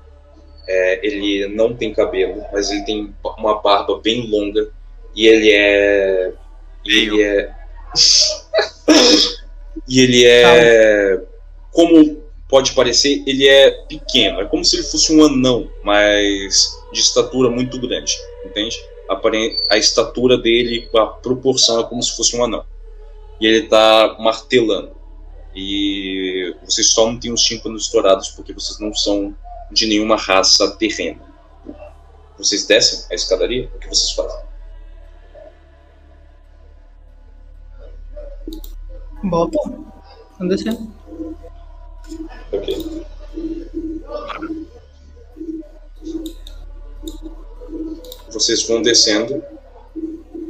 é, ele não tem cabelo, mas ele tem uma barba bem longa e ele é. Ele é. e ele é. Como pode parecer, ele é pequeno. É como se ele fosse um anão, mas de estatura muito grande, entende? A, estatura dele, a proporção é como se fosse um anão. E ele está martelando. E vocês só não têm os tímpanos estourados porque vocês não são de nenhuma raça terrena. Vocês descem a escadaria? O que vocês fazem?
Bota. Vamos descer.
Ok. Vocês vão descendo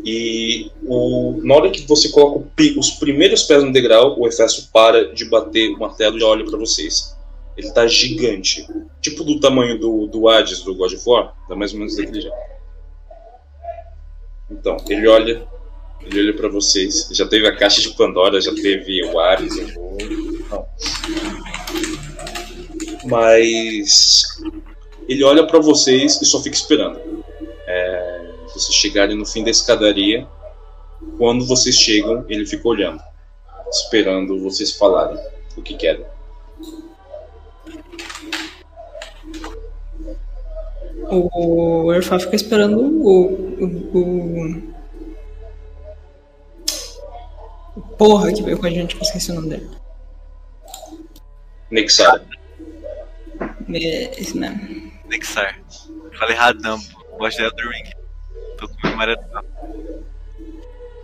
e o, na hora que você coloca os primeiros pés no degrau, o Efésio para de bater o martelo e olha para vocês. Ele tá gigante. Tipo do tamanho do, do Hades do God of War. Tá mais ou menos daquele jeito. Então, ele olha. Ele olha pra vocês. Já teve a caixa de Pandora, já teve o Ares, o. Não. Mas. Ele olha para vocês e só fica esperando. É, vocês chegarem no fim da escadaria. Quando vocês chegam, ele fica olhando. Esperando vocês falarem o que querem.
O Erfa fica esperando o, o, o, Porra que veio com a gente, que eu esqueci o nome dele.
Nixar.
É, esse mesmo.
Nixar. Falei radão, gosto de Elder Ring. Tô com memória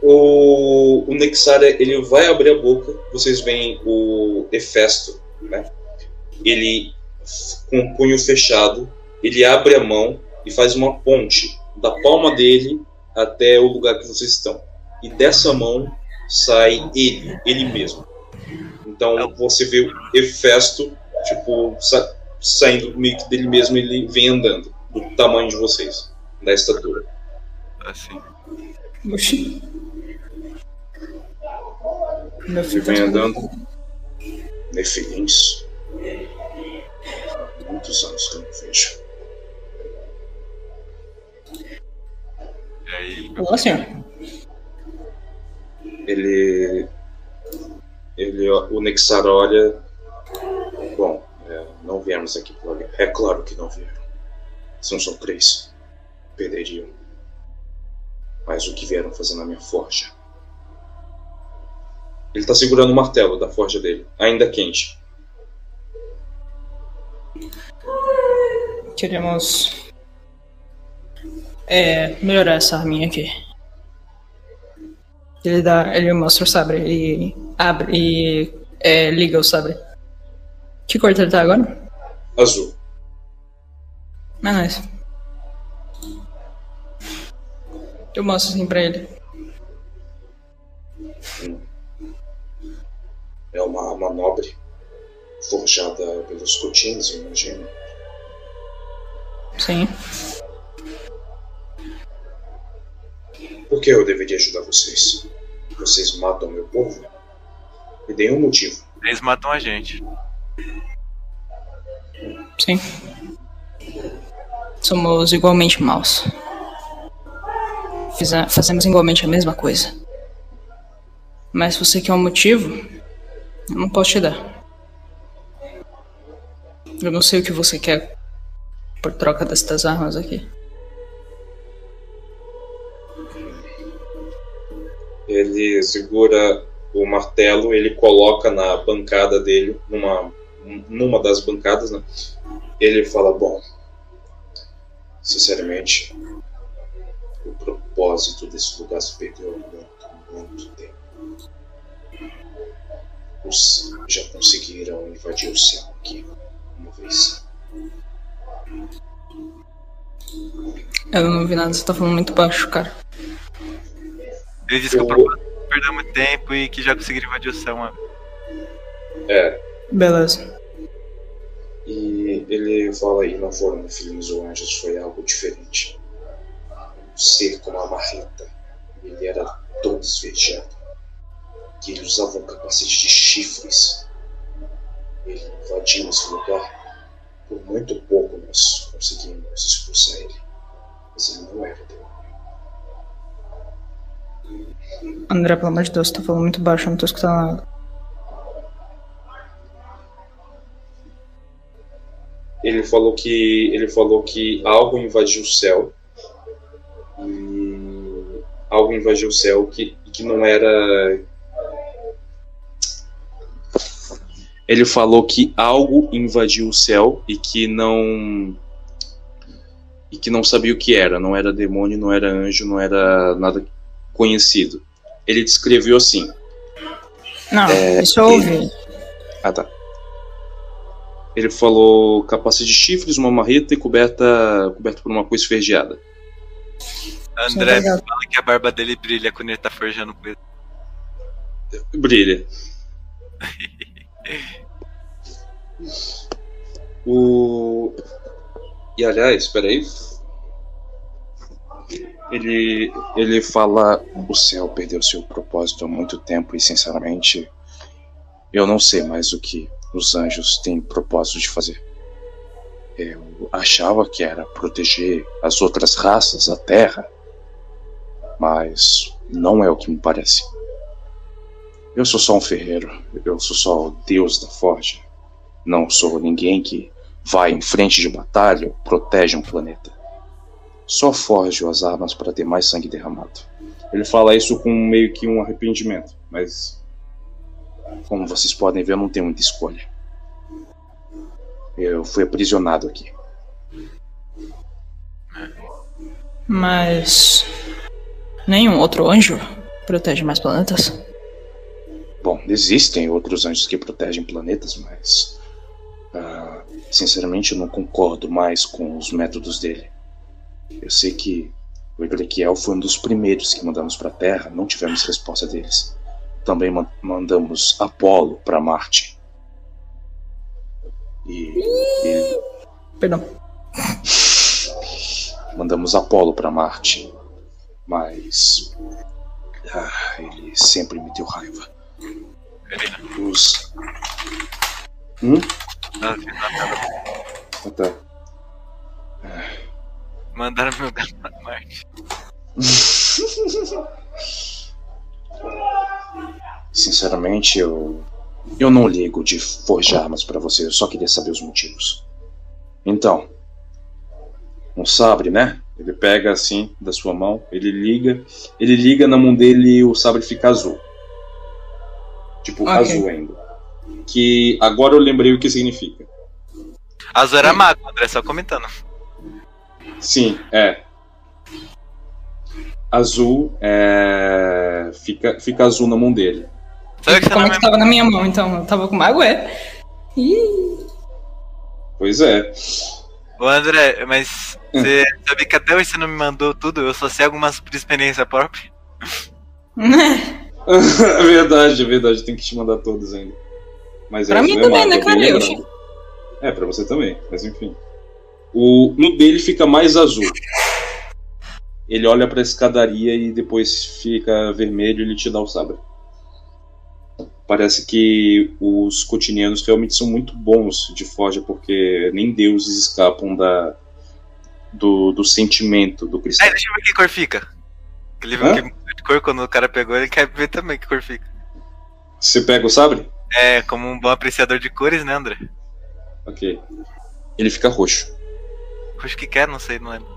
o, o Nexar, ele vai abrir a boca, vocês veem o Hefesto, né? Ele com o punho fechado, ele abre a mão e faz uma ponte da palma dele até o lugar que vocês estão. E dessa mão sai ele, ele mesmo. Então você vê o Hefesto, tipo, sa saindo meio que dele mesmo, ele vem andando, do tamanho de vocês, da estatura.
Assim.
Oxi.
Ele vem andando. Nefilins. Muitos anos que eu não vejo.
E aí.
Olá, senhor.
Ele. Ele, o Nexar olha. Bom, é, não viemos aqui por. É claro que não vieram. São só três. Perderiam. Mas o que vieram fazer na minha forja? Ele está segurando o martelo da forja dele, ainda quente.
Queremos é, melhorar essa arminha aqui. Ele dá, ele mostra o sabre e abre e é, liga o sabre. Que cor ele tá agora?
Azul.
Ah, nice. Eu mostro assim pra ele.
É uma arma nobre, forjada pelos cutins, imagino.
Sim.
Por que eu deveria ajudar vocês? Vocês matam meu povo? Me deem um motivo.
Eles matam a gente.
Sim. Somos igualmente maus. Fiza- fazemos igualmente a mesma coisa. Mas se você quer um motivo, eu não posso te dar. Eu não sei o que você quer por troca destas armas aqui.
Ele segura o martelo, ele coloca na bancada dele, numa, numa das bancadas, né? Ele fala: Bom, sinceramente, o propósito desse lugar se perdeu há muito, muito tempo. Os já conseguiram invadir o céu aqui uma vez.
Eu não vi nada, você tá falando muito baixo, cara.
Ele disse que
Eu-
o propósito é perder muito tempo e que já conseguiram invadir o céu uma
É,
Beleza.
E ele fala aí, não foram filhos ou anjos, foi algo diferente. Um ser com uma marreta. Ele era todo esverdeado. E ele usava um capacete de chifres. Ele invadiu esse lugar. Por muito pouco nós conseguimos expulsar ele. Mas ele não era demônio.
André, pelo amor de Deus, você tá falando muito baixo, eu não tô escutando nada.
ele falou que ele falou que algo invadiu o céu. E algo invadiu o céu que que não era. Ele falou que algo invadiu o céu e que não e que não sabia o que era. Não era demônio não era anjo não era nada conhecido ele descreveu assim
Não, isso eu ouvi.
ah, tá. Ele falou capacete de chifres, uma marreta e coberta, coberta por uma coisa esverdeada.
André fala que a barba dele brilha quando ele tá forjando coisa.
Brilha. [laughs] o... E aliás, peraí. Ele, ele fala: O céu perdeu seu propósito há muito tempo e, sinceramente, eu não sei mais o que os anjos têm propósito de fazer. Eu achava que era proteger as outras raças, a Terra, mas não é o que me parece. Eu sou só um ferreiro, eu sou só o deus da forja. Não sou ninguém que vai em frente de batalha ou protege um planeta. Só forjo as armas para ter mais sangue derramado. Ele fala isso com meio que um arrependimento, mas como vocês podem ver, eu não tenho muita escolha. Eu fui aprisionado aqui.
Mas. Nenhum outro anjo protege mais planetas?
Bom, existem outros anjos que protegem planetas, mas. ah, sinceramente, eu não concordo mais com os métodos dele. Eu sei que o Egrequiel foi um dos primeiros que mandamos para a Terra, não tivemos resposta deles. Também man- mandamos Apolo para Marte. E, e
Perdão. [laughs]
mandamos Apolo para Marte. Mas. ah, ele sempre me deu raiva. Os. Hum?
Ah, da merda.
Ah, tá.
Mandaram meu gato pra Marte. [laughs]
Sinceramente, eu. Eu não ligo de forjar armas pra você, eu só queria saber os motivos. Então. Um sabre, né? Ele pega assim da sua mão, ele liga. Ele liga na mão dele e o sabre fica azul. Tipo,
Ok.
azul ainda. Que agora eu lembrei o que significa.
Azul era mago, André, só comentando.
Sim, é. Azul é. Fica, fica azul na mão dele.
Sabe que você
Como é que tava na minha mão, então? Eu tava com mago, é? Ih,
Pois é.
Ô André, mas você sabe que até hoje você não me mandou tudo, eu só sei algumas por experiência própria.
né? [laughs]
é [laughs] verdade, é verdade. Tem que te mandar todos ainda. Mas
pra
é,
mim também, né,
é bem
cara?
É, pra você também, mas enfim. O, no dele fica mais azul. Ele olha pra escadaria e depois fica vermelho e ele te dá o sabre. Parece que os cotinianos realmente são muito bons de forja, porque nem deuses escapam da, do, do sentimento do cristal.
É, deixa eu ver que cor fica. Ele viu que de cor quando o cara pegou, ele quer ver também que cor fica.
Você pega o sabre?
É, como um bom apreciador de cores, né, André?
Ok. Ele fica roxo.
Roxo que quer, não sei, não lembro.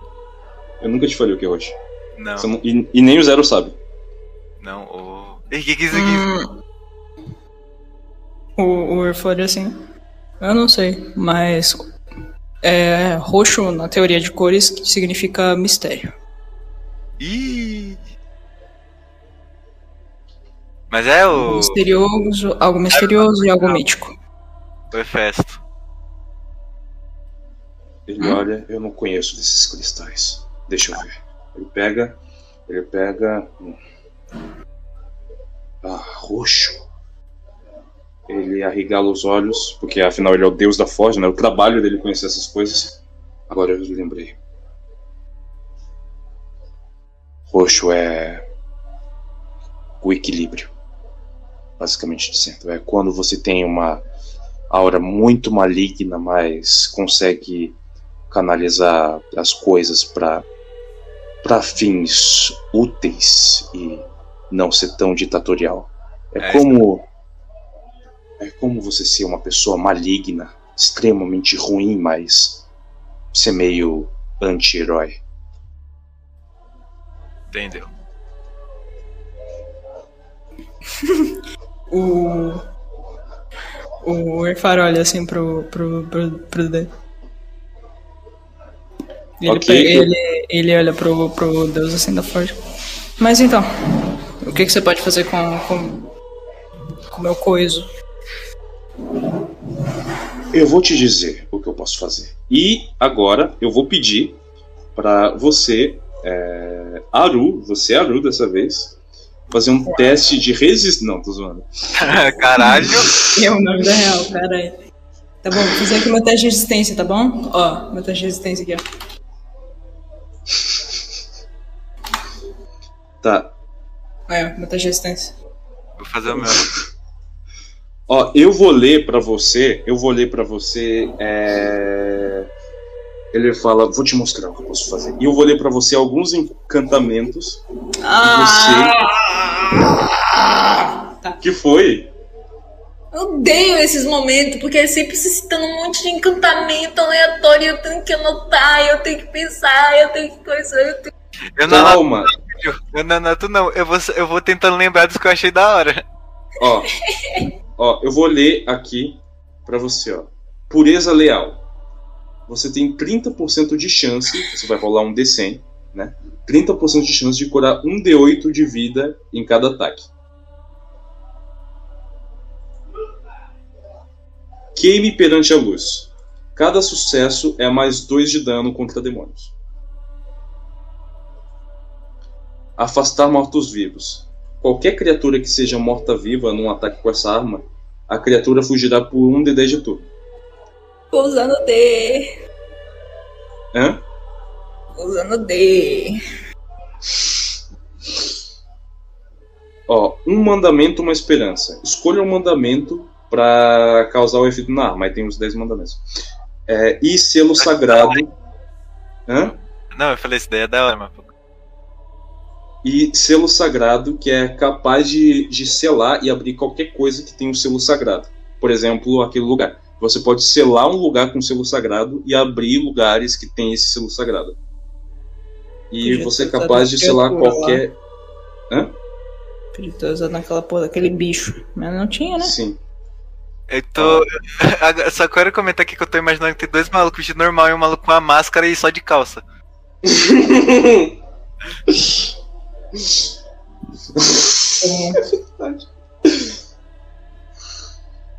Eu nunca te falei o que é roxo.
Não,
Você não- e, e nem o Zero sabe.
não, o. E que que é isso aqui?
Hum, o o Urf olha assim. Eu não sei, mas. É, roxo, na teoria de cores, que significa mistério.
Ih! Mas é o.
Misterioso, algo misterioso e algo mítico.
O Hefesto.
Ele olha, eu não conheço desses cristais. Deixa eu ver. Ele pega. Ele pega. hum. Ah, roxo. Ele arregala os olhos, porque afinal ele é o deus da forja, né? O trabalho dele conhecer essas coisas. Agora eu lembrei. Roxo é. o equilíbrio. Basicamente dizendo. É quando você tem uma aura muito maligna, mas consegue canalizar as coisas para para fins úteis e não ser tão ditatorial. É,
É,
como é como você ser uma pessoa maligna, extremamente ruim, mas ser meio anti-herói.
Entendeu? [laughs]
O. O Erfar olha assim pro. pro. pro, pro. Ele,
Ok.
pega- ele, ele olha pro, pro Deus assim da forja. Mas então, o que, que você pode fazer com. com. com o meu coiso?
Eu vou te dizer o que eu posso fazer. E agora eu vou pedir para você, é, Aru, você Aru dessa vez, fazer um teste de resistência. Não, tô zoando. [laughs]
Caralho!
Eu, na vida real, peraí. Tá bom, vou fazer aqui meu teste de resistência, tá bom? Ó, meu teste de resistência aqui, ó.
Tá.
É, de resistência.
Vou fazer o meu.
Ó, eu vou ler pra você. Eu vou ler pra você. é, Ele fala, vou te mostrar o que eu posso fazer. E eu vou ler pra você alguns encantamentos
Ah! Tá.
que foi.
Eu odeio esses momentos, porque é sempre se citando um monte de encantamento aleatório, eu tenho que anotar, eu tenho que pensar, eu tenho que coisa, eu tenho
Eu não anoto,
Calma.
eu não anoto, não. Eu vou, eu vou tentando lembrar dos que eu achei da hora.
Ó, ó, eu vou ler aqui pra você, ó. Pureza leal. Você tem 30% de chance, você vai rolar um D100, né? 30% de chance de curar um D8 de vida em cada ataque. Queime perante a luz. Cada sucesso é mais 2 de dano contra demônios. Afastar mortos-vivos. Qualquer criatura que seja morta-viva num ataque com essa arma, a criatura fugirá por um D10 de turno.
Tô usando D.
Hã?
Tô usando D.
Ó, um mandamento, uma esperança. Escolha um mandamento pra causar o efeito na arma. Aí tem os 10 mandamentos. É, e selo sagrado. Hã?
Não, eu falei, isso daí é da hora, mas.
E selo sagrado que é capaz de, de selar e abrir qualquer coisa que tenha um selo sagrado. Por exemplo, aquele lugar. Você pode selar um lugar com selo sagrado e abrir lugares que tem esse selo sagrado. E
Podia
você é capaz de selar
criatura lá.
qualquer. Hã?
Podia ter usado naquela porra daquele bicho. Mas não tinha, né?
Sim.
Eu tô. [laughs] Agora- Só quero comentar aqui que eu tô imaginando que tem dois malucos vestidos normal e um maluco com uma máscara e só de calça. [laughs]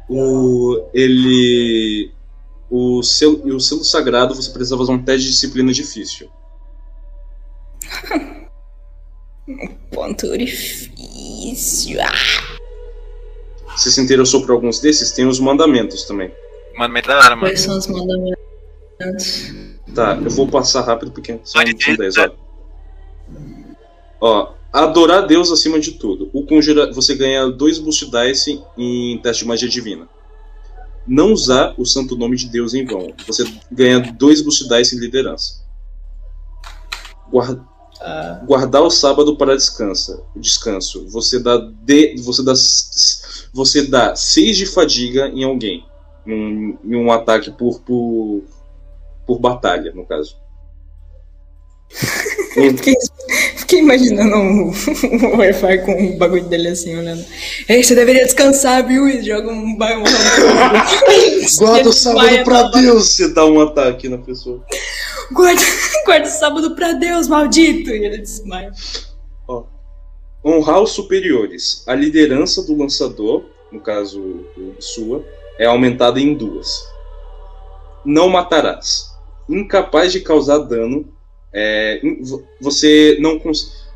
o ele o selo, e o selo sagrado você precisa fazer um teste de disciplina difícil. [laughs]
Ponto difícil. difícil. Ah.
Você se interessou por alguns desses? Tem os mandamentos também.
Mandamento da mano.
Quais são os mandamentos?
Tá, eu vou passar rápido porque são, são
ter,
10,
tá.
ó. Ó, adorar Deus acima de tudo. O conjura, você ganha dois boost dice em teste de magia divina. Não usar o santo nome de Deus em vão. Você ganha dois boost dice em liderança. Guarda,
Ah,
guardar o sábado para descansa, descanso. Você dá de, você dá você dá 6 de fadiga em alguém, em um, em um ataque por, por por batalha, no caso. [laughs] Um-
fiquei, fiquei imaginando o, o Wi-Fi com o bagulho dele assim, olhando. Ei, você deveria descansar, viu? E joga um bagulho. [laughs]
Guarda o sábado pra Deus! Você dá um ataque na pessoa.
Guarda, [laughs] guarda o sábado pra Deus, maldito! E ele desmaia.
Ó. Honrar os superiores. A liderança do lançador, no caso sua, é aumentada em duas. Não matarás. Incapaz de causar dano. é, você não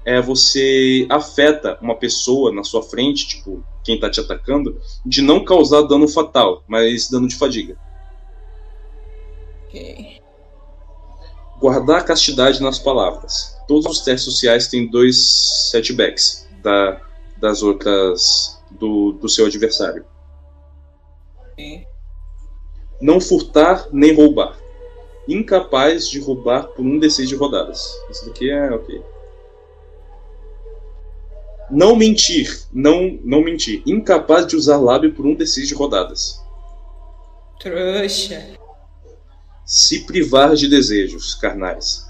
é, você afeta uma pessoa na sua frente, tipo quem tá te atacando, de não causar dano fatal, mas dano de fadiga.
Ok.
Guardar a castidade nas palavras. Todos os testes sociais têm dois setbacks da, das outras do, do seu adversário.
Ok.
Não furtar nem roubar. Incapaz de roubar por um D6 de rodadas. Isso daqui é ok. Não mentir. Não, não mentir. Incapaz de usar lábio por um D6 de rodadas.
Trouxa.
Se privar de desejos carnais.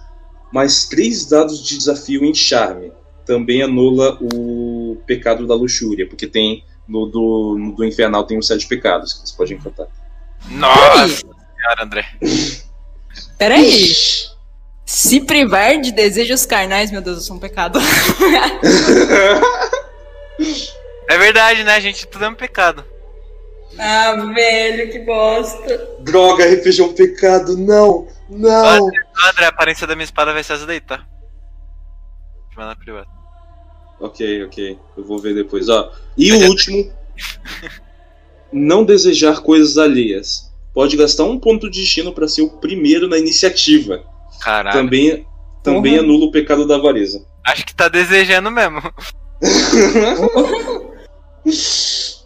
Mais três dados de desafio em charme. Também anula o pecado da luxúria, porque tem no do, no do infernal tem os sete pecados que você pode encantar.
Nossa senhora, André.
Peraí. Se privar de desejos carnais, meu Deus, eu sou um pecado. [laughs]
É verdade, né, gente? Tudo é um pecado.
Ah, velho, que bosta.
Droga, RPG é um pecado, não! Não!
André, a aparência da minha espada vai ser essa daí, tá? Eu mandar privado.
Ok, ok. Eu vou ver depois. Ó. E o último. [laughs] Não desejar coisas alheias. Pode gastar um ponto de destino para ser o primeiro na iniciativa.
Caralho.
Também, também
Porra.
anula o pecado da avareza.
Acho que tá desejando mesmo. [laughs] [laughs]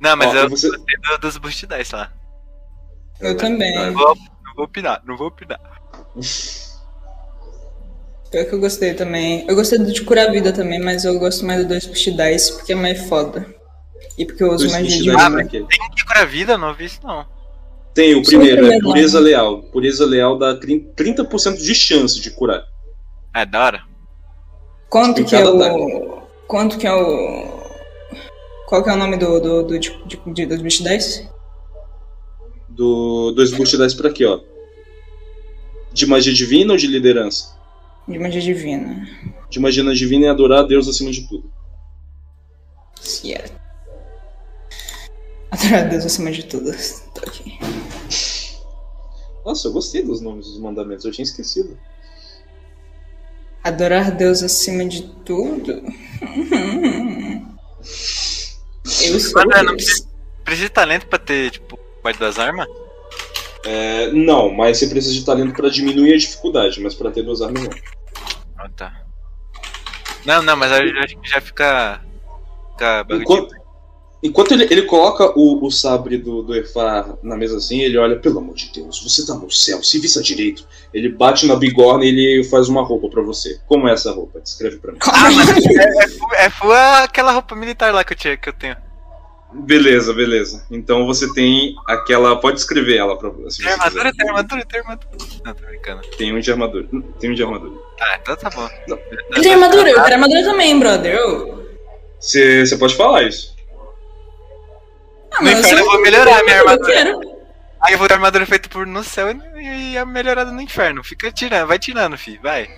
Não, mas
Ó,
eu
você-
gostei do- dos boost dice lá.
Eu também.
Não vou, não vou opinar, não vou opinar.
Pior que eu gostei também. Eu gostei do de curar a vida também, mas eu gosto mais do 2 push dice porque é mais foda. E porque eu uso
bichos
de
Ah, mas- Tem um que cura a vida? Não vi isso não.
Tem o primeiro, é pureza leal. Pureza leal dá 30%, 30% de chance de curar.
É da hora.
Quanto que é o. Quanto que é o. Qual que é o nome do, do, do, de, de, de, dos bichos 10?
Do dois boost dice pra aqui, ó. De magia divina ou de liderança?
De magia divina.
De magia divina é adorar a Deus acima de tudo.
Certo. Adorar a Deus acima de tudo. [laughs] Tô aqui.
Nossa, eu gostei dos nomes dos mandamentos, eu tinha esquecido.
Adorar Deus acima de tudo? [laughs] Eu sou
André, não precisa, precisa de talento pra ter, tipo, parte das armas?
É, não, mas você precisa de talento pra diminuir a dificuldade, mas pra ter duas armas não.
Ah, tá. Não, não, mas eu acho que já fica. Fica
Enquanto, enquanto ele, ele coloca o, o sabre do, do Efar na mesa assim, ele olha, pelo amor de Deus, você tá no céu, se vista direito. Ele bate na bigorna e ele faz uma roupa pra você. Como é essa roupa? Descreve pra mim.
Ah, mas é, full- é full aquela roupa militar lá que eu, tinha, que eu tenho.
Beleza, beleza. Então você tem aquela. Pode escrever ela pra você.
Tem armadura, tem armadura, tem armadura. Não, tô brincando.
Tem um de armadura. Tem um de armadura.
Ah, então tá bom.
Ele tem armadura, eu quero armadura também, brother. Eu...
Você você pode falar isso.
Ah,
No inferno eu vou melhorar a minha armadura. Aí eu vou ter armadura feita por no céu e, e a melhorada no inferno. Fica tirando, vai tirando, fi, vai.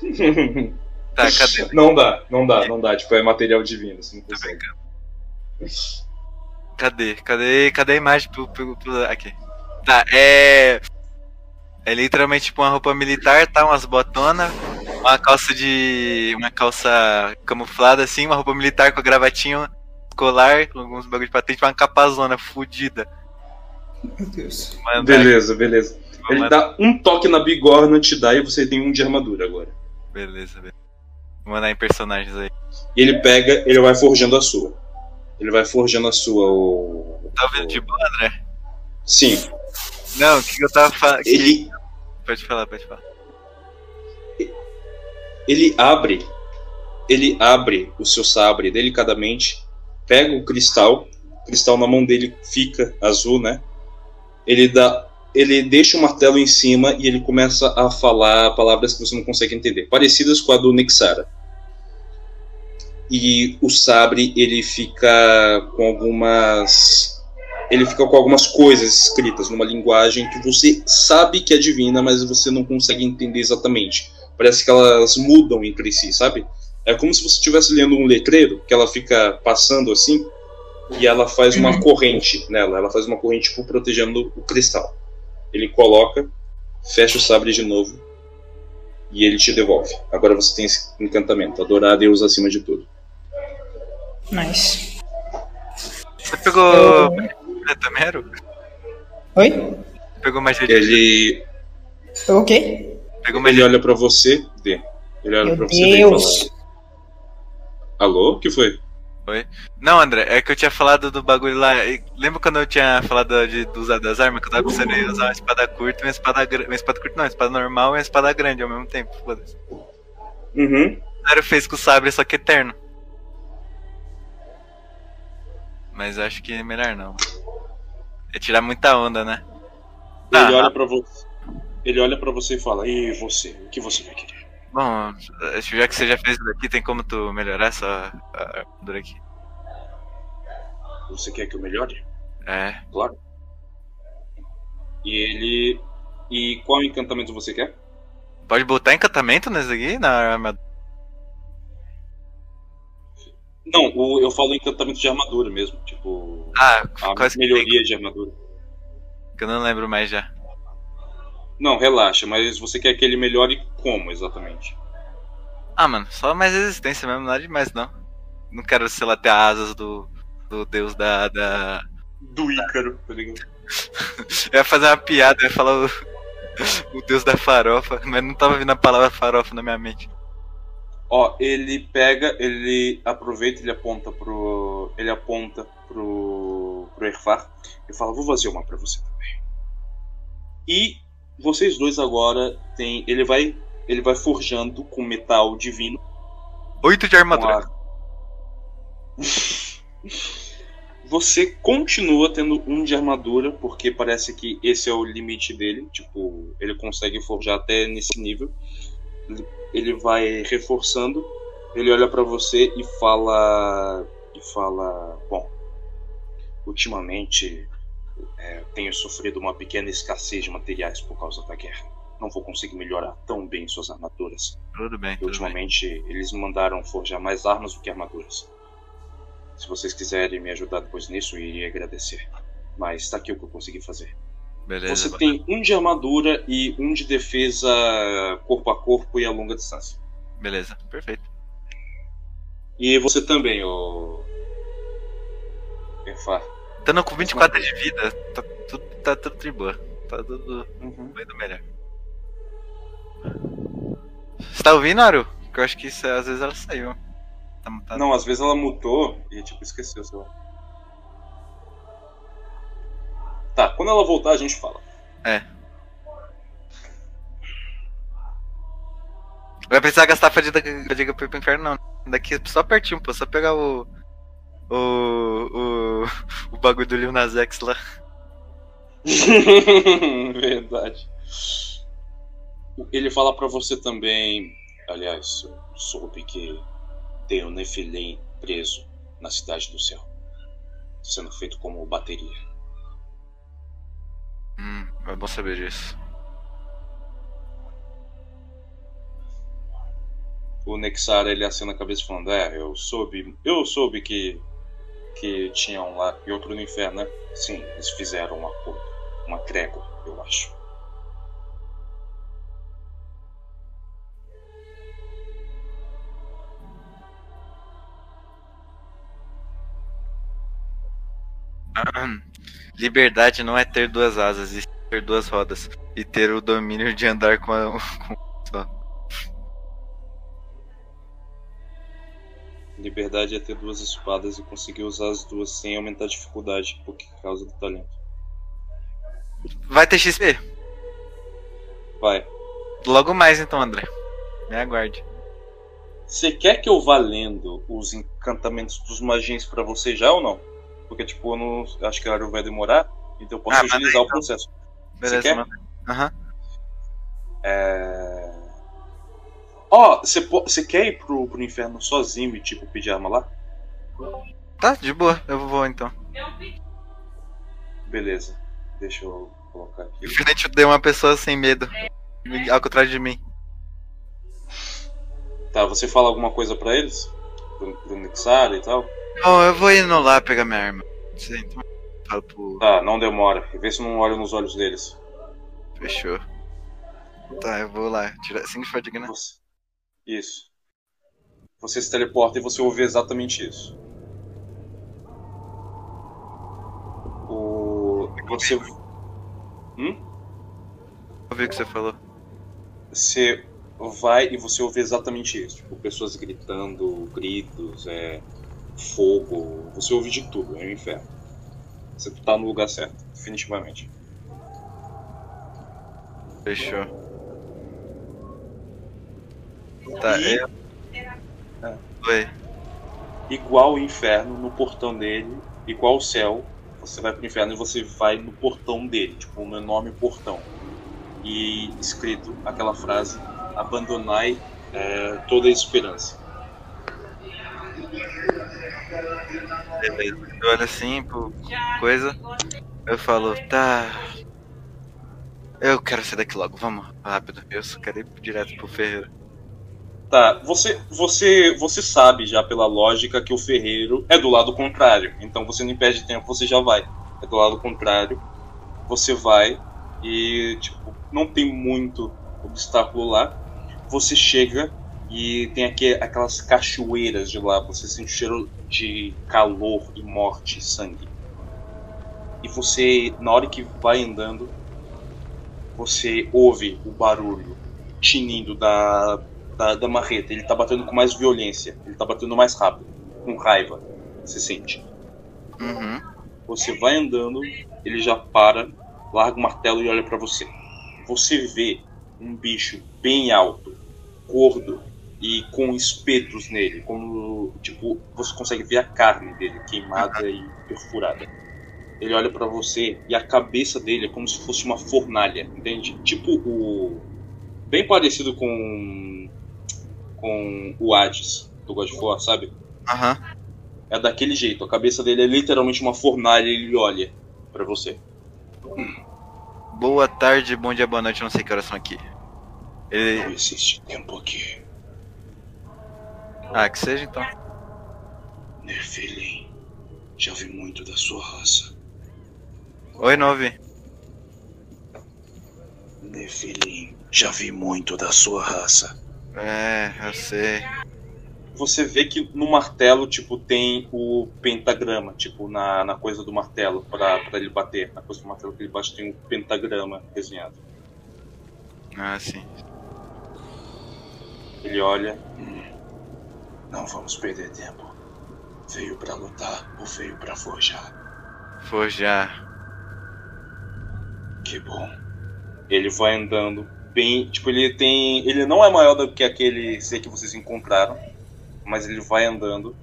[laughs] Tá, cadê?
não dá, não dá, não dá. Tipo, é material divino. Você não
Tô
consegue.
Cadê? Cadê? Cadê a imagem pro, pro, pro- Aqui. Tá, é. É literalmente tipo uma roupa militar, tá? Umas botonas, uma calça de. uma calça camuflada assim, uma roupa militar com a gravatinha colar, com alguns bagulho de patente, uma capazona fudida.
Meu Deus.
Beleza, beleza. Ele
Manda-
dá um toque na bigorna, te dá e você tem um de armadura agora.
Beleza, beleza. Vou mandar em personagens aí.
E ele pega, ele vai forjando a sua. Ele vai forjando a sua. O...
Tá ouvindo de boa, André?
Sim.
Não, o que eu tava falando.
Ele,
Pode falar, pode falar.
ele abre. Ele abre o seu sabre delicadamente, pega o cristal, o cristal na mão dele fica azul, né? Ele dá. Ele deixa o martelo em cima e ele começa a falar palavras que você não consegue entender, parecidas com a do Nexara. E o sabre ele fica com algumas ele fica com algumas coisas escritas numa linguagem que você sabe que é divina, mas você não consegue entender exatamente. Parece que elas mudam entre si, sabe? É como se você estivesse lendo um letreiro que ela fica passando assim e ela faz uma
Uhum.
corrente nela, ela faz uma corrente tipo, protegendo o cristal. Ele coloca, fecha o sabre de novo e ele te devolve. Agora você tem esse encantamento, adorar a Deus acima de tudo.
Nice.
Você pegou.
Eu-? Oi?
Você Pegou magia de.
Ele,
O quê?
Pegou
ele
magia
olha pra você, vê. Ele olha
Meu
pra você e
Deus.
Alô? O que foi?
Não, André, é que eu tinha falado do bagulho lá. Lembra quando eu tinha falado de, do usar das armas? Que eu tava pensando em usar uma espada curta e uma espada grande. Uma espada curta não, uma espada normal e uma espada grande ao mesmo tempo. Foda-se.
Uhum.
O Zero fez com o sabre, só que eterno. Mas acho que é melhor não. É tirar muita onda, né?
Ele
Ah,
olha para você. Ele olha para você e fala: "E você? O que você vai querer?"
Bom, já que você já fez isso daqui, tem como tu melhorar essa armadura aqui?
Você quer que eu melhore?
É.
Claro. E ele e qual encantamento você quer?
Pode botar encantamento nesse aqui? Na armadura?
Não, o- eu falo encantamento de armadura mesmo, tipo
Ah,
a
que tem,
melhoria de armadura.
que eu não lembro mais já.
Não, relaxa, mas você quer que ele melhore como exatamente?
Ah, mano, só mais resistência mesmo, nada demais não. Não quero, sei lá, ter asas do, do deus da, da.
Do Ícaro, tá ligado? [laughs]
Eu ia fazer uma piada, eu ia falar o, [laughs] o deus da farofa, mas não tava vindo a palavra farofa na minha mente.
Ó, ele pega, ele aproveita, ele aponta pro. Ele aponta pro. pro Erfar e fala, vou fazer uma pra você também. E vocês dois agora tem. Ele vai. Ele vai forjando com metal divino.
Oito de armadura.
Você continua tendo um de armadura, porque parece que esse é o limite dele. Tipo, ele consegue forjar até nesse nível. Ele, vai reforçando. Ele olha pra você e fala. E fala. Bom, ultimamente é, tenho sofrido uma pequena escassez de materiais por causa da guerra. Não vou conseguir melhorar tão bem suas armaduras.
Tudo bem, tudo bem.
ultimamente eles me mandaram forjar mais armas do que armaduras. Se vocês quiserem me ajudar depois nisso, eu iria agradecer. Mas tá aqui o que eu consegui fazer.
Beleza.
Você tem um de armadura e um de defesa corpo a corpo e a longa distância.
Beleza, perfeito.
E você também, ô. Perfar.
Tando com 24 de vida, tá tudo, tá tudo. Tá tudo
Uhum.
do melhor. Você tá ouvindo, Aru? Que eu acho que isso, às vezes ela saiu. Tá.
Não, às vezes ela mutou e tipo, esqueceu, sei lá. Tá, quando ela voltar a gente fala.
Vai precisar gastar fadiga, fadiga pra ir pro inferno, não. Daqui é só pertinho, pô. Só pegar o. O. O. O bagulho do Lil Nas X lá. [laughs]
Verdade. Ele fala pra você também. Aliás, eu soube que tem um Nefilim preso na cidade do céu, sendo feito como bateria.
Hum, é bom saber disso.
O Nexara ele acena a cabeça falando: É, eu soube, eu soube que que tinham lá e outro no inferno, né? Sim, eles fizeram um acordo, uma trégua, eu acho.
Liberdade não é ter duas asas, e ter duas rodas, e ter o domínio de andar com, a, [laughs] com
Liberdade é ter duas espadas e conseguir usar as duas sem aumentar a dificuldade por causa do talento.
Vai ter XP?
Vai.
Logo mais então, André. Me aguarde.
Você quer que eu vá lendo os encantamentos dos magias pra você já ou não? Porque, tipo, eu não acho que a hora vai demorar, então eu posso
Ah,
agilizar o
então.
processo.
Beleza,
quer?
mano. Aham.
É. Ó, você po- você quer ir pro, pro inferno sozinho e, tipo, pedir arma lá?
Tá, de boa, eu vou então.
Beleza. Deixa eu colocar aqui.
Infelizmente eu dei uma pessoa sem medo. Ao contrário de mim.
Tá, você fala alguma coisa pra eles? Pro, pro Nixara e tal?
Bom, eu vou indo lá pegar minha arma. Então fala pro.
Tá, não demora. Vê se eu não olho nos olhos deles.
Fechou. Tá, eu vou lá. Tirar cinco de fadiga, né?
Você- Isso. Você se teleporta e você ouve exatamente isso. O. Você. Hum?
Ouvi o que você falou.
Você vai e você ouve exatamente isso. Tipo, pessoas gritando, gritos, é. fogo. Você ouve de tudo, é um inferno. Você tá no lugar certo, definitivamente.
Fechou. Tá,
E-
eu. Oi.
igual o inferno no portão dele, igual o céu, você vai pro inferno e você vai no portão dele, tipo um enorme portão. E escrito aquela frase: abandonai é, toda a esperança.
Beleza. Eu olho assim pro coisa. Eu falo, tá. Eu quero sair daqui logo, vamos, rápido. Eu só quero ir direto pro ferreiro.
Tá, você, você, você sabe já pela lógica que o ferreiro é do lado contrário, então você não perde tempo, você já vai. É do lado contrário, você vai e tipo não tem muito obstáculo lá. Você chega e tem aqui aquelas cachoeiras de lá, você sente o cheiro de calor e morte e sangue. E você, na hora que vai andando, você ouve o barulho tinindo da da, da marreta. Ele tá batendo com mais violência. Ele tá batendo mais rápido. Com raiva. Você sente.
Uhum.
Você vai andando, ele já para, larga o martelo e olha pra você. Você vê um bicho bem alto, gordo e com espetos nele. Como, tipo, você consegue ver a carne dele queimada e perfurada. Ele olha pra você e a cabeça dele é como se fosse uma fornalha, entende? Tipo o. Bem parecido com. Com o Hades do God of War, sabe?
Aham.
É daquele jeito. A cabeça dele é literalmente uma fornalha e ele olha pra você.
Boa tarde, bom dia, boa noite, não sei que horas são aqui. Ele.
Não existe tempo aqui.
Ah, que seja então.
Nefilim, já vi muito da sua raça.
Oi, ouvi.
Nefilim, já vi muito da sua raça.
É, eu sei.
Você vê que no martelo, tipo, tem o pentagrama, tipo, na, na coisa do martelo, pra, pra ele bater. Na coisa do martelo que ele bate tem um pentagrama desenhado.
Ah, sim.
Ele olha. "Hum, não vamos perder tempo. Veio pra lutar ou veio pra forjar?
Forjar.
Que bom. Ele vai andando bem. Tipo, ele tem. Ele não é maior do que aquele ser que vocês encontraram. Mas ele vai andando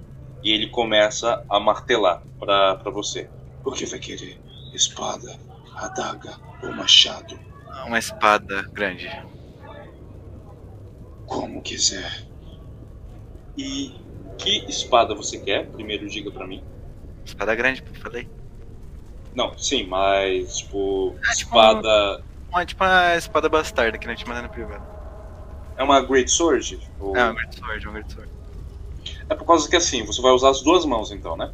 e ele começa a martelar pra, pra você. O que vai querer? Espada, adaga ou machado?
Uma espada grande.
Como quiser. E que espada você quer? Primeiro diga pra mim.
Espada grande, falei.
Não, sim, mas tipo,
tipo
espada.
Uma, tipo uma espada bastarda que não te manda no privado.
É uma Great Sword? Ou-
É, uma Great Sword, uma Great Sword.
É por causa que assim, você vai usar as duas mãos então, né?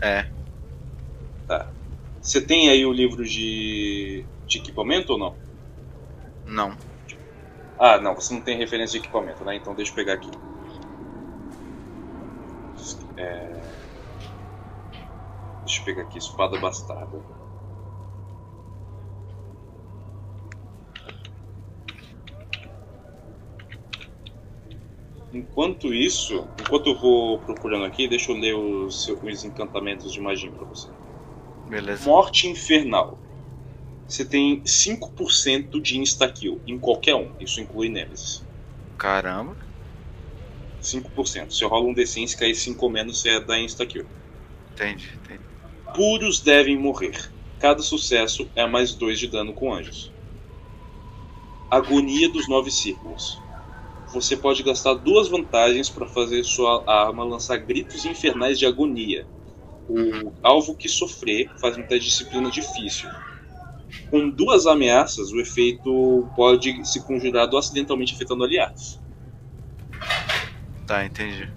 É.
Tá. Você tem aí o livro de, de equipamento ou não?
Não.
Ah, não, você não tem referência de equipamento, né? Então deixa eu pegar aqui. É... Deixa eu pegar aqui, espada bastarda. Enquanto isso, enquanto eu vou procurando aqui, deixa eu ler os, os encantamentos de magia pra você.
Beleza.
Morte Infernal. Você tem 5% de insta-kill em qualquer um. Isso inclui Nemesis.
Caramba.
5%. Se eu rolo um D100, se cair 5 ou menos, você é da insta-kill.
Entendi, entendi.
Puros devem morrer. Cada sucesso é mais 2 de dano com anjos. Agonia dos Nove Círculos. Você pode gastar duas vantagens para fazer sua arma lançar gritos infernais de agonia. O alvo que sofrer faz uma disciplina difícil. Com duas ameaças, o efeito pode ser conjurado acidentalmente afetando aliados.
Tá, entendi.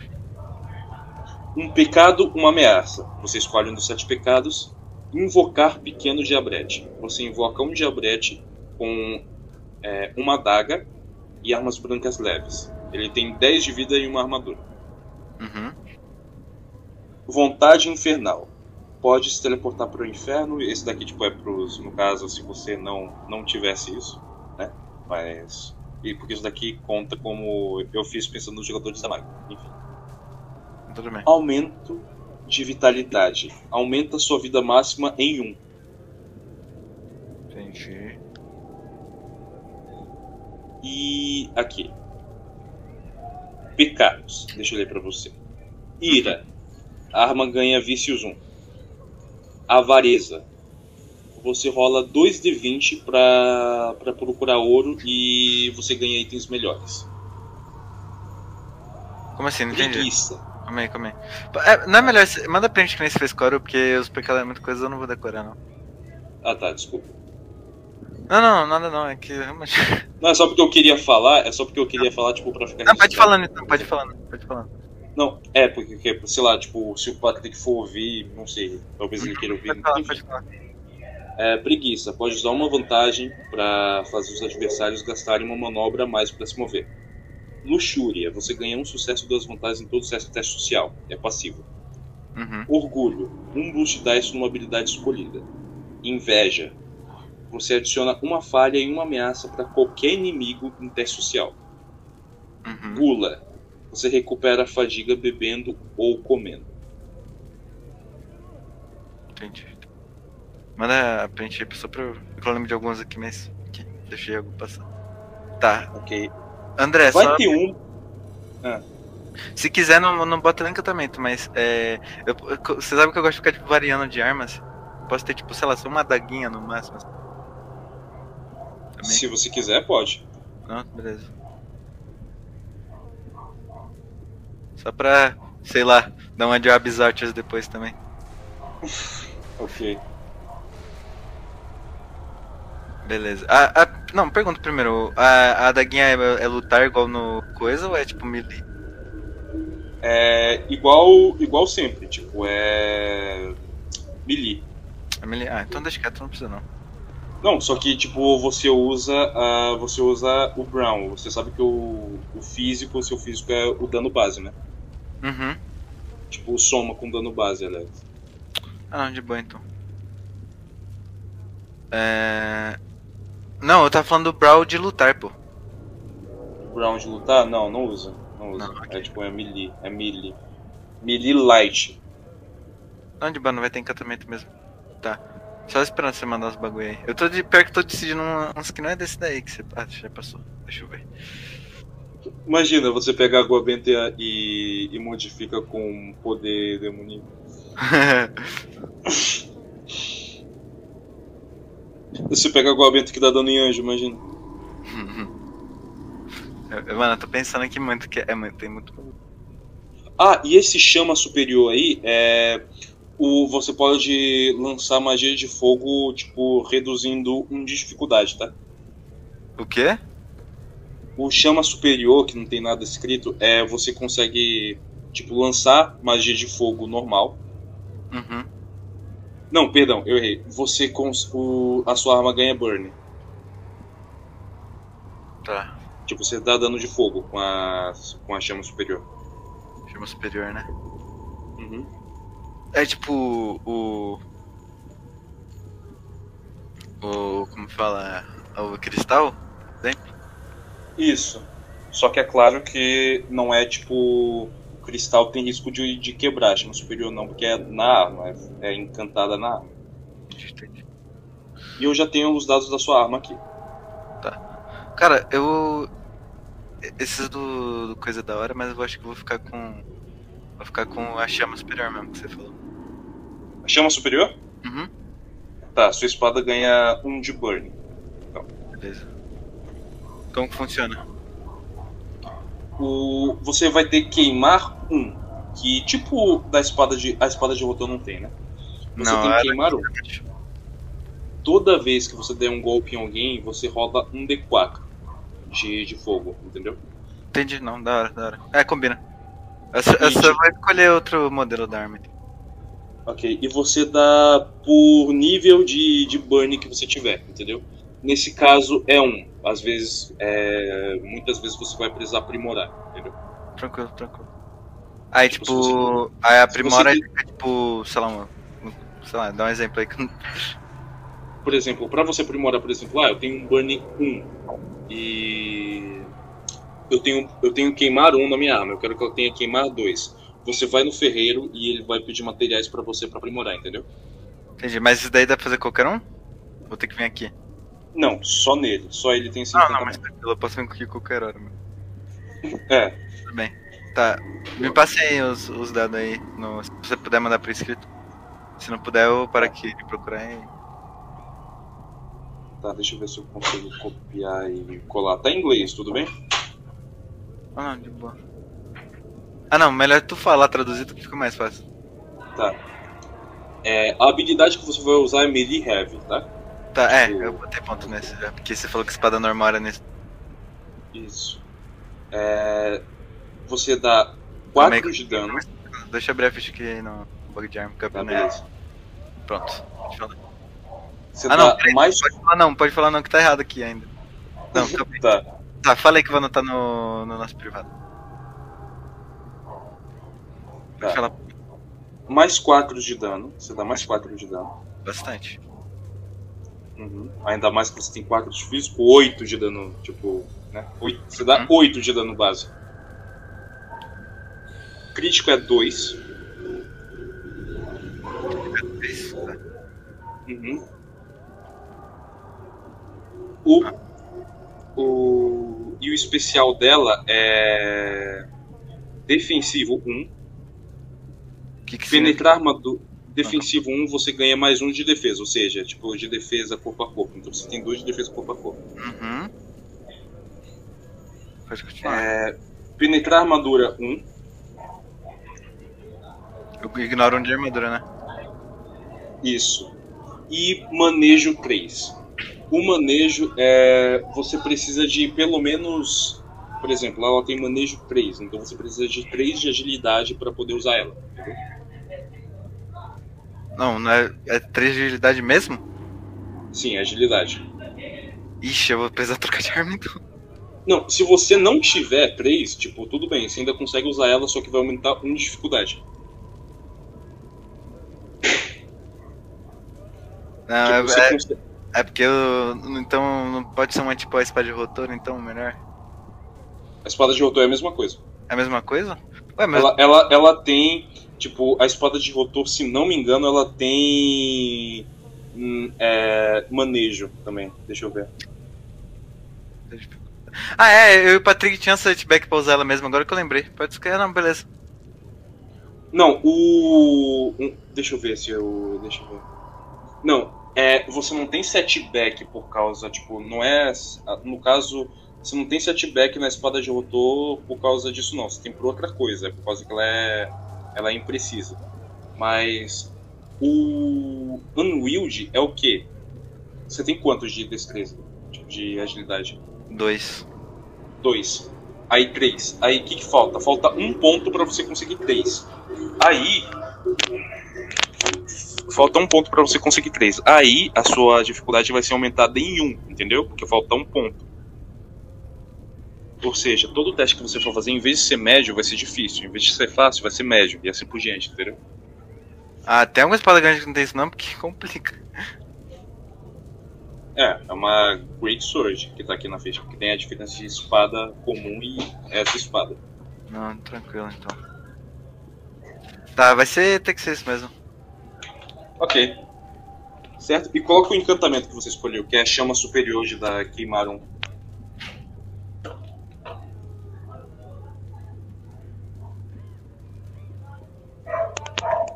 Um pecado, uma ameaça. Você escolhe um dos sete pecados. Invocar pequeno diabrete. Você invoca um diabrete com é, uma adaga e armas brancas leves. Ele tem 10 de vida e uma armadura.
Uhum.
Vontade infernal. Pode se teleportar para o inferno. Esse daqui tipo é pros, no caso se você não não tivesse isso, né? Mas e porque isso daqui conta como eu fiz pensando nos jogadores da maga. Enfim.
Tudo bem.
Aumento de vitalidade. Aumenta sua vida máxima em 1. Um.
Entendi.
E aqui. Pecados. Deixa eu ler pra você. Ira. A arma ganha vícios 1. Avareza. Você rola 2 de 20 pra, pra procurar ouro e você ganha itens melhores.
Como assim? Não entendi.
Preguiça.
Calma aí, calma aí. É, não é melhor. Manda pra gente que nem se fez coro, porque os pecados é muita coisa eu não vou decorar, não.
Ah tá, desculpa.
Não, não, nada não, é que realmente. [laughs]
Não, é só porque eu queria falar, é só porque eu queria falar, tipo, pra ficar.
Não, pode falando então, pode falando, pode falando.
Não, é, porque, sei lá, tipo, se o Patrick for ouvir, não sei, talvez ele queira ouvir.
Pode falar, pode falar.
É, preguiça. Pode usar uma vantagem para fazer os adversários gastarem uma manobra a mais para se mover. Luxúria. Você ganha um sucesso e duas vantagens em todo o teste social. É passivo.
Uhum.
Orgulho. Um boost dice numa habilidade escolhida. Inveja. Você adiciona uma falha e uma ameaça para qualquer inimigo em teste social.
Uhum.
Gula. Você recupera a fadiga bebendo ou comendo.
Entendi. Manda pra gente só pra eu. Eu lembro de alguns aqui, mas. Aqui, deixei algo passar. Tá.
Ok.
André,
Vai
só.
ter um.
Se quiser, não, não bota nem encantamento, mas. É, eu- eu- você sabe que eu gosto de ficar tipo, variando de armas? Posso ter, tipo, sei lá, só uma adaguinha no máximo. Também.
Se você quiser, pode.
Não, beleza. Só pra, sei lá, dar uma de Absorptors depois também. [laughs]
Ok.
Beleza. A, a- não, pergunta primeiro. A, a adaguinha é, é lutar igual no coisa ou é tipo melee?
É igual, igual sempre, tipo, é. Melee.
É melee? Ah, então deixa quieto, não precisa não.
Não, só que tipo, você usa a, você usa o Brown. Você sabe que o, o físico, o seu físico é o dano base, né?
Uhum.
Tipo, soma com dano base, aliás.
Ah, de boa então. É... Não, eu tava falando do Brawl de lutar, pô.
Brown de lutar? Não, não usa. Não usa.
Não, ok.
É tipo, é melee. É melee. Melee light.
Não, de boa, não vai ter encantamento mesmo. Tá. Só esperando você mandar os bagulho aí. Eu tô de. Pior que eu tô decidindo uns que não é desse daí que você. Ah, já passou. Deixa eu ver.
Imagina, você pega a água benta e, e modifica com poder demoníaco. [laughs] Você pega a água benta que dá dano em anjo, imagina. [laughs]
Mano, eu tô pensando aqui muito que é muito, tem muito.
Ah, e esse chama superior aí é. O, você pode lançar magia de fogo, tipo, reduzindo um de dificuldade, tá?
O quê?
O chama superior, que não tem nada escrito, é você consegue, tipo, lançar magia de fogo normal.
Uhum.
Não, perdão, eu errei. Você cons o, a sua arma ganha burn.
Tá.
Tipo, você dá dano de fogo com a, com a chama superior.
Chama superior, né?
Uhum.
É tipo o. O. Como fala? O cristal?
Isso. Só que é claro que não é tipo. O cristal tem risco de, de quebrar, chama superior não, porque é na arma, é, é encantada na arma.
Entendi.
E eu já tenho os dados da sua arma aqui.
Cara, eu. Esses do, do coisa da hora, mas eu acho que eu vou ficar com. Vou ficar com a chama superior mesmo que você falou.
Chama superior?
Uhum.
Tá, sua espada ganha um de burn.
Beleza. Como que funciona?
O, você vai ter que queimar um. Que tipo da espada de. A espada de rotor não tem, né? Você
Não,
tem que queimar um. Toda vez que você der um golpe em alguém, você roda um D4 de, de fogo, entendeu?
Entendi, não, da hora, da hora. É, combina. Essa, essa vai escolher outro modelo da arma.
Ok, e você dá por nível de, de burn que você tiver, entendeu? Nesse caso é um. Às vezes, é, muitas vezes você vai precisar aprimorar, entendeu?
Tranquilo, tranquilo. Aí,
Tipo,
tipo, aí aprimora
você-
fica, tipo, sei lá, sei lá, dá um exemplo aí.
Por exemplo, para você aprimorar, por exemplo, ah, eu tenho um burn 1 e eu tenho eu tenho queimar um na minha arma, eu quero que eu tenha queimar 2. Você vai no ferreiro e ele vai pedir materiais para você para aprimorar, entendeu?
Entendi, mas isso daí dá pra fazer qualquer um? Vou ter que vir aqui.
Não, só nele, só ele tem esse
Não, não, mas tranquilo, eu posso vir aqui qualquer hora, meu.
É,
Tudo bem. Tá, me passe aí os, os dados aí, no, se você puder mandar por escrito. Se não puder, eu paro aqui e procurar e...
tá, deixa eu ver se eu consigo copiar e colar. Tá em inglês, tudo bem?
Ah, de boa. Ah não, melhor tu falar traduzido que fica mais fácil.
Tá. É, a habilidade que você vai usar é Melee Heavy, tá?
Tá, é,
Tipo-
eu botei ponto nesse já, porque você falou que espada normal era nesse.
Isso. É, você dá 4
Também-
de dano.
Deixa eu abrir a ficha aqui no bug de arma, que
Tá, beleza.
Pronto, pode falar.
Você
Ah
dá
não,
mais.
pode falar não, pode falar não, que tá errado aqui ainda. Não, tá. [laughs]
Tá.
Tá, fala aí que eu vou anotar no, no nosso privado.
Tá.
falar
mais 4 de dano. Você dá mais 4 de dano.
bastante.
Uhum. Ainda mais que você tem 4 de físico, 8 de dano, tipo, né? Oito- Você dá
Uhum.
8 de dano base. Crítico é 2.
Isso, tá.
Uhum. O, o, e o especial dela é defensivo 1.
Que que significa?
Penetrar armadura. Defensivo 1, você ganha mais um de defesa, ou seja, tipo de defesa corpo a corpo. Então você tem dois de defesa corpo a corpo.
Uhum. Pode continuar.
É, penetrar armadura 1.
Eu ignoro um de armadura, né?
Isso. E manejo 3. O manejo é. Você precisa de pelo menos. Por exemplo, ela tem manejo 3, então você precisa de 3 de agilidade para poder usar ela. entendeu?
Não, não é, é 3 de agilidade mesmo?
Sim, agilidade.
Ixi, eu vou precisar trocar de arma então.
Não, se você não tiver 3, tipo, tudo bem, você ainda consegue usar ela, só que vai aumentar 1 de dificuldade. [laughs]
Não,
Tipo,
é,
consegue-
é porque eu. Então não pode ser uma tipo a espada de rotor, então melhor.
A espada de rotor é a mesma coisa.
É a mesma coisa? Ué, mas.
Ela, ela, ela tem, tipo, a espada de rotor, se não me engano, ela tem hum, é, manejo também. Deixa eu ver.
Ah, é, eu e o Patrick tinha setback pra usar ela mesmo, agora que eu lembrei. Pode escrever, não, beleza.
Não, o. deixa eu ver se eu. Deixa eu ver. Não, é, você não tem setback por causa, tipo, não é. No caso, você não tem setback na espada de rotor por causa disso, não. Você tem por outra coisa, é por causa que ela é. Ela é imprecisa. Mas. O. Unwield é o quê? Você tem quantos de destreza? Tipo, de agilidade?
Dois.
Dois. Aí três. Aí o que, que falta? Falta um ponto pra você conseguir três. Aí. Falta um ponto pra você conseguir três. Aí a sua dificuldade vai ser aumentada em um, entendeu? Porque falta um ponto. Ou seja, todo teste que você for fazer, em vez de ser médio, vai ser difícil. Em vez de ser fácil, vai ser médio. E assim por diante, entendeu?
Ah, tem alguma espada grande que não tem isso não, porque [laughs] complica.
É, é uma Great Sword que tá aqui na ficha, porque tem a diferença de espada comum e essa espada.
Não, tranquilo então. Tá, vai ser ter que ser isso mesmo.
Ok. Certo? E qual que é o encantamento que você escolheu? Que é a chama superior de da Queimaram.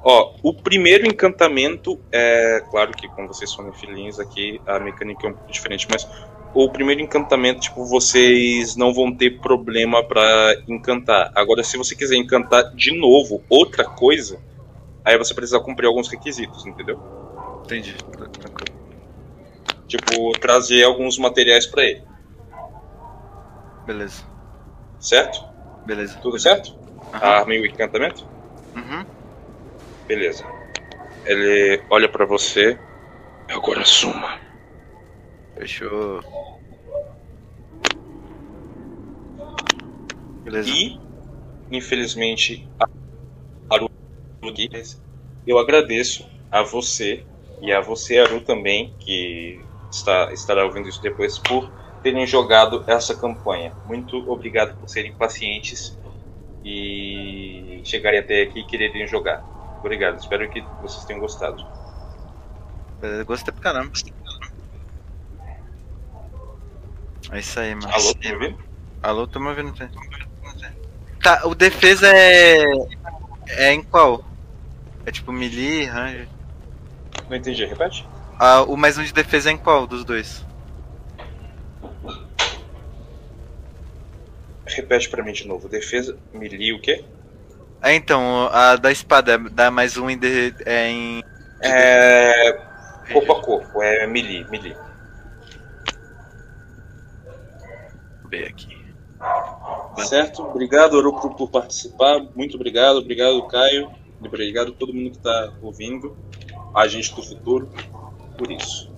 Ó, o primeiro encantamento é. Claro que quando vocês são nefilins aqui, a mecânica é um pouco diferente, mas o primeiro encantamento, tipo, vocês não vão ter problema para encantar. Agora, se você quiser encantar de novo outra coisa, aí você precisa cumprir alguns requisitos, entendeu?
Entendi. Tranquilo.
Tipo, trazer alguns materiais para ele.
Beleza.
Certo?
Beleza.
Tudo certo?
Uhum.
A arma e o encantamento?
Uhum.
Beleza. Ele olha para você. Agora suma.
Fechou. Beleza.
E, infelizmente, a Aru, eu agradeço a você e a você, Aru, também, que está, estará ouvindo isso depois, por terem jogado essa campanha. Muito obrigado por serem pacientes e chegarem até aqui e quererem jogar. Obrigado, espero que vocês tenham gostado.
Beleza, Gostei pra caramba. É isso aí, mano.
Alô, tá me ouvindo?
Alô, tô me ouvindo? Tá? O defesa é. É em qual? É tipo melee, ranger?
Não entendi, repete?
Ah, o mais um de defesa é em qual dos dois?
Repete pra mim de novo. Defesa, melee, o quê?
É, então, a da espada dá mais um em. De, é em.
É. Corpo a corpo, é melee, melee.
Ver aqui.
Certo? Obrigado, Oroku, por participar. Muito obrigado. Obrigado, Caio. Obrigado a todo mundo que está ouvindo. A gente do futuro. Por isso.